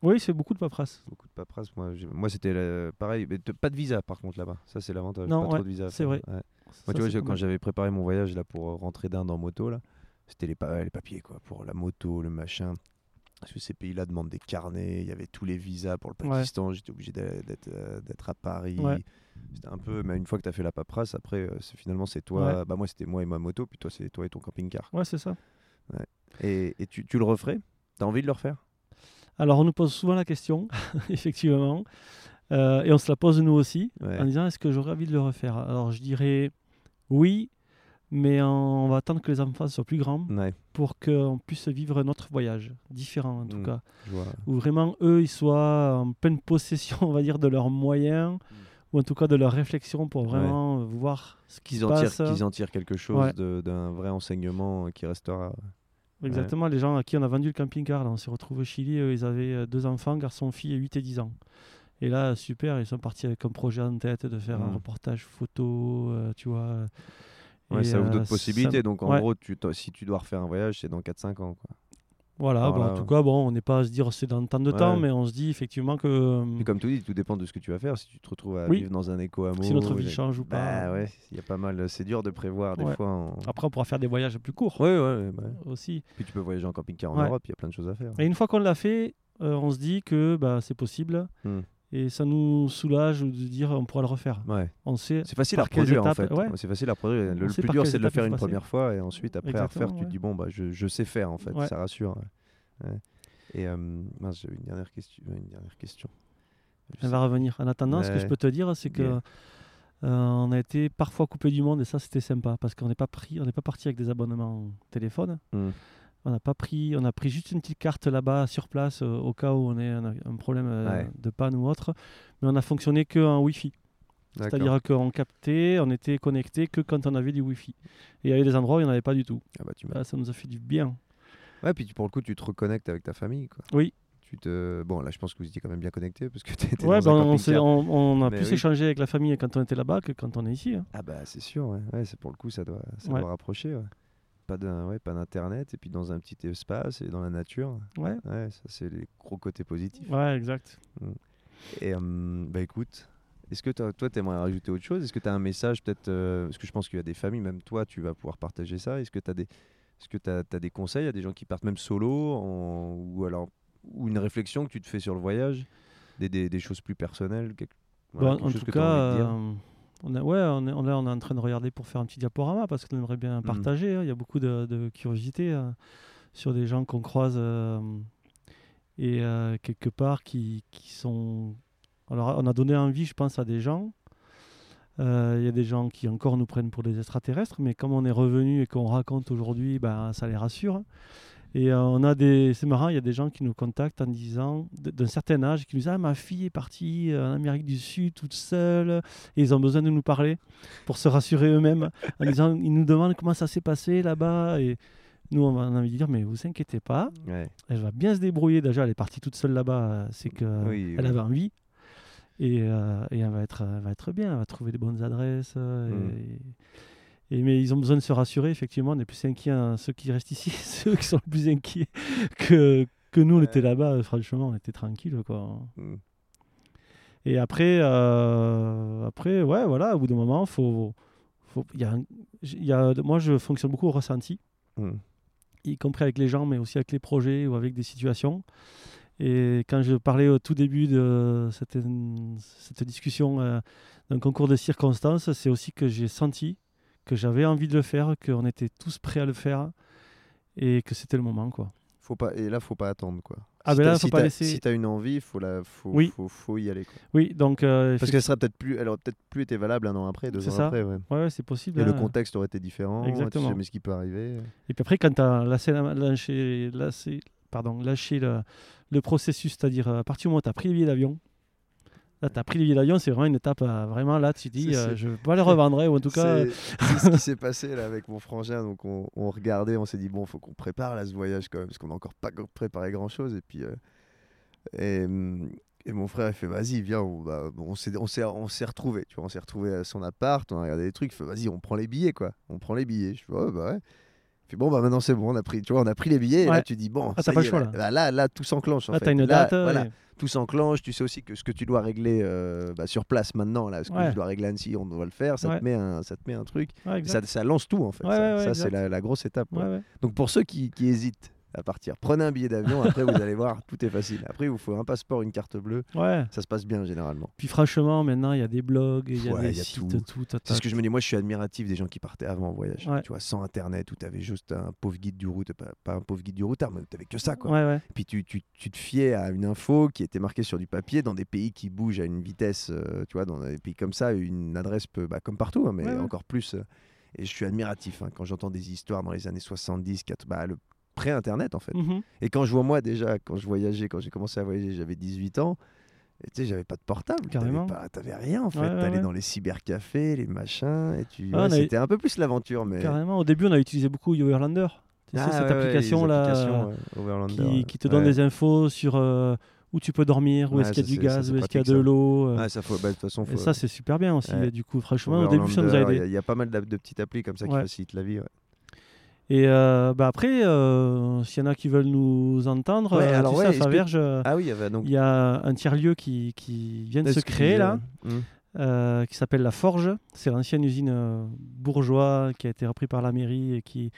oui, c'est beaucoup de paperasse. Beaucoup de paperasse. Moi, c'était pareil. mais pas de visa par contre là-bas. Ça, c'est l'avantage. Non, pas ouais, trop de visa. c'est vrai. Ouais. Ça, tu vois, quand j'avais préparé mon voyage là pour rentrer d'Inde en moto là, c'était les, pa- les papiers quoi, pour la moto, le machin. Parce que ces pays-là demandent des carnets, il y avait tous les visas pour le Ouais. Pakistan, j'étais obligé d'être euh, d'être à Paris. Ouais. C'était un peu, mais une fois que tu as fait la paperasse, après, euh, finalement, c'est toi. Ouais. Bah, moi, c'était moi et ma moto, puis toi, c'est toi et ton camping-car. Ouais, c'est ça. Et, et tu, tu le referais? T'as envie de le refaire? Alors, on nous pose souvent la question, effectivement, Euh, et on se la pose nous aussi, en disant est-ce que j'aurais envie de le refaire? Alors, je dirais oui, mais on va attendre que les enfants soient plus grands Ouais, pour qu'on puisse vivre un autre voyage, différent en tout Mm. cas, où vraiment eux, ils soient en pleine possession, on va dire, de leurs moyens, ou en tout cas de leur réflexion pour vraiment euh, voir ce qui Qu'ils en, passe. tirent, qu'ils en tirent quelque chose Ouais. d'un vrai enseignement qui restera. Exactement, les gens à qui on a vendu le camping-car, on s'est retrouvés au Chili, eux, ils avaient euh, deux enfants, garçon, fille, 8 et 10 ans. Et là, super, ils sont partis avec un projet en tête de faire un Mm. reportage photo, euh, tu vois. Ouais, Et, ça ouvre euh, d'autres ça- possibilités. Donc, en ouais. gros, tu, si tu dois refaire un voyage, c'est dans 4-5 ans. Quoi. Voilà, Alors bon, là, en tout cas, bon, on n'est pas à se dire c'est dans tant de temps, mais on se dit effectivement que euh, comme tu dis, tout dépend de ce que tu vas faire. Si tu te retrouves à Oui. vivre dans un éco-hameau. si notre vie change ou pas. Bah ouais, il y a pas mal. C'est dur de prévoir des fois. En... Après, on pourra faire des voyages plus courts Ouais, ouais, ouais, ouais. aussi. Puis tu peux voyager en camping-car en. Europe, il y a plein de choses à faire. Et une fois qu'on l'a fait, euh, on se dit que bah, c'est possible Hmm. Et ça nous soulage de dire on pourra le refaire. Ouais. On sait C'est facile à reproduire en fait. ouais. C'est facile à reproduire. Le, plus dur c'est de le faire une passer. première fois et ensuite après à refaire tu te dis bon bah je, je sais faire en fait. Ça rassure. Et euh, mince, j'avais une dernière question. Une dernière question. Elle va revenir. En attendant, ce que je peux te dire, c'est que Yeah. euh, on a été parfois coupé du monde et ça, c'était sympa parce qu'on n'est pas pris, on n'est pas parti avec des abonnements téléphone. Hmm. On n'a pas pris, on a pris juste une petite carte là-bas sur place euh, au cas où on ait un, un problème euh, Ouais. de panne ou autre. Mais on a fonctionné que en Wi-Fi. C'est-à-dire qu'on captait, on était connecté que quand on avait du Wi-Fi. Et il y avait des endroits où il n'y en avait pas du tout. Ah bah, tu Là, ça nous a fait du bien. Ouais, puis tu- pour le coup tu te reconnectes avec ta famille quoi. Oui. Tu te bon là je pense que vous étiez quand même bien connectés parce que tu étais Ouais, dans un on, on- on a Mais plus oui. échangé avec la famille quand on était là-bas que quand on est ici. hein. Ah bah c'est sûr, ouais. Ouais, c'est pour le coup ça doit, ça Ouais. doit rapprocher. Pas ouais, d'internet et puis dans un petit espace et dans la nature. Ouais, Ouais, ça c'est les gros côtés positifs. ouais, exact. Et euh, bah écoute, est-ce que t'as- toi t'aimerais rajouter autre chose? Est-ce que tu as un message peut-être euh, Parce que je pense qu'il y a des familles, même toi tu vas pouvoir partager ça. Est-ce que tu as des est-ce que tu as, des conseils à des gens qui partent même solo en- ou alors ou une réflexion que tu te fais sur le voyage? Des, des, des choses plus personnelles quelque, voilà, quelque en chose tout que t'as cas, envie de dire? euh, on, a, ouais, on est, on, est, on est en train de regarder pour faire un petit diaporama parce qu'on aimerait bien partager. hein. Il y a beaucoup de, de curiosité euh, sur des gens qu'on croise euh, et euh, quelque part qui, qui sont. Alors, on a donné envie, je pense, à des gens. Il y a des gens qui encore nous prennent pour des extraterrestres, mais comme on est revenu et qu'on raconte aujourd'hui, ben, ça les rassure. Et euh, on a des, c'est marrant, il y a des gens qui nous contactent en disant, d'un certain âge, qui nous disent ah ma fille est partie euh, en Amérique du Sud toute seule, et ils ont besoin de nous parler pour se rassurer eux-mêmes, en disant ils nous demandent comment ça s'est passé là-bas, et nous on a envie de dire mais vous inquiétez pas, Ouais. elle va bien se débrouiller. Déjà elle est partie toute seule là-bas, c'est que Oui, avait envie. Et, euh, et elle, va être, elle va être bien, elle va trouver des bonnes adresses. Mm. et, et- mais ils ont besoin de se rassurer, effectivement. On est plus inquiets, hein, ceux qui restent ici, ceux qui sont le plus inquiets que, que nous, on était là-bas. Franchement, on était tranquille. Quoi. Mm. Et après, euh, après, ouais, voilà, au bout d'un moment, faut, faut, y a y a, moi, je fonctionne beaucoup au ressenti Mm. y compris avec les gens, mais aussi avec les projets ou avec des situations. Et quand je parlais au tout début de cette, cette discussion euh, d'un concours de circonstances, c'est aussi que j'ai senti que j'avais envie de le faire, qu'on était tous prêts à le faire et que c'était le moment. quoi. Faut pas, et là, faut pas attendre. quoi. Ah si ben là, t'as- faut si pas t'as- laisser- Si tu as une envie, faut la, faut, Oui. faut, faut y aller. Quoi. Oui, donc. euh, Parce qu'elle sera peut-être plus, elle aurait peut-être plus été valable un an après, deux ans ça. après. ouais. Ouais, ouais, c'est possible. Et le hein. contexte aurait été différent. Exactement. Tu sais jamais ce qui peut arriver. Et puis après, quand tu as lâché, lâché, lâché- pardon, lâché le, le processus, c'est-à-dire à partir du moment où tu as pris le billet d'avion, là, tu as pris le billet d'avion, c'est vraiment une étape, euh, vraiment là, tu te dis, euh, je vais pas le revendre, hein, ou en tout cas, euh, C'est c'est ce qui s'est passé là avec mon frangin. Donc on, on regardait, on s'est dit bon, faut qu'on prépare là ce voyage quand même, parce qu'on n'a encore pas préparé grand chose. Et puis euh, et, et mon frère il fait vas-y viens, on, bah, on s'est on s'est on s'est retrouvé, tu vois, on s'est retrouvé à son appart, on a regardé des trucs. Il fait vas-y, on prend les billets quoi, on prend les billets. Je fais ouais bah ouais. Puis bon bah maintenant c'est bon, on a pris, tu vois, on a pris les billets. Et là tu dis bon, Ah, ça pas le est, choix, là, là. Bah, là là tout s'enclenche. en là, fait. tu as une Là, date. euh, voilà et- tout s'enclenche. Tu sais aussi que ce que tu dois régler euh, bah, sur place maintenant, là, ce que Ouais. je dois régler à Annecy, on doit le faire. Ça, Ouais. te, met un, ça te met un truc. Ça, ça lance tout en fait. Ça, c'est la, la grosse étape. Donc pour ceux qui, qui hésitent à partir, prenez un billet d'avion. après, vous allez voir, tout est facile. Après, il vous faut un passeport, une carte bleue. Ouais. Ça se passe bien généralement. Puis franchement, maintenant, il y a des blogs, il y a Ouais, des il y a sites, tout. tout. C'est ce que je me dis. Moi, je suis admiratif des gens qui partaient avant en voyage. Ouais. Tu vois, sans internet, où tu avais juste un pauvre guide du route, pas, pas un pauvre guide du routard, mais tu avais que ça. Quoi. Ouais, ouais. Puis tu, tu, tu te fiais à une info qui était marquée sur du papier dans des pays qui bougent à une vitesse, euh, tu vois, dans des pays comme ça, une adresse peut, bah, comme partout, hein, mais encore plus. euh, et je suis admiratif hein, quand j'entends des histoires dans les années 70, 4, bah, le pré-internet en fait. Mhm. Et quand je vois moi déjà, quand je voyageais, quand j'ai commencé à voyager, j'avais 18 ans. et Tu sais, j'avais pas de portable, Carrément. t'avais rien en fait. Ouais, ouais, T'allais ouais. dans les cybercafés, les machins, et tu. Ah, avait- C'était un peu plus l'aventure, mais. Carrément. Au début, on a utilisé beaucoup Yoverlander. Tu sais, Ah, cette application là Overlander, qui, te donne des infos sur euh, où tu peux dormir, où Ouais, est-ce qu'il y a du gaz, où est-ce qu'il y a de l'eau. euh, Ouais, ça faut, bah, de toute façon, Et faut- ça, c'est super bien aussi. Ouais. Du coup, franchement, au début, ça nous a Overlander, Il y aidé. a- il y, a pas mal d'app- de petites applis comme ça qui Ouais. facilitent la vie. Et euh, bah après, euh, s'il y en a qui veulent nous entendre, Ouais, euh, alors Faverges, euh, Ah oui, il y avait donc. il y a un tiers-lieu qui, qui vient de se créer là. Hmm. qui s'appelle La Forge. C'est l'ancienne usine bourgeois qui a été repris par la mairie et qui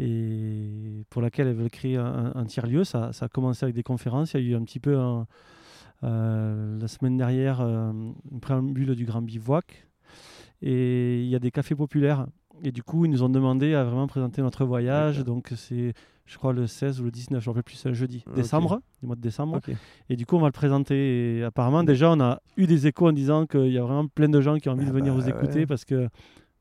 et pour laquelle elle veut créer un, un tiers-lieu. Ça, ça a commencé avec des conférences. Il y a eu un petit peu un- la semaine dernière une préambule du Grand Bivouac. Et il y a des cafés populaires. Et du coup, ils nous ont demandé à vraiment présenter notre voyage. Donc, c'est, je crois, le 16 ou le 19, je ne rappelle plus, c'est un jeudi, décembre, du mois de décembre. Et du coup, on va le présenter. Et apparemment, déjà, on a eu des échos en disant qu'il y a vraiment plein de gens qui ont envie Ah de venir bah vous écouter ouais. parce que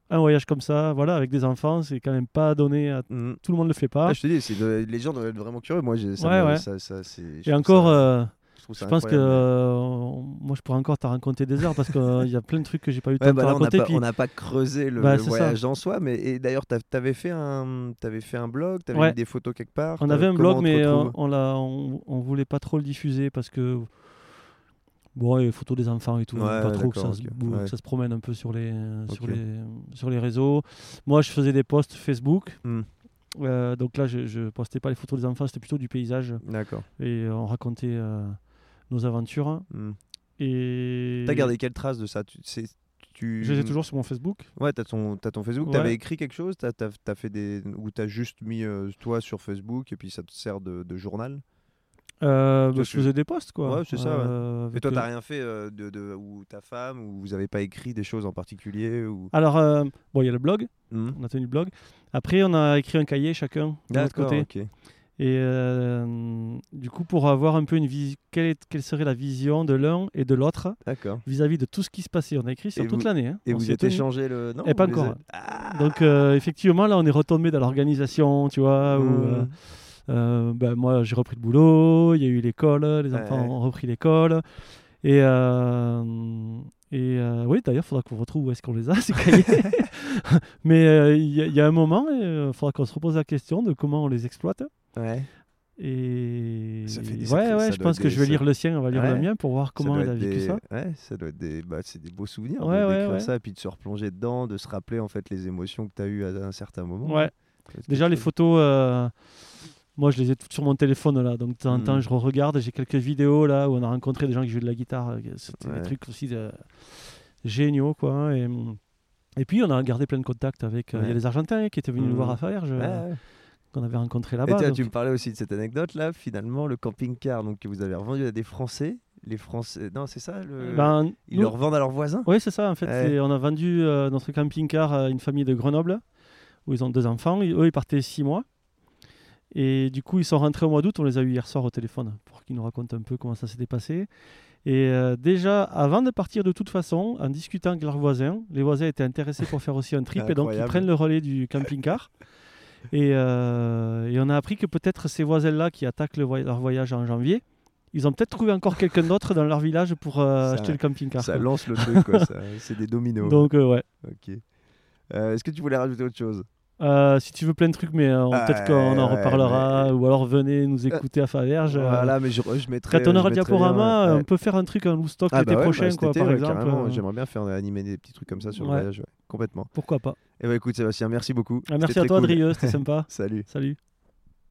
un voyage comme ça, voilà, avec des enfants, c'est quand même pas donné à Hmm. tout le monde le fait pas. Ah, je te dis, de- les gens doivent être vraiment curieux. Moi, j'ai- ça Ouais, ça- ça, Et encore, ça- euh, je, pense que euh, moi, je pourrais encore t'en raconter des heures parce qu'il y a plein de trucs que j'ai pas eu le temps Ouais, de bah te là, on n'a raconter. puis- on n'a pas creusé le, Bah, le ça. voyage en soi, mais d'ailleurs, t'as- t'avais fait un, t'avais fait un blog, t'avais Ouais. mis des photos quelque part. On avait un blog, mais euh, on, on, on voulait pas trop le diffuser parce que. Bon, les photos des enfants et tout, Ouais, pas trop que ça, se ok. bou- Ouais. que ça se promène un peu sur les, sur les, sur les réseaux. Moi, je faisais des posts Facebook. Hmm. Euh, donc là, je, je postais pas les photos des enfants, c'était plutôt du paysage. D'accord. Et on racontait euh, nos aventures. Hmm. Et T'as gardé quelle trace de ça? Tu, c'est- tu... Je les ai toujours sur mon Facebook. Ouais, t'as ton, t'as ton Facebook. Ouais. T'avais écrit quelque chose? T'as, t'as, t'as fait des... Ou t'as juste mis euh, toi sur Facebook et puis ça te sert de, de journal? Euh, bah, je faisais des posts, quoi. Ouais, c'est ça, ouais. Euh, Et toi, t'as rien fait euh, de, de, ou ta femme, ou vous avez pas écrit des choses en particulier ou... Alors, bon, il y a le blog. Hmm. On a tenu le blog. Après, on a écrit un cahier chacun de notre côté. ok. Et euh, du coup, pour avoir un peu une vision, quelle, quelle serait la vision de l'un et de l'autre vis-à-vis de tout ce qui se passait? On a écrit sur Et toute vous- l'année. hein. Et On vous êtes échangé le... Non Eh, pas encore. Ah Donc, euh, effectivement, là, on est retombé dans l'organisation, tu vois. où, Hmm. euh, ben, moi, j'ai repris le boulot, il y a eu l'école, les enfants Ouais. ont repris l'école. Et, et euh, oui, d'ailleurs, il faudra qu'on retrouve où est-ce qu'on les a, ces cahiers. Mais euh, y, il y a un moment, il faudra qu'on se repose la question de comment on les exploite. Ouais. Et Ça fait des ouais, sacrés- ouais, ça je pense que des- je vais lire le sien, on va lire le mien pour voir comment il a vécu des... ça. Ouais, ça doit être des, bah, c'est des beaux souvenirs Ouais, de- ouais, d'écrire ouais. ça, et puis de se replonger dedans, de se rappeler en fait les émotions que tu as eues à un certain moment. Ouais. Déjà, les chose. photos, euh, moi, je les ai toutes sur mon téléphone là. Donc, de temps en temps, Mhm. je regarde. J'ai quelques vidéos là où on a rencontré des gens qui jouaient de la guitare. euh, C'était Ouais. des trucs aussi de- géniaux, quoi. Et, et puis, on a gardé plein de contacts avec. euh, Il y a des Argentins qui étaient venus nous voir à Faverges. Euh, qu'on avait rencontrés Et là-bas. donc- tu me parlais aussi de cette anecdote là. Finalement, le camping-car donc, que vous avez revendu à des Français. Les Français. Non, c'est ça le... Ben, Ils nous- le revendent à leurs voisins? Oui, c'est ça. En fait, Ouais. on a vendu euh, notre camping-car à une famille de Grenoble où ils ont deux enfants. Eux, ils partaient six mois. Et du coup, ils sont rentrés au mois d'août. On les a eu hier soir au téléphone pour qu'ils nous racontent un peu comment ça s'était passé. Et euh, déjà, avant de partir, de toute façon, en discutant avec leurs voisins, les voisins étaient intéressés pour faire aussi un trip et donc ils prennent le relais du camping-car. Et, euh, et on a appris que peut-être ces voisins-là qui attaquent le voy- leur voyage en janvier, ils ont peut-être trouvé encore quelqu'un d'autre dans leur village pour euh, Ça- acheter le camping-car. Ça quoi. lance le truc, C'est des dominos. Donc, euh, ouais. Ok. Est-ce que tu voulais rajouter autre chose? Euh, si tu veux plein de trucs, mais euh, peut-être qu'on en ouais, reparlera, mais- ou alors venez nous écouter à Faverges. euh, Voilà, mais je, je mettrai. Quand on aura le diaporama, ouais. on peut faire un truc, un loose stock Ah l'été bah prochain, bah cet quoi, été, par exemple. euh, J'aimerais bien faire animer des petits trucs comme ça sur le voyage, ouais, complètement. Pourquoi pas Et bah écoute Sébastien, merci beaucoup. Ah, Merci à toi, cool. Drieux, c'était sympa. Salut. Salut.